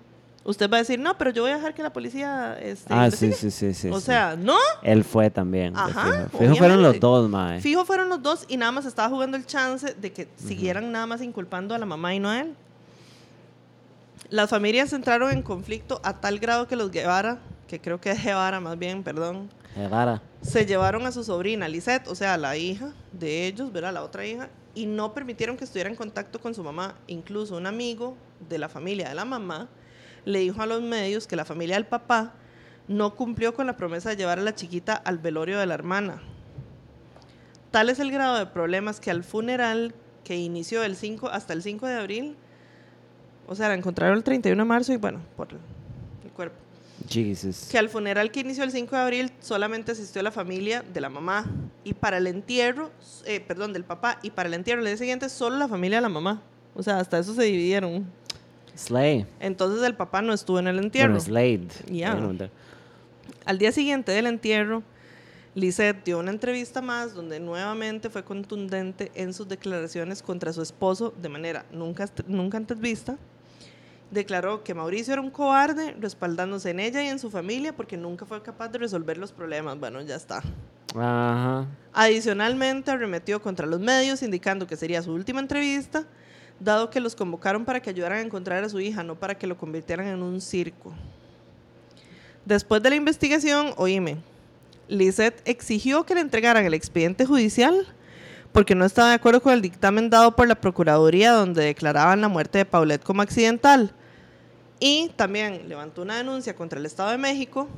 usted va a decir, no, pero yo voy a dejar que la policía este, Ah, sí, investigue". sí, sí, sí. o sí. sea, no, Él fue también. Ajá, fijo. Fijo fueron los dos, mae. Fijo fueron los dos y nada más estaba jugando el chance de que siguieran nada más inculpando a la mamá y no a él. Las familias entraron en conflicto a tal grado que los Guevara, que creo que es Guevara más bien, perdón, Se llevaron a su sobrina Lisette, o sea, la hija de ellos, ¿verdad? La otra hija, y no permitieron que estuviera en contacto con su mamá. Incluso un amigo de la familia de la mamá le dijo a los medios que la familia del papá no cumplió con la promesa de llevar a la chiquita al velorio de la hermana. Tal es el grado de problemas que al funeral que inició el 5 hasta el 5 de abril, o sea, la encontraron el 31 de marzo y bueno, por Jesus. que al funeral que inició el 5 de abril solamente asistió la familia de la mamá y para el entierro, eh, perdón, del papá y para el entierro el día siguiente solo la familia de la mamá. O sea, hasta eso se dividieron. Slay. Entonces el papá no estuvo en el entierro. Bueno, de- Al día siguiente del entierro, Lisette dio una entrevista más donde nuevamente fue contundente en sus declaraciones contra su esposo de manera nunca, nunca antes vista. Declaró que Mauricio era un cobarde, respaldándose en ella y en su familia porque nunca fue capaz de resolver los problemas. Bueno, ya está. Ajá. Adicionalmente, arremetió contra los medios, indicando que sería su última entrevista, dado que los convocaron para que ayudaran a encontrar a su hija, no para que lo convirtieran en un circo. Después de la investigación, oíme, Lisette exigió que le entregaran el expediente judicial porque no estaba de acuerdo con el dictamen dado por la Procuraduría donde declaraban la muerte de Paulette como accidental. Y también levantó una denuncia contra el Estado de México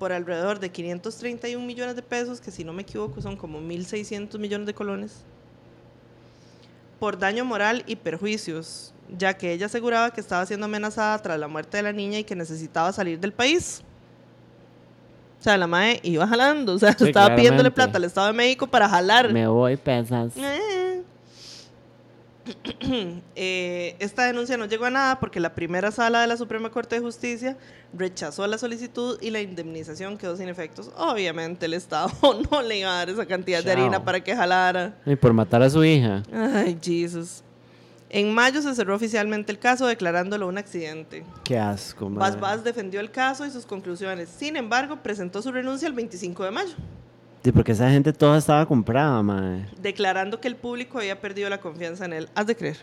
por alrededor de 531 millones de pesos, que si no me equivoco son como 1.600 millones de colones, por daño moral y perjuicios, ya que ella aseguraba que estaba siendo amenazada tras la muerte de la niña y que necesitaba salir del país. O sea, la madre iba jalando, o sea, Sí, estaba pidiéndole plata al Estado de México para jalar. Me voy, pesas. Eh. Eh, esta denuncia no llegó a nada porque la primera sala de la Suprema Corte de Justicia rechazó la solicitud y la indemnización quedó sin efectos. Obviamente el Estado no le iba a dar esa cantidad de Chao. harina para que jalara. Y por matar a su hija. Ay, Jesus. En mayo se cerró oficialmente el caso declarándolo un accidente. Qué asco, Bas madre. Bas defendió el caso y sus conclusiones. Sin embargo, presentó su renuncia el 25 de mayo. Sí, porque esa gente toda estaba comprada, madre. declarando que el público había perdido la confianza en él. Has de creer.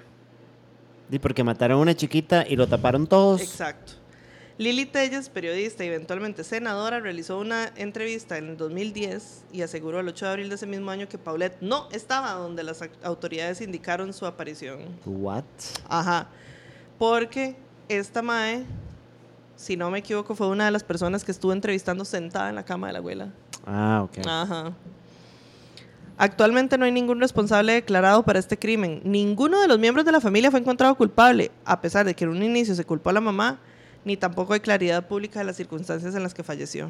Sí, porque mataron a una chiquita y lo taparon todos. Exacto. Lili Telles, periodista y eventualmente senadora, realizó una entrevista en el 2010 y aseguró el 8 de abril de ese mismo año que Paulette no estaba donde las autoridades indicaron su aparición. What? Ajá. Porque esta Mae, si no me equivoco, fue una de las personas que estuvo entrevistando sentada en la cama de la abuela. Ah, ok. Ajá. Actualmente no hay ningún responsable declarado para este crimen. Ninguno de los miembros de la familia fue encontrado culpable, a pesar de que en un inicio se culpó a la mamá, ni tampoco hay claridad pública de las circunstancias en las que falleció.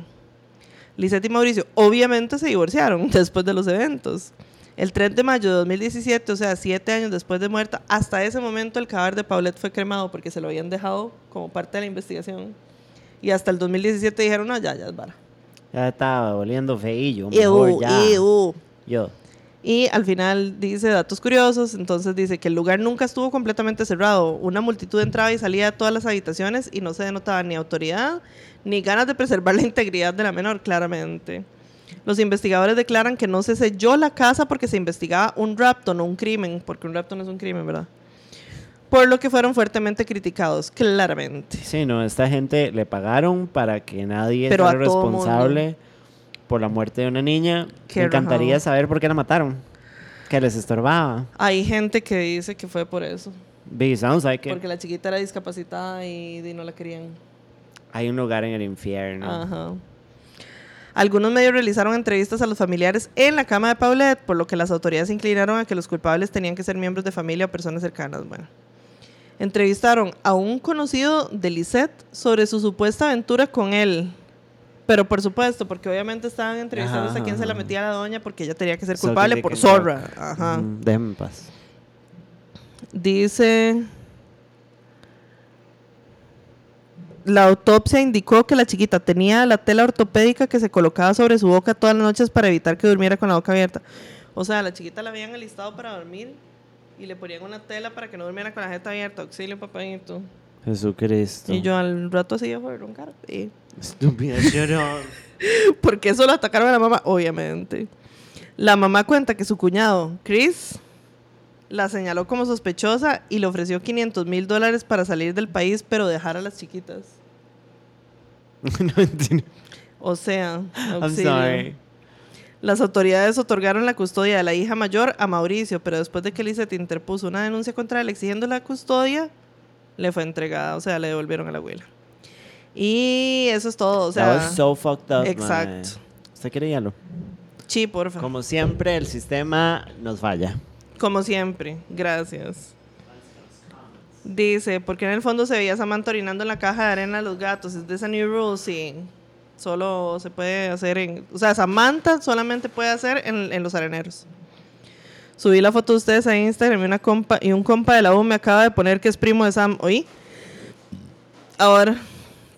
Lisette y Mauricio obviamente se divorciaron después de los eventos. El 3 de mayo de 2017, o sea, siete años después de muerta, hasta ese momento el cadáver de Paulette fue cremado porque se lo habían dejado como parte de la investigación. Y hasta el 2017 dijeron, no, ya, ya es vara. Ya estaba oliendo feillo. Mejor Ew, ya. ew. Yo. Y al final dice datos curiosos, entonces dice que el lugar nunca estuvo completamente cerrado. Una multitud entraba y salía de todas las habitaciones y no se denotaba ni autoridad ni ganas de preservar la integridad de la menor, claramente. Los investigadores declaran que no se selló la casa porque se investigaba un rapto, no un crimen, porque un rapto no es un crimen, ¿verdad? Por lo que fueron fuertemente criticados, claramente. Sí, no, esta gente le pagaron para que nadie Pero fuera responsable por la muerte de una niña. Qué Me encantaría rajado. saber por qué la mataron. Que les estorbaba. Hay gente que dice que fue por eso, Biggie Sounds, ¿sabe que porque la chiquita era discapacitada y, y no la querían. hay un lugar en el infierno. Ajá. Algunos medios realizaron entrevistas a los familiares en la cama de Paulette, por lo que las autoridades se inclinaron a que los culpables tenían que ser miembros de familia o personas cercanas. Bueno. Entrevistaron a un conocido de Lisette sobre su supuesta aventura con él. Pero por supuesto, porque obviamente estaban entrevistando a quién se la metía a la doña porque ella tenía que ser So culpable por zorra. talk. Ajá. Mm, déjenme en paz. Dice. La autopsia indicó que la chiquita tenía la tela ortopédica que se colocaba sobre su boca todas las noches para evitar que durmiera con la boca abierta. O sea, la chiquita la habían alistado para dormir y le ponían una tela para que no durmiera con la jeta abierta. Auxilio, papayito. Jesucristo. Y yo al rato así fue roncar. Sí. Estúpida llorón. Porque eso lo atacaron a la mamá, obviamente. La mamá cuenta que su cuñado, Chris, la señaló como sospechosa y le ofreció 500 mil dólares para salir del país, pero dejar a las chiquitas. no entiendo. O sea, I'm auxilio. sorry. Las autoridades otorgaron la custodia de la hija mayor a Mauricio, pero después de que Lizette interpuso una denuncia contra él exigiendo la custodia, le fue entregada, o sea, le devolvieron a la abuela. Y eso es todo, o sea, That was so fucked up. exacto. ¿Usted quiere hielo? sí, porfa. Como siempre, el sistema nos falla. Como siempre, gracias. Dice, porque en el fondo se veía a Samantha orinando en la caja de arena de los gatos. ¿Es de esa new rule? Sí. Solo se puede hacer en... O sea, Samantha solamente puede hacer en, en los areneros. Subí la foto de ustedes a Instagram y, una compa, y un compa de la U me acaba de poner que es primo de Sam. ¿Oí? Ahora,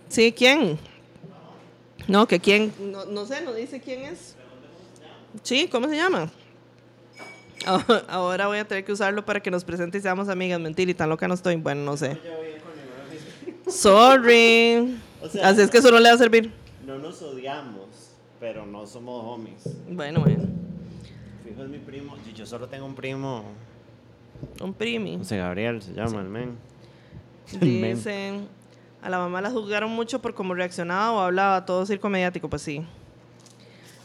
¿sí? ¿Quién? No, que quién... No, no sé, no dice quién es. Sí, ¿cómo se llama? Ahora voy a tener que usarlo para que nos presente y seamos amigas. Mentira, y tan loca no estoy. Bueno, no sé. Sorry. Así es que eso no le va a servir. No nos odiamos, pero no somos homies. Bueno, bueno. Fijo es mi primo. Yo solo tengo un primo. Un primi. José Gabriel se llama el men. Dicen, a la mamá la juzgaron mucho por cómo reaccionaba o hablaba, todo circo mediático, pues sí.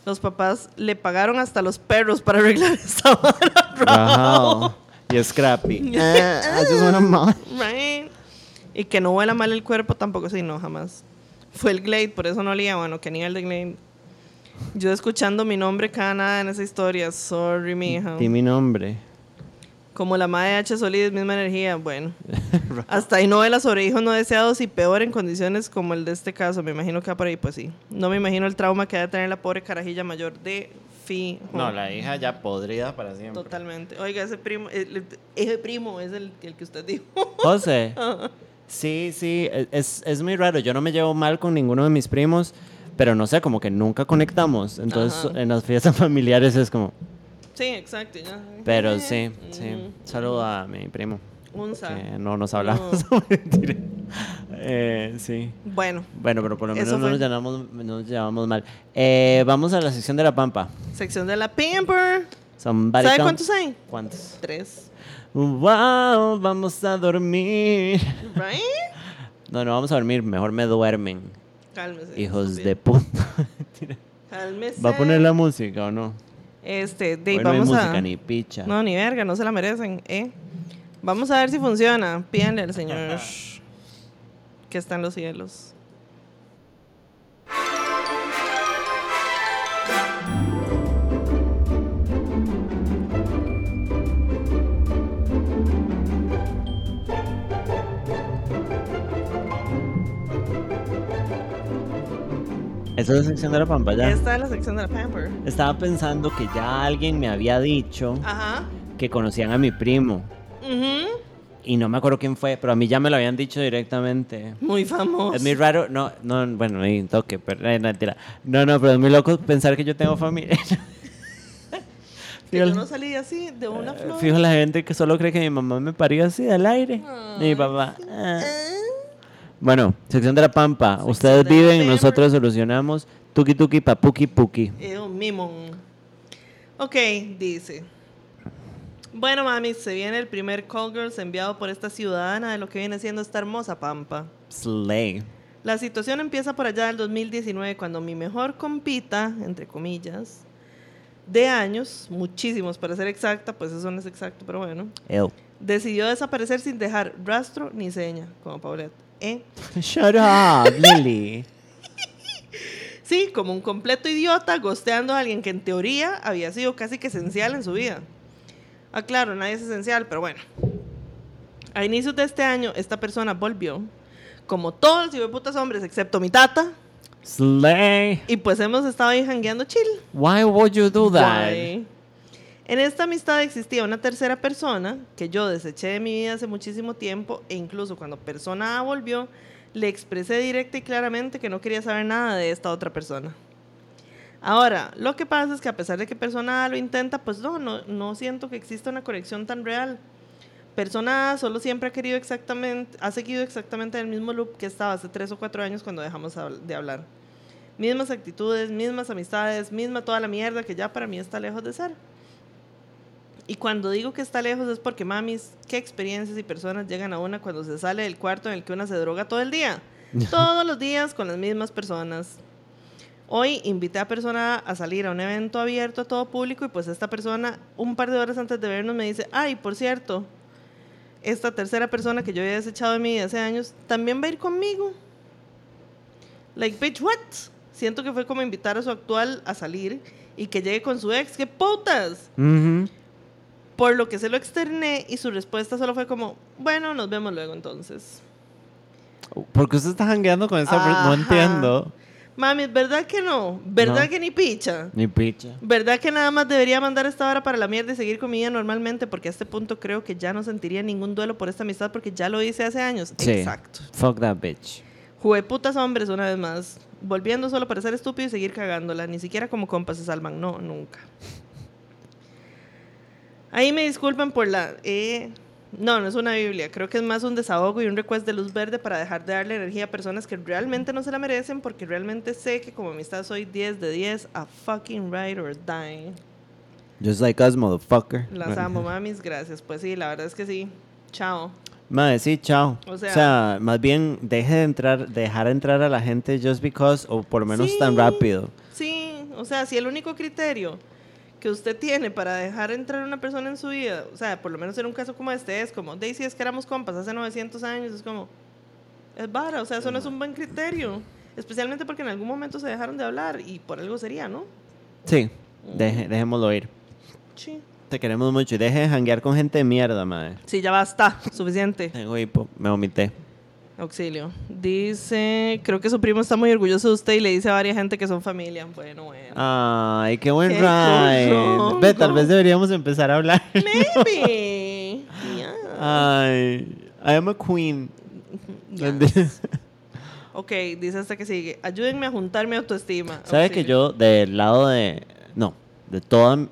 Los papás le pagaron hasta los perros para arreglar esa vara. Wow. Y Scrappy. Eh, I just wanna mow. Right. Y que no huela mal el cuerpo tampoco, sí, no, jamás. Fue el Glade, por eso no olía. Bueno, qué nivel de Glade. Yo escuchando mi nombre cada nada en esa historia. Sorry, mi hija. Di mi nombre. Como la madre de H. Solides, misma energía. Bueno. Hasta hay novelas sobre hijos no deseados y peor en condiciones como el de este caso. Me imagino que va por ahí, pues sí. No me imagino el trauma que debe tener la pobre carajilla mayor de fijo. No, la hija ya podrida para siempre. Totalmente. Oiga, ese primo, el- ese primo es el, el que usted dijo. José. Sí, sí, e, es, es muy raro. Yo no me llevo mal con ninguno de mis primos, pero no sé, como que nunca conectamos. Entonces, Ajá. en las fiestas familiares es como. sí, exacto. ya. Pero sí, sí. Mm. Saludo a mi primo. Unza. Que no nos hablamos. Mentira. Eh, sí. Bueno, Bueno, pero por lo menos no nos, llamamos, no nos llevamos mal. Eh, vamos a la sección de la pampa. sección de la Pamper. ¿Sabe cuántos hay? ¿Cuántos? Tres. Wow, vamos a dormir. Right? No, no vamos a dormir, mejor me duermen. Cálmese. Hijos de puta. Cálmese. ¿Va a poner la música o no? Este, de, Hoy no hay vamos música a. ni picha. No, ni verga, no se la merecen, ¿eh? Vamos a ver si funciona. Pídanle al Señor que está en los cielos. Esa es la sección de la pampa ya. Esta es la sección de la Pamper. Estaba pensando que ya alguien me había dicho Ajá. que conocían a mi primo. Ujú. Y no me acuerdo quién fue, pero a mí ya me lo habían dicho directamente. Muy famoso. Es muy raro, no, no, bueno, ni toque, pero eh, no, mentira. No, no, pero es muy loco pensar que yo tengo familia. Que fijo, yo no salí así de una eh, flor. fijo la gente que solo cree que mi mamá me parió así al aire. Y mi papá. ah. Bueno, sección de la pampa. Sección Ustedes viven, nosotros solucionamos. Tuki tuki papuki puki. Eh, un mimón. Ok, dice. Bueno, mami, se viene el primer Call Girls enviado por esta ciudadana de lo que viene siendo esta hermosa pampa. Slay. La situación empieza por allá del 2019, cuando mi mejor compita, entre comillas, de años, muchísimos para ser exacta, pues eso no es exacto, pero bueno, Ew. decidió desaparecer sin dejar rastro ni seña, como Paulette. ¿Eh? Shut up, Lily. Sí, como un completo idiota, gosteando a alguien que en teoría había sido casi que esencial en su vida. Ah, claro, nadie es esencial, pero bueno. A inicios de este año, esta persona volvió, como todos los putas hombres, excepto mi tata, Slay. y pues hemos estado ahí jangueando chill. Why would you do that? Guay. En esta amistad existía una tercera persona que yo deseché de mi vida hace muchísimo tiempo e incluso cuando persona A volvió, le expresé directa y claramente que no quería saber nada de esta otra persona. Ahora, lo que pasa es que a pesar de que persona A lo intenta, pues no, no, siento que exista una conexión tan real. Persona A solo siempre ha querido exactamente, ha seguido exactamente el mismo loop que estaba hace tres o cuatro años cuando dejamos de hablar. Mismas actitudes, mismas amistades, misma toda la mierda que ya para mí está lejos de ser. Y cuando digo que está lejos es porque, mamis, qué experiencias y personas llegan a una cuando se sale del cuarto en el que una se droga todo el día. Todos los días con las mismas personas. Hoy invité a persona a salir a un evento abierto a todo público y pues esta persona, un par de horas antes de vernos, me dice, ay, por cierto, esta tercera persona que yo había desechado de mí hace años, también va a ir conmigo. Like, bitch, what? Siento que fue como invitar a su actual a salir y que llegue con su ex. ¡Qué putas! Ujú. Por lo que se lo externé y su respuesta solo fue como, bueno, nos vemos luego entonces. ¿Por qué usted está jangueando con esa? No entiendo. Mami, ¿verdad que no? ¿Verdad No. que ni picha? Ni picha. ¿Verdad que nada más debería mandar esta hora para la mierda y seguir con mi vida normalmente? Porque a este punto creo que ya no sentiría ningún duelo por esta amistad porque ya lo hice hace años. Sí. Exacto. Fuck that bitch. Jugué putas hombres una vez más, volviendo solo para ser estúpido y seguir cagándola. Ni siquiera como compas se salvan, no, nunca. Ahí me disculpan por la... eh, no, no es una Biblia. Creo que es más un desahogo y un request de luz verde para dejar de darle energía a personas que realmente no se la merecen porque realmente sé que como amistad soy 10 de 10 a fucking ride or die. Just like us, motherfucker. Las amo, mamis. Gracias. Pues sí, la verdad es que sí. Chao. Madre, sí, chao. O O sea- sea, más bien deje de entrar, dejar entrar a la gente just because, o por lo menos tan Sí. rápido. Sí, o sea, si el único criterio que usted tiene para dejar entrar a una persona en su vida, o sea, por lo menos en un caso como este, es como, Daisy, es que éramos compas hace 900 años, es como, es vara, o sea, eso no es un buen criterio. Especialmente porque en algún momento se dejaron de hablar y por algo sería, ¿no? Sí, deje- dejémoslo ir. Sí. Te queremos mucho y deje de janguear con gente de mierda, madre. Sí, ya basta, suficiente. Tengo hipo, me vomité. Auxilio. Dice, creo que su primo está muy orgulloso de usted y le dice a varias gente que son familia. Bueno, bueno. Ay, qué buen ride. Ve, tal vez deberíamos empezar a hablar. Maybe. Yeah. Ay, I am a queen. Yes. Ok, dice hasta que sigue. Ayúdenme a juntar mi autoestima. ¿Sabe que yo del lado de... No, de toda...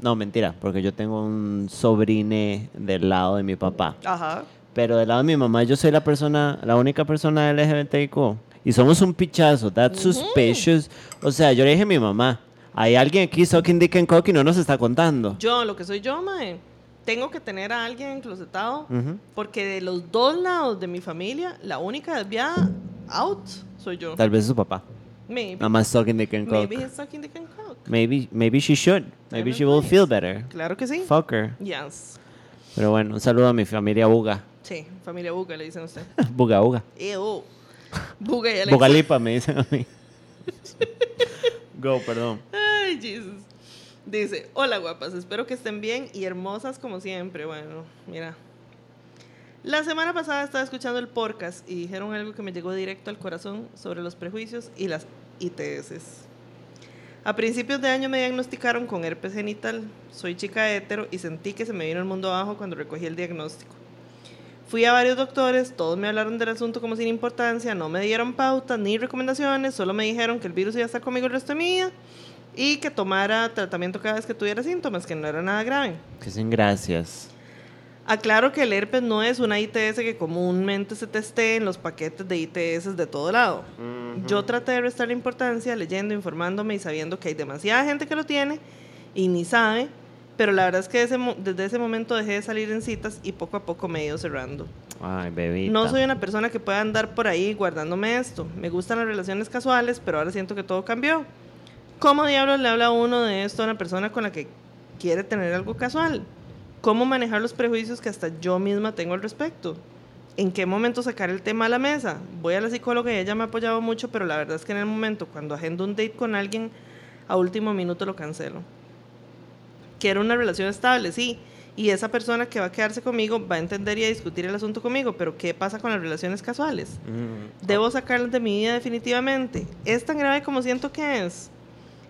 No, mentira, porque yo tengo un sobrine del lado de mi papá. Ajá. Pero del lado de mi mamá, yo soy la persona, la única persona LGBTIQ. Y somos un pichazo. That's suspicious. O sea, yo le dije a mi mamá, hay alguien aquí sucking dick and cock y no nos está contando. Yo, lo que soy yo, mae, tengo que tener a alguien enclosetado Ujú. porque de los dos lados de mi familia, la única desviada out soy yo. Tal vez su papá. Maybe. Más sucking dick and cock. Maybe he's sucking dick and cock. Maybe, maybe she should. Maybe she will feel better. Claro que sí. Fuck her. Yes. Pero bueno, un saludo a mi familia Buga. Sí, familia Buga, le dicen a usted. Buga, Buga. Ew. Buga y Alexa. Bugalipa me dicen a mí. Go, perdón. Ay, Jesus. Dice, hola guapas, espero que estén bien y hermosas como siempre. Bueno, mira. La semana pasada estaba escuchando el podcast y dijeron algo que me llegó directo al corazón sobre los prejuicios y las ITS. A principios de año me diagnosticaron con herpes genital. Soy chica hetero y sentí que se me vino el mundo abajo cuando recogí el diagnóstico. Fui a varios doctores, todos me hablaron del asunto como sin importancia, no me dieron pautas ni recomendaciones, solo me dijeron que el virus iba a estar conmigo el resto de mi vida y que tomara tratamiento cada vez que tuviera síntomas, que no era nada grave. Que sin gracias. Aclaro que el herpes no es una ITS que comúnmente se testea en los paquetes de ITS de todo lado. Yo traté de restar la importancia leyendo, informándome y sabiendo que hay demasiada gente que lo tiene y ni sabe, pero la verdad es que ese desde ese momento dejé de salir en citas y poco a poco me he ido cerrando. Ay, bebita. No soy una persona que pueda andar por ahí guardándome esto. Me gustan las relaciones casuales, pero ahora siento que todo cambió. ¿Cómo diablos le habla uno de esto a una persona con la que quiere tener algo casual? ¿Cómo manejar los prejuicios que hasta yo misma tengo al respecto? ¿En qué momento sacar el tema a la mesa? Voy a la psicóloga y ella me ha apoyado mucho, pero la verdad es que en el momento cuando agendo un date con alguien, a último minuto lo cancelo. Quiero una relación estable, sí. Y esa persona que va a quedarse conmigo va a entender y a discutir el asunto conmigo, pero ¿qué pasa con las relaciones casuales? Mm. Debo sacarlas de mi vida definitivamente. ¿Es tan grave como siento que es?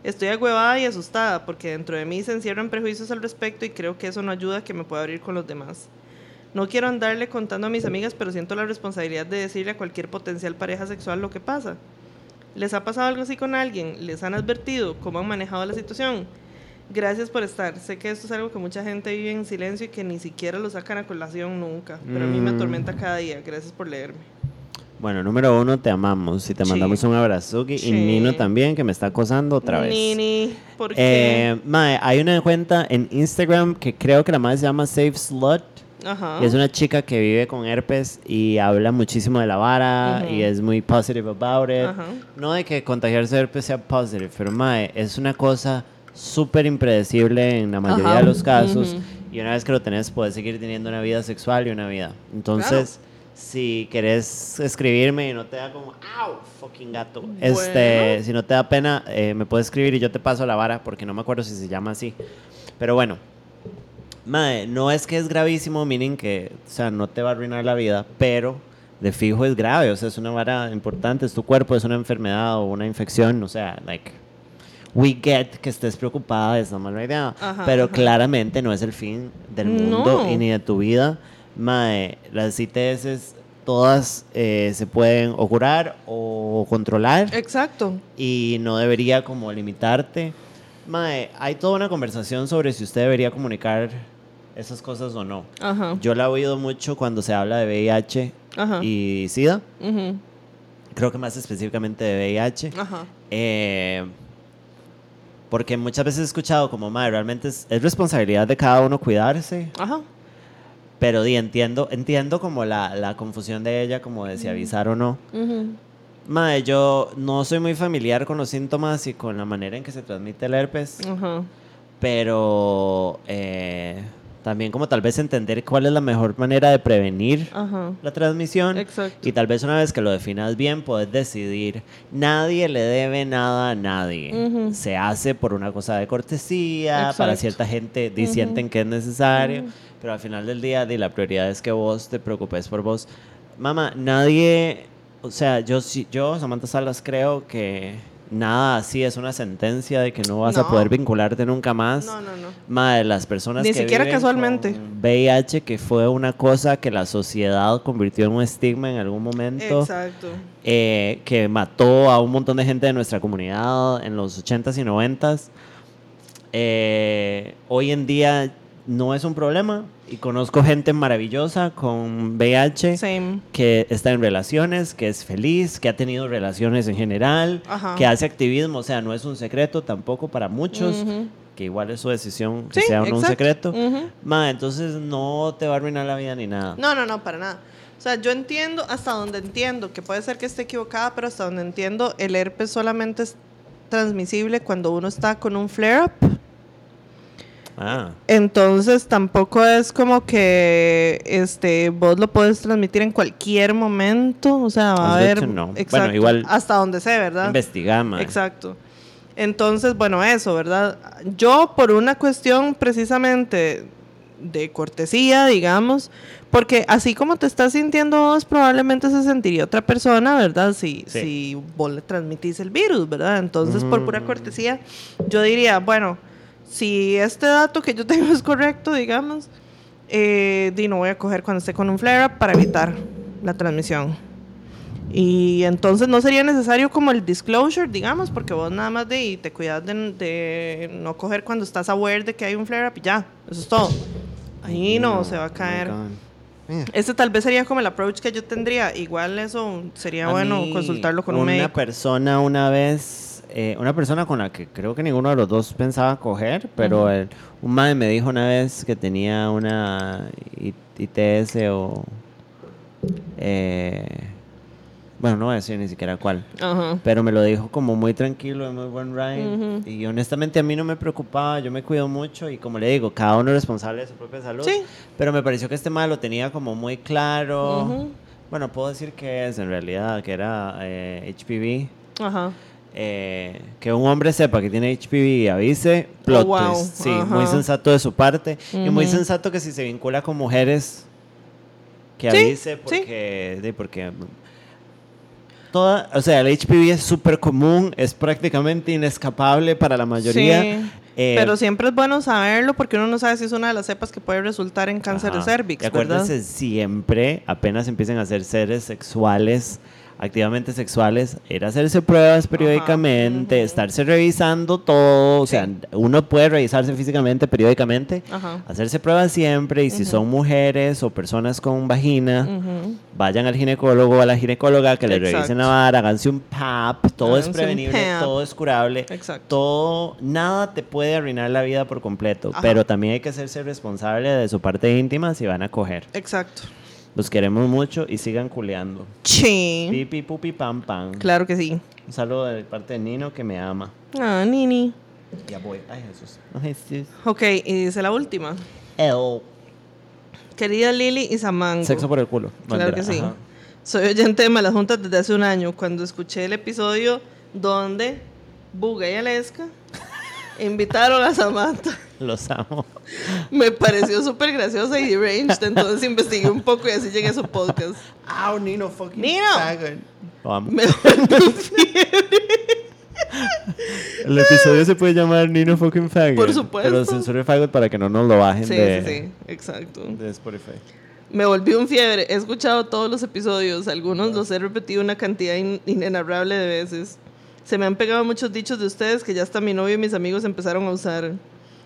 Estoy agüevada y asustada porque dentro de mí se encierran prejuicios al respecto y creo que eso no ayuda a que me pueda abrir con los demás. No quiero andarle contando a mis amigas, pero siento la responsabilidad de decirle a cualquier potencial pareja sexual lo que pasa. ¿Les ha pasado algo así con alguien? ¿Les han advertido cómo han manejado la situación? Gracias por estar. Sé que esto es algo que mucha gente vive en silencio y que ni siquiera lo sacan a colación nunca, pero a mí me Mm. atormenta cada día. Gracias por leerme. Bueno, número uno, te amamos y te Sí. mandamos un abrazo. Y Sí. Nino también, que me está acosando otra vez. Nini, ¿por qué? Eh, mae, hay una cuenta en Instagram que creo que la madre se llama Save Slut. Ajá. Y es una chica que vive con herpes y habla muchísimo de la vara Ujú. y es muy positive about it. Ajá. No de que contagiarse de herpes sea positive, pero mae, es una cosa súper impredecible en la mayoría Ajá. de los casos. Y una vez que lo tenés, puedes seguir teniendo una vida sexual y una vida. Entonces, si querés escribirme y no te da como, ¡au! Fucking gato. Este, si no te da pena, eh, me puedes escribir y yo te paso la vara porque no me acuerdo si se llama así. Pero bueno, no es que es gravísimo, meaning que, o sea, no te va a arruinar la vida, pero de fijo es grave, o sea, es una vara importante, es tu cuerpo, es una enfermedad o una infección, o sea, like, we get que estés preocupada, es una mala idea, Ajá, pero ajá. claramente no es el fin del mundo No. y ni de tu vida. Mae, las ITS todas eh, se pueden o curar o controlar Exacto. y no debería como limitarte. Mae, hay toda una conversación sobre si usted debería comunicar esas cosas o no. Ajá. Yo la he oído mucho cuando se habla de VIH y SIDA, Ujú. creo que más específicamente de VIH. Ajá. Eh, porque muchas veces he escuchado como, madre, realmente es, es responsabilidad de cada uno cuidarse, Ajá. pero di, entiendo, entiendo como la, la confusión de ella, como de si avisar o no. Ujú. Madre, yo no soy muy familiar con los síntomas y con la manera en que se transmite el herpes, Ajá. pero eh, también como tal vez entender cuál es la mejor manera de prevenir Ajá. la transmisión. Exacto. Y tal vez una vez que lo definas bien, puedes decidir. Nadie le debe nada a nadie. Se hace por una cosa de cortesía, para cierta gente di- sienten que es necesario, pero al final del día la prioridad es que vos te preocupes por vos. Mamá, nadie, o sea, yo, yo Samantha Salas, creo que nada así es una sentencia de que no vas a poder vincularte nunca más. No, no, no. Madre, las personas Ni que siquiera viven casualmente. con VIH, que fue una cosa que la sociedad convirtió en un estigma en algún momento, Exacto. eh, que mató a un montón de gente de nuestra comunidad en los 80s y 90s. Eh, hoy en día no es un problema y conozco gente maravillosa con VIH Same. que está en relaciones, que es feliz, que ha tenido relaciones en general, Ajá. que hace activismo, o sea, no es un secreto tampoco para muchos, que igual es su decisión que Sí, sea no un secreto. Ujú. Ma, entonces no te va a arruinar la vida ni nada. No, no, no, para nada. O sea, yo entiendo hasta donde entiendo, que puede ser que esté equivocada, pero hasta donde entiendo, el herpes solamente es transmisible cuando uno está con un flare-up. Ah, Entonces tampoco es como que este vos lo puedes transmitir en cualquier momento. O sea, va a haber. Bueno, igual- Hasta donde sé, ¿verdad? investiga, ma. Exacto. Entonces, bueno, eso, ¿verdad? Yo, por una cuestión precisamente de cortesía, digamos, porque así como te estás sintiendo vos, probablemente se sentiría otra persona, ¿verdad? Si, Sí. si vos le transmitís el virus, ¿verdad? Entonces, por pura Mm. cortesía, yo diría, bueno, si este dato que yo tengo es correcto, digamos, eh, di, no voy a coger cuando esté con un flare-up para evitar la transmisión. Y entonces no sería necesario como el disclosure, digamos, porque vos nada más de, y te cuidas de, de no coger cuando estás aware de que hay un flare-up y ya, eso es todo. Ahí no, se va a oh caer. Este tal vez sería como el approach que yo tendría. Igual eso sería A bueno consultarlo con un una médico. persona una vez, eh, una persona con la que creo que ninguno de los dos pensaba coger, pero el- un madre me dijo una vez que tenía una ITS o... eh, bueno, no voy a decir ni siquiera cuál. Ajá. Pero me lo dijo como muy tranquilo, de muy buen ride. Ujú. Y honestamente a mí no me preocupaba, yo me cuido mucho y como le digo, cada uno es responsable de su propia salud. Sí. Pero me pareció que este mal lo tenía como muy claro. Bueno, puedo decir que es en realidad, que era eh, HPV. Ajá. Eh, que un hombre sepa que tiene HPV y avise, plot Oh, wow. twist. Sí, Ajá. muy sensato de su parte. Y muy sensato que si se vincula con mujeres, que Sí, avise, porque, sí, porque toda, o sea, el HPV es súper común, es prácticamente inescapable para la mayoría. Sí. Eh, Pero siempre es bueno saberlo porque uno no sabe si es una de las cepas que puede resultar en cáncer de Ajá. cervix, Y acuérdense ¿verdad? siempre, apenas empiecen a ser seres sexuales, activamente sexuales, ir a hacerse pruebas periódicamente, estarse revisando todo, o sea, uno puede revisarse físicamente periódicamente, Ajá. hacerse pruebas siempre y si Ujú. son mujeres o personas con vagina, vayan al ginecólogo o a la ginecóloga que les Exacto. revisen la vara, háganse un PAP, todo es Háganse un prevenible, todo es curable. Exacto. Todo, nada te puede arruinar la vida por completo, Ajá. pero también hay que hacerse responsable de su parte íntima si van a coger. Exacto. Los queremos mucho y sigan culeando. Sí. Pipi, pupi, pam, pam. Claro que sí. Un saludo de parte de Nino que me ama. Ah, Nini. Ya voy. Ay, Jesús. No, Jesús. Ok, y dice la última. El Querida Lili y Samango. sexo por el culo. Claro que sí. ajá. Soy oyente de Malas Juntas desde hace un año, cuando escuché el episodio donde Buga y Aleska invitaron a Samantha. Los amo. Me pareció súper graciosa y deranged, entonces investigué un poco y así llegué a su podcast. Ow, Nino fucking Nino. Lo amo. Me El episodio se puede llamar Nino fucking faggot. Por supuesto. Pero censure faggot para que no nos lo bajen Sí, de, sí, sí, exacto. de Spotify. Me volví un fiebre. He escuchado todos los episodios. Algunos los he repetido una cantidad in- inenarrable de veces. Se me han pegado muchos dichos de ustedes que ya hasta mi novio y mis amigos empezaron a usar.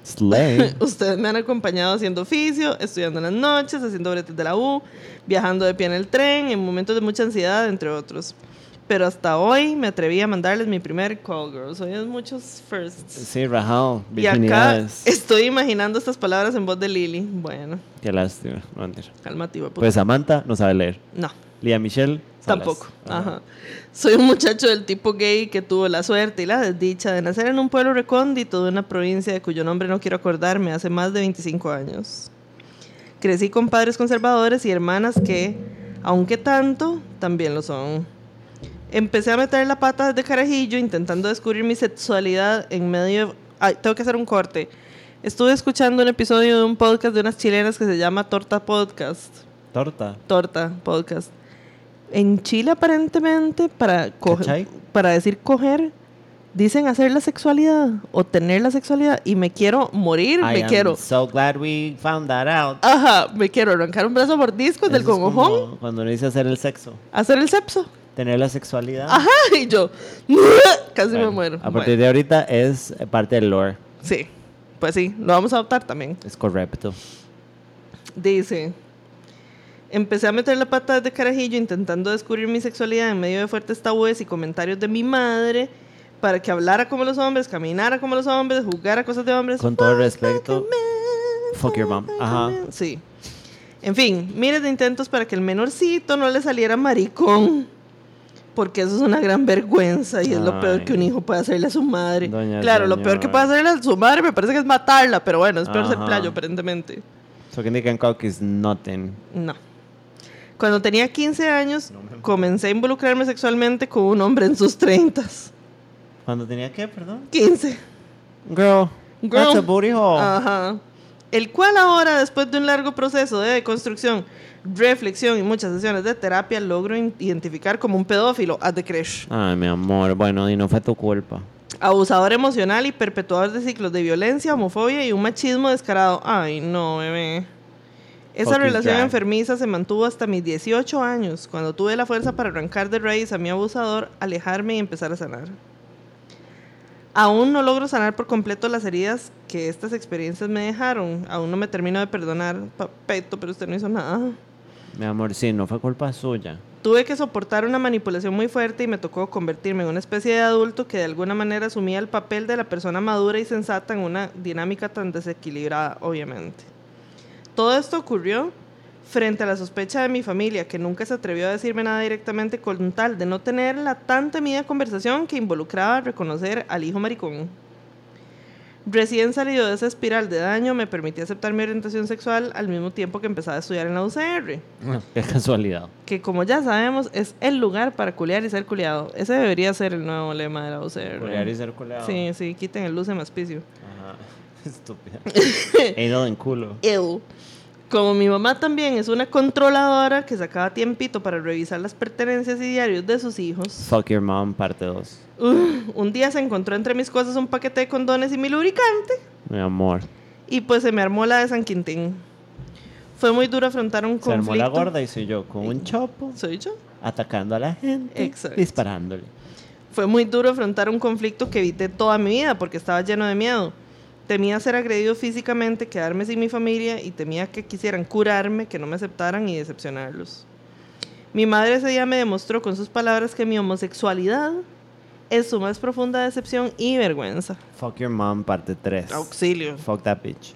Slay. Ustedes me han acompañado haciendo oficio, estudiando en las noches, haciendo bretes de la U, viajando de pie en el tren, en momentos de mucha ansiedad, entre otros. Pero hasta hoy me atreví a mandarles mi primer call, girls. Hoy es muchos firsts. Sí, rajado. Y acá estoy imaginando estas palabras en voz de Lily. Bueno, Qué lástima. No, puta. Pues Samantha no sabe leer. no. Lía Michelle. Salas. Tampoco. Ajá. Soy un muchacho del tipo gay que tuvo la suerte y la desdicha de nacer en un pueblo recóndito de una provincia de cuyo nombre no quiero acordarme hace más de 25 años. Crecí con padres conservadores y hermanas que, aunque tanto, también lo son. Empecé a meter la pata desde carajillo intentando descubrir mi sexualidad en medio... de- Ay, tengo que hacer un corte. Estuve escuchando un episodio de un podcast de unas chilenas que se llama Torta Podcast. Torta. Torta Podcast. En Chile aparentemente para coger, para decir coger dicen hacer la sexualidad o tener la sexualidad y me quiero morir, I me am quiero. so glad we found that out. Ajá, me quiero arrancar un brazo por discos del Eso congojón, Cuando uno dice hacer el sexo. hacer el sepso. Tener la sexualidad. Ajá, y yo casi me muero. A Bueno, partir de ahorita es parte del lore. sí, pues sí, lo vamos a adoptar también. Es correcto. Dice, empecé a meter la pata desde carajillo intentando descubrir mi sexualidad en medio de fuertes tabúes y comentarios de mi madre para que hablara como los hombres, caminara como los hombres, jugara cosas de hombres. Con todo el respeto. Fuck your mom. Ajá. Sí. En fin, miles de intentos para que el menorcito no le saliera maricón. Porque eso es una gran vergüenza y es lo peor que un Ay. hijo puede hacerle a su madre. Doña claro, lo peor que señora. puede hacerle a su madre me parece que es matarla, pero bueno, es peor ser Ajá. playo, aparentemente. So que and Cock is nothing. No. Cuando tenía 15 años, comencé a involucrarme sexualmente con un hombre en sus 30. Cuando tenía qué, perdón? 15. Girl. Girl. That's a booty hole. Ajá. El cual ahora, después de un largo proceso de deconstrucción, reflexión y muchas sesiones de terapia, logro identificar como un pedófilo, at the crash. Ay, mi amor. Bueno, y no fue tu culpa. Abusador emocional y perpetuador de ciclos de violencia, homofobia y un machismo descarado. Ay, no, bebé. Esa relación enfermiza se mantuvo hasta mis 18 años, cuando tuve la fuerza para arrancar de raíz a mi abusador, alejarme y empezar a sanar. Aún no logro sanar por completo las heridas que estas experiencias me dejaron. Aún no me termino de perdonar, papeto, pero usted no hizo nada. Mi amor, sí, no fue culpa suya. Tuve que soportar una manipulación muy fuerte y me tocó convertirme en una especie de adulto que de alguna manera asumía el papel de la persona madura y sensata en una dinámica tan desequilibrada, obviamente. Todo esto ocurrió frente a la sospecha de mi familia, que nunca se atrevió a decirme nada directamente con tal de no tener la tan temida conversación que involucraba reconocer al hijo maricón. Recién salido de esa espiral de daño, me permití aceptar mi orientación sexual al mismo tiempo que empezaba a estudiar en la UCR Qué casualidad. que como ya sabemos es el lugar para culiar y ser culiado. Ese debería ser el nuevo lema de la UCR. Culear y ser culeado. Sí, sí, quiten el luce más picio. Ajá. Estúpida. Anal en culo. Ew. Como mi mamá también es una controladora que sacaba tiempito para revisar las pertenencias y diarios de sus hijos, Fuck your mom, parte 2. uh, un día se encontró entre mis cosas un paquete de condones y mi lubricante Mi amor. y pues se me armó la de San Quintín. Fue muy duro afrontar un Se armó conflicto. la gorda y soy yo con un chopo, ¿Soy yo? atacando a la gente, Exacto. disparándole. Fue muy duro afrontar un conflicto que evité toda mi vida porque estaba lleno de miedo. Temía ser agredido físicamente, quedarme sin mi familia y temía que quisieran curarme, que no me aceptaran y decepcionarlos. Mi madre ese día me demostró con sus palabras que mi homosexualidad es su más profunda decepción y vergüenza. Fuck your mom, parte 3. Auxilio. Fuck that bitch.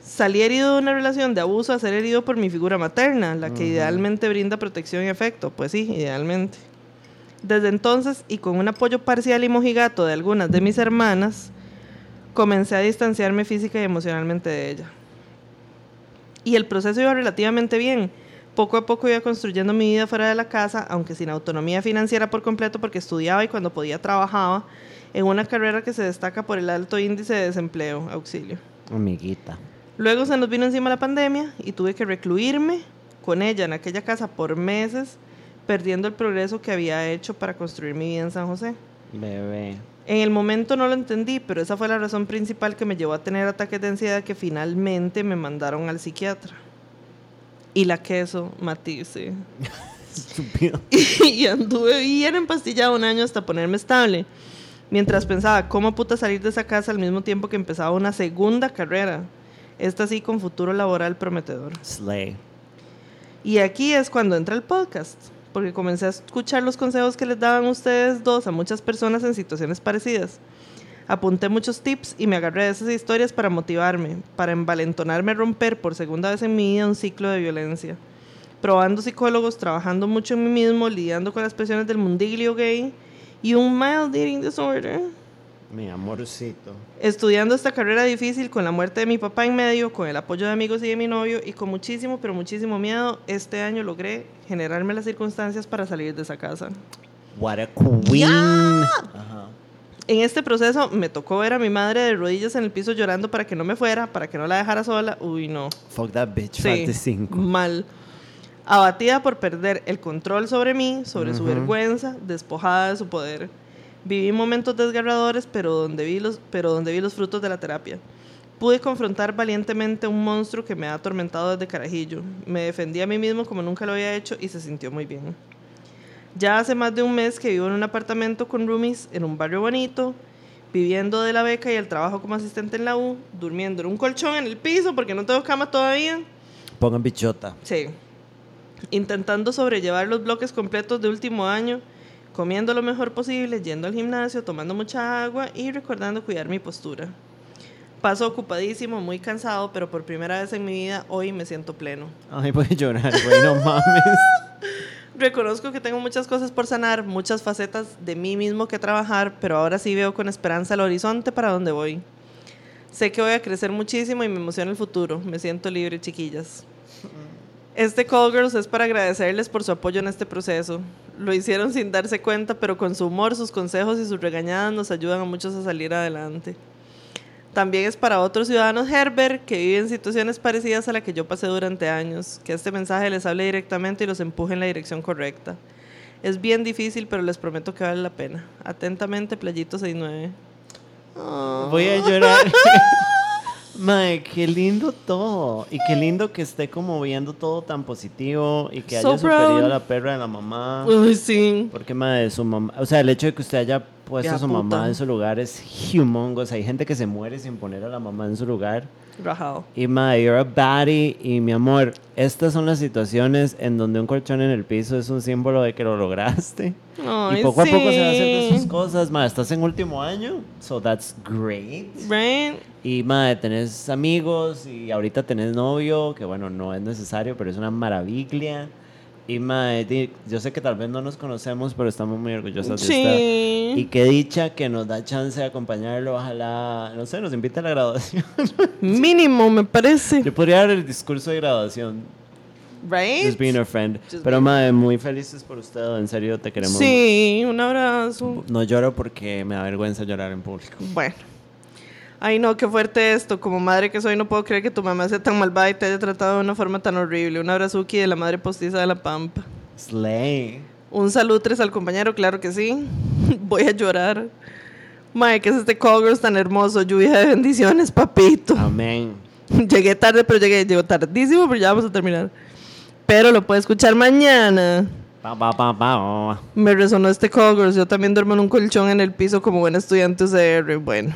Salí herido de una relación de abuso a ser herido por mi figura materna, la que idealmente brinda protección y afecto. Pues sí, idealmente. Desde entonces, y con un apoyo parcial y mojigato de algunas de mis hermanas, comencé a distanciarme física y emocionalmente de ella. Y el proceso iba relativamente bien. Poco a poco iba construyendo mi vida fuera de la casa, aunque sin autonomía financiera por completo porque estudiaba y cuando podía trabajaba en una carrera que se destaca por el alto índice de desempleo. Auxilio. Amiguita. Luego se nos vino encima la pandemia y tuve que recluirme con ella en aquella casa por meses, perdiendo el progreso que había hecho para construir mi vida en San José. Bebé. En el momento no lo entendí, pero esa fue la razón principal que me llevó a tener ataques de ansiedad que finalmente me mandaron al psiquiatra. y la queso Matisse. Estúpido. y anduve bien empastillado un año hasta ponerme estable. Mientras pensaba cómo puta salir de esa casa al mismo tiempo que empezaba una segunda carrera. Esta sí con futuro laboral prometedor. Slay. Y aquí es cuando entra el podcast, porque comencé a escuchar los consejos que les daban ustedes dos a muchas personas en situaciones parecidas. Apunté muchos tips y me agarré de esas historias para motivarme, para envalentonarme a romper por segunda vez en mi vida un ciclo de violencia. Probando psicólogos, trabajando mucho en mí mismo, lidiando con las presiones del mundiglio gay y un mild eating disorder. Mi amorcito. Estudiando esta carrera difícil con la muerte de mi papá en medio, con el apoyo de amigos y de mi novio y con muchísimo, pero muchísimo miedo, este año logré generarme las circunstancias para salir de esa casa. What a queen. Ajá. En este proceso me tocó ver a mi madre de rodillas en el piso llorando para que no me fuera, para que no la dejara sola. Uy, no. Fuck that bitch. Sí, cinco. mal. Abatida por perder el control sobre mí, sobre su vergüenza, despojada de su poder. Viví momentos desgarradores, pero donde, vi los, pero donde vi los frutos de la terapia. Pude confrontar valientemente a un monstruo que me ha atormentado desde carajillo. Me defendí a mí mismo como nunca lo había hecho y se sintió muy bien. Ya hace más de un mes que vivo en un apartamento con roomies en un barrio bonito, viviendo de la beca y el trabajo como asistente en la U, durmiendo en un colchón en el piso porque no tengo cama todavía. Pongan bichota. Sí. Intentando sobrellevar los bloques completos de último año, comiendo lo mejor posible, yendo al gimnasio, tomando mucha agua y recordando cuidar mi postura. Paso ocupadísimo, muy cansado, pero por primera vez en mi vida hoy me siento pleno. Ay, voy a llorar, güey, no mames. Reconozco que tengo muchas cosas por sanar, muchas facetas de mí mismo que trabajar, pero ahora sí veo con esperanza el horizonte para donde voy. Sé que voy a crecer muchísimo y me emociona el futuro. Me siento libre, chiquillas. Este Call Girls es para agradecerles por su apoyo en este proceso. Lo hicieron sin darse cuenta, pero con su humor, sus consejos y sus regañadas nos ayudan a muchos a salir adelante. También es para otros ciudadanos Herbert que viven situaciones parecidas a la que yo pasé durante años, que este mensaje les hable directamente y los empuje en la dirección correcta. Es bien difícil, pero les prometo que vale la pena. Atentamente, Playito 69. Voy a llorar. Mae, qué lindo todo. Y qué lindo que esté como viendo todo tan positivo y que So haya superido a la perra de la mamá. Uy, sí. Porque, mae, su mamá. O sea, el hecho de que usted haya puesto a su puta. mamá en su lugar es humongous. Hay gente que se muere sin poner a la mamá en su lugar. Rajado. Y, mae, you're a baddie. Y, mi amor, estas son las situaciones en donde un colchón en el piso es un símbolo de que lo lograste. Ay, y poco a poco se va haciendo sí. sus cosas, mae. Estás en último año, so that's great. Right? Y, madre, tenés amigos y ahorita tenés novio, que bueno, no es necesario, pero es una maravilla. Y, di- yo sé que tal vez no nos conocemos, pero estamos muy orgullosos de esta. Y Sí. qué dicha que nos da chance de acompañarlo. Ojalá, no sé, nos invita a la graduación. Mínimo, me parece. Yo podría dar el discurso de graduación, Right? just being a friend. Just Pero, madre, muy felices por usted, en serio, te queremos. Sí, un abrazo. No lloro porque me da vergüenza llorar en público. Bueno. Ay, no, qué fuerte esto. Como madre que soy, no puedo creer que tu mamá sea tan malvada y te haya tratado de una forma tan horrible. Un abrazuki de la madre postiza de la Pampa. Slay. Un salutres al compañero, claro que sí. Voy a llorar. Mae, ¿qué es este call girls tan hermoso? Lluvia de bendiciones, papito. Amén. Llegué tarde, pero llegué, llego tardísimo, pero ya vamos a terminar. Pero lo puede escuchar mañana. Pa, pa, pa, pa. Me resonó este call girls. Yo también duermo en un colchón en el piso como buen estudiante UCR. Bueno.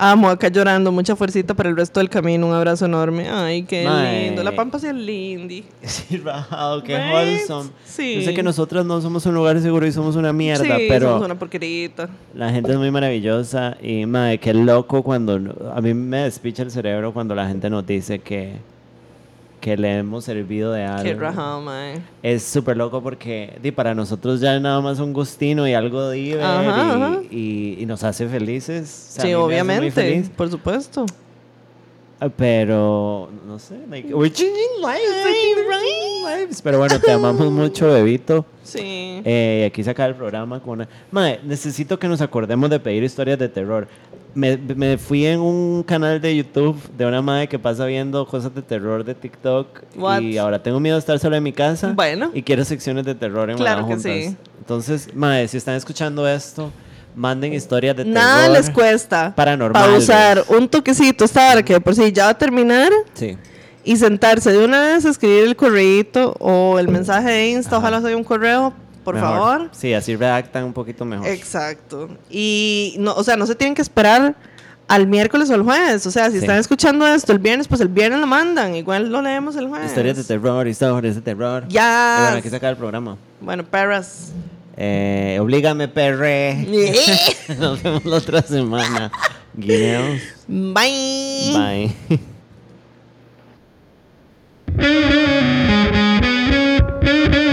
Amo acá llorando. Mucha fuercita para el resto del camino. Un abrazo enorme. Ay, qué lindo. La pampa sí es lindy. Sí, rajado, qué Right? wholesome. Sí. Yo sé que nosotras no somos un lugar seguro y somos una mierda, sí, pero somos una porquerita. la gente es muy maravillosa y, madre, qué loco cuando... A mí me despicha el cerebro cuando la gente nos dice que, que le hemos servido de algo. Qué rajado, mae. Es súper loco porque di, para nosotros ya nada más un gustino y algo de Ajá, y, ajá. y- y nos hace felices. O sea, a sí, obviamente. feliz. Por supuesto. Ah, Pero, no sé, like, we're changing lives, we're changing lives. Pero bueno, te amamos mucho, bebito. Sí. Eh, y aquí se acaba el programa con una... Mae, necesito que nos acordemos de pedir historias de terror. Me, me fui en un canal de YouTube de una madre que pasa viendo cosas de terror de TikTok What? y ahora tengo miedo de estar sola en mi casa Bueno. y quiero secciones de terror en Claro que Juntas. sí. Entonces, mae, si están escuchando esto, manden historias de Nada terror. les cuesta paranormales. pausar un toquecito esta hora que por sí ya va a terminar Sí. y sentarse de una vez a escribir el correíto o el mensaje de Insta, Ajá. ojalá sea un correo, por favor. Sí, así redactan un poquito mejor. Exacto. Y, no, o sea, no se tienen que esperar al miércoles o al jueves. O sea, si están escuchando esto el viernes, pues el viernes lo mandan. Igual lo leemos el jueves. Historias de terror, historias de terror. Ya. Yes. Bueno, aquí se el programa. Bueno, perras. Eh, oblígame, perre. Nos vemos la otra semana. Guineos. Bye. Bye.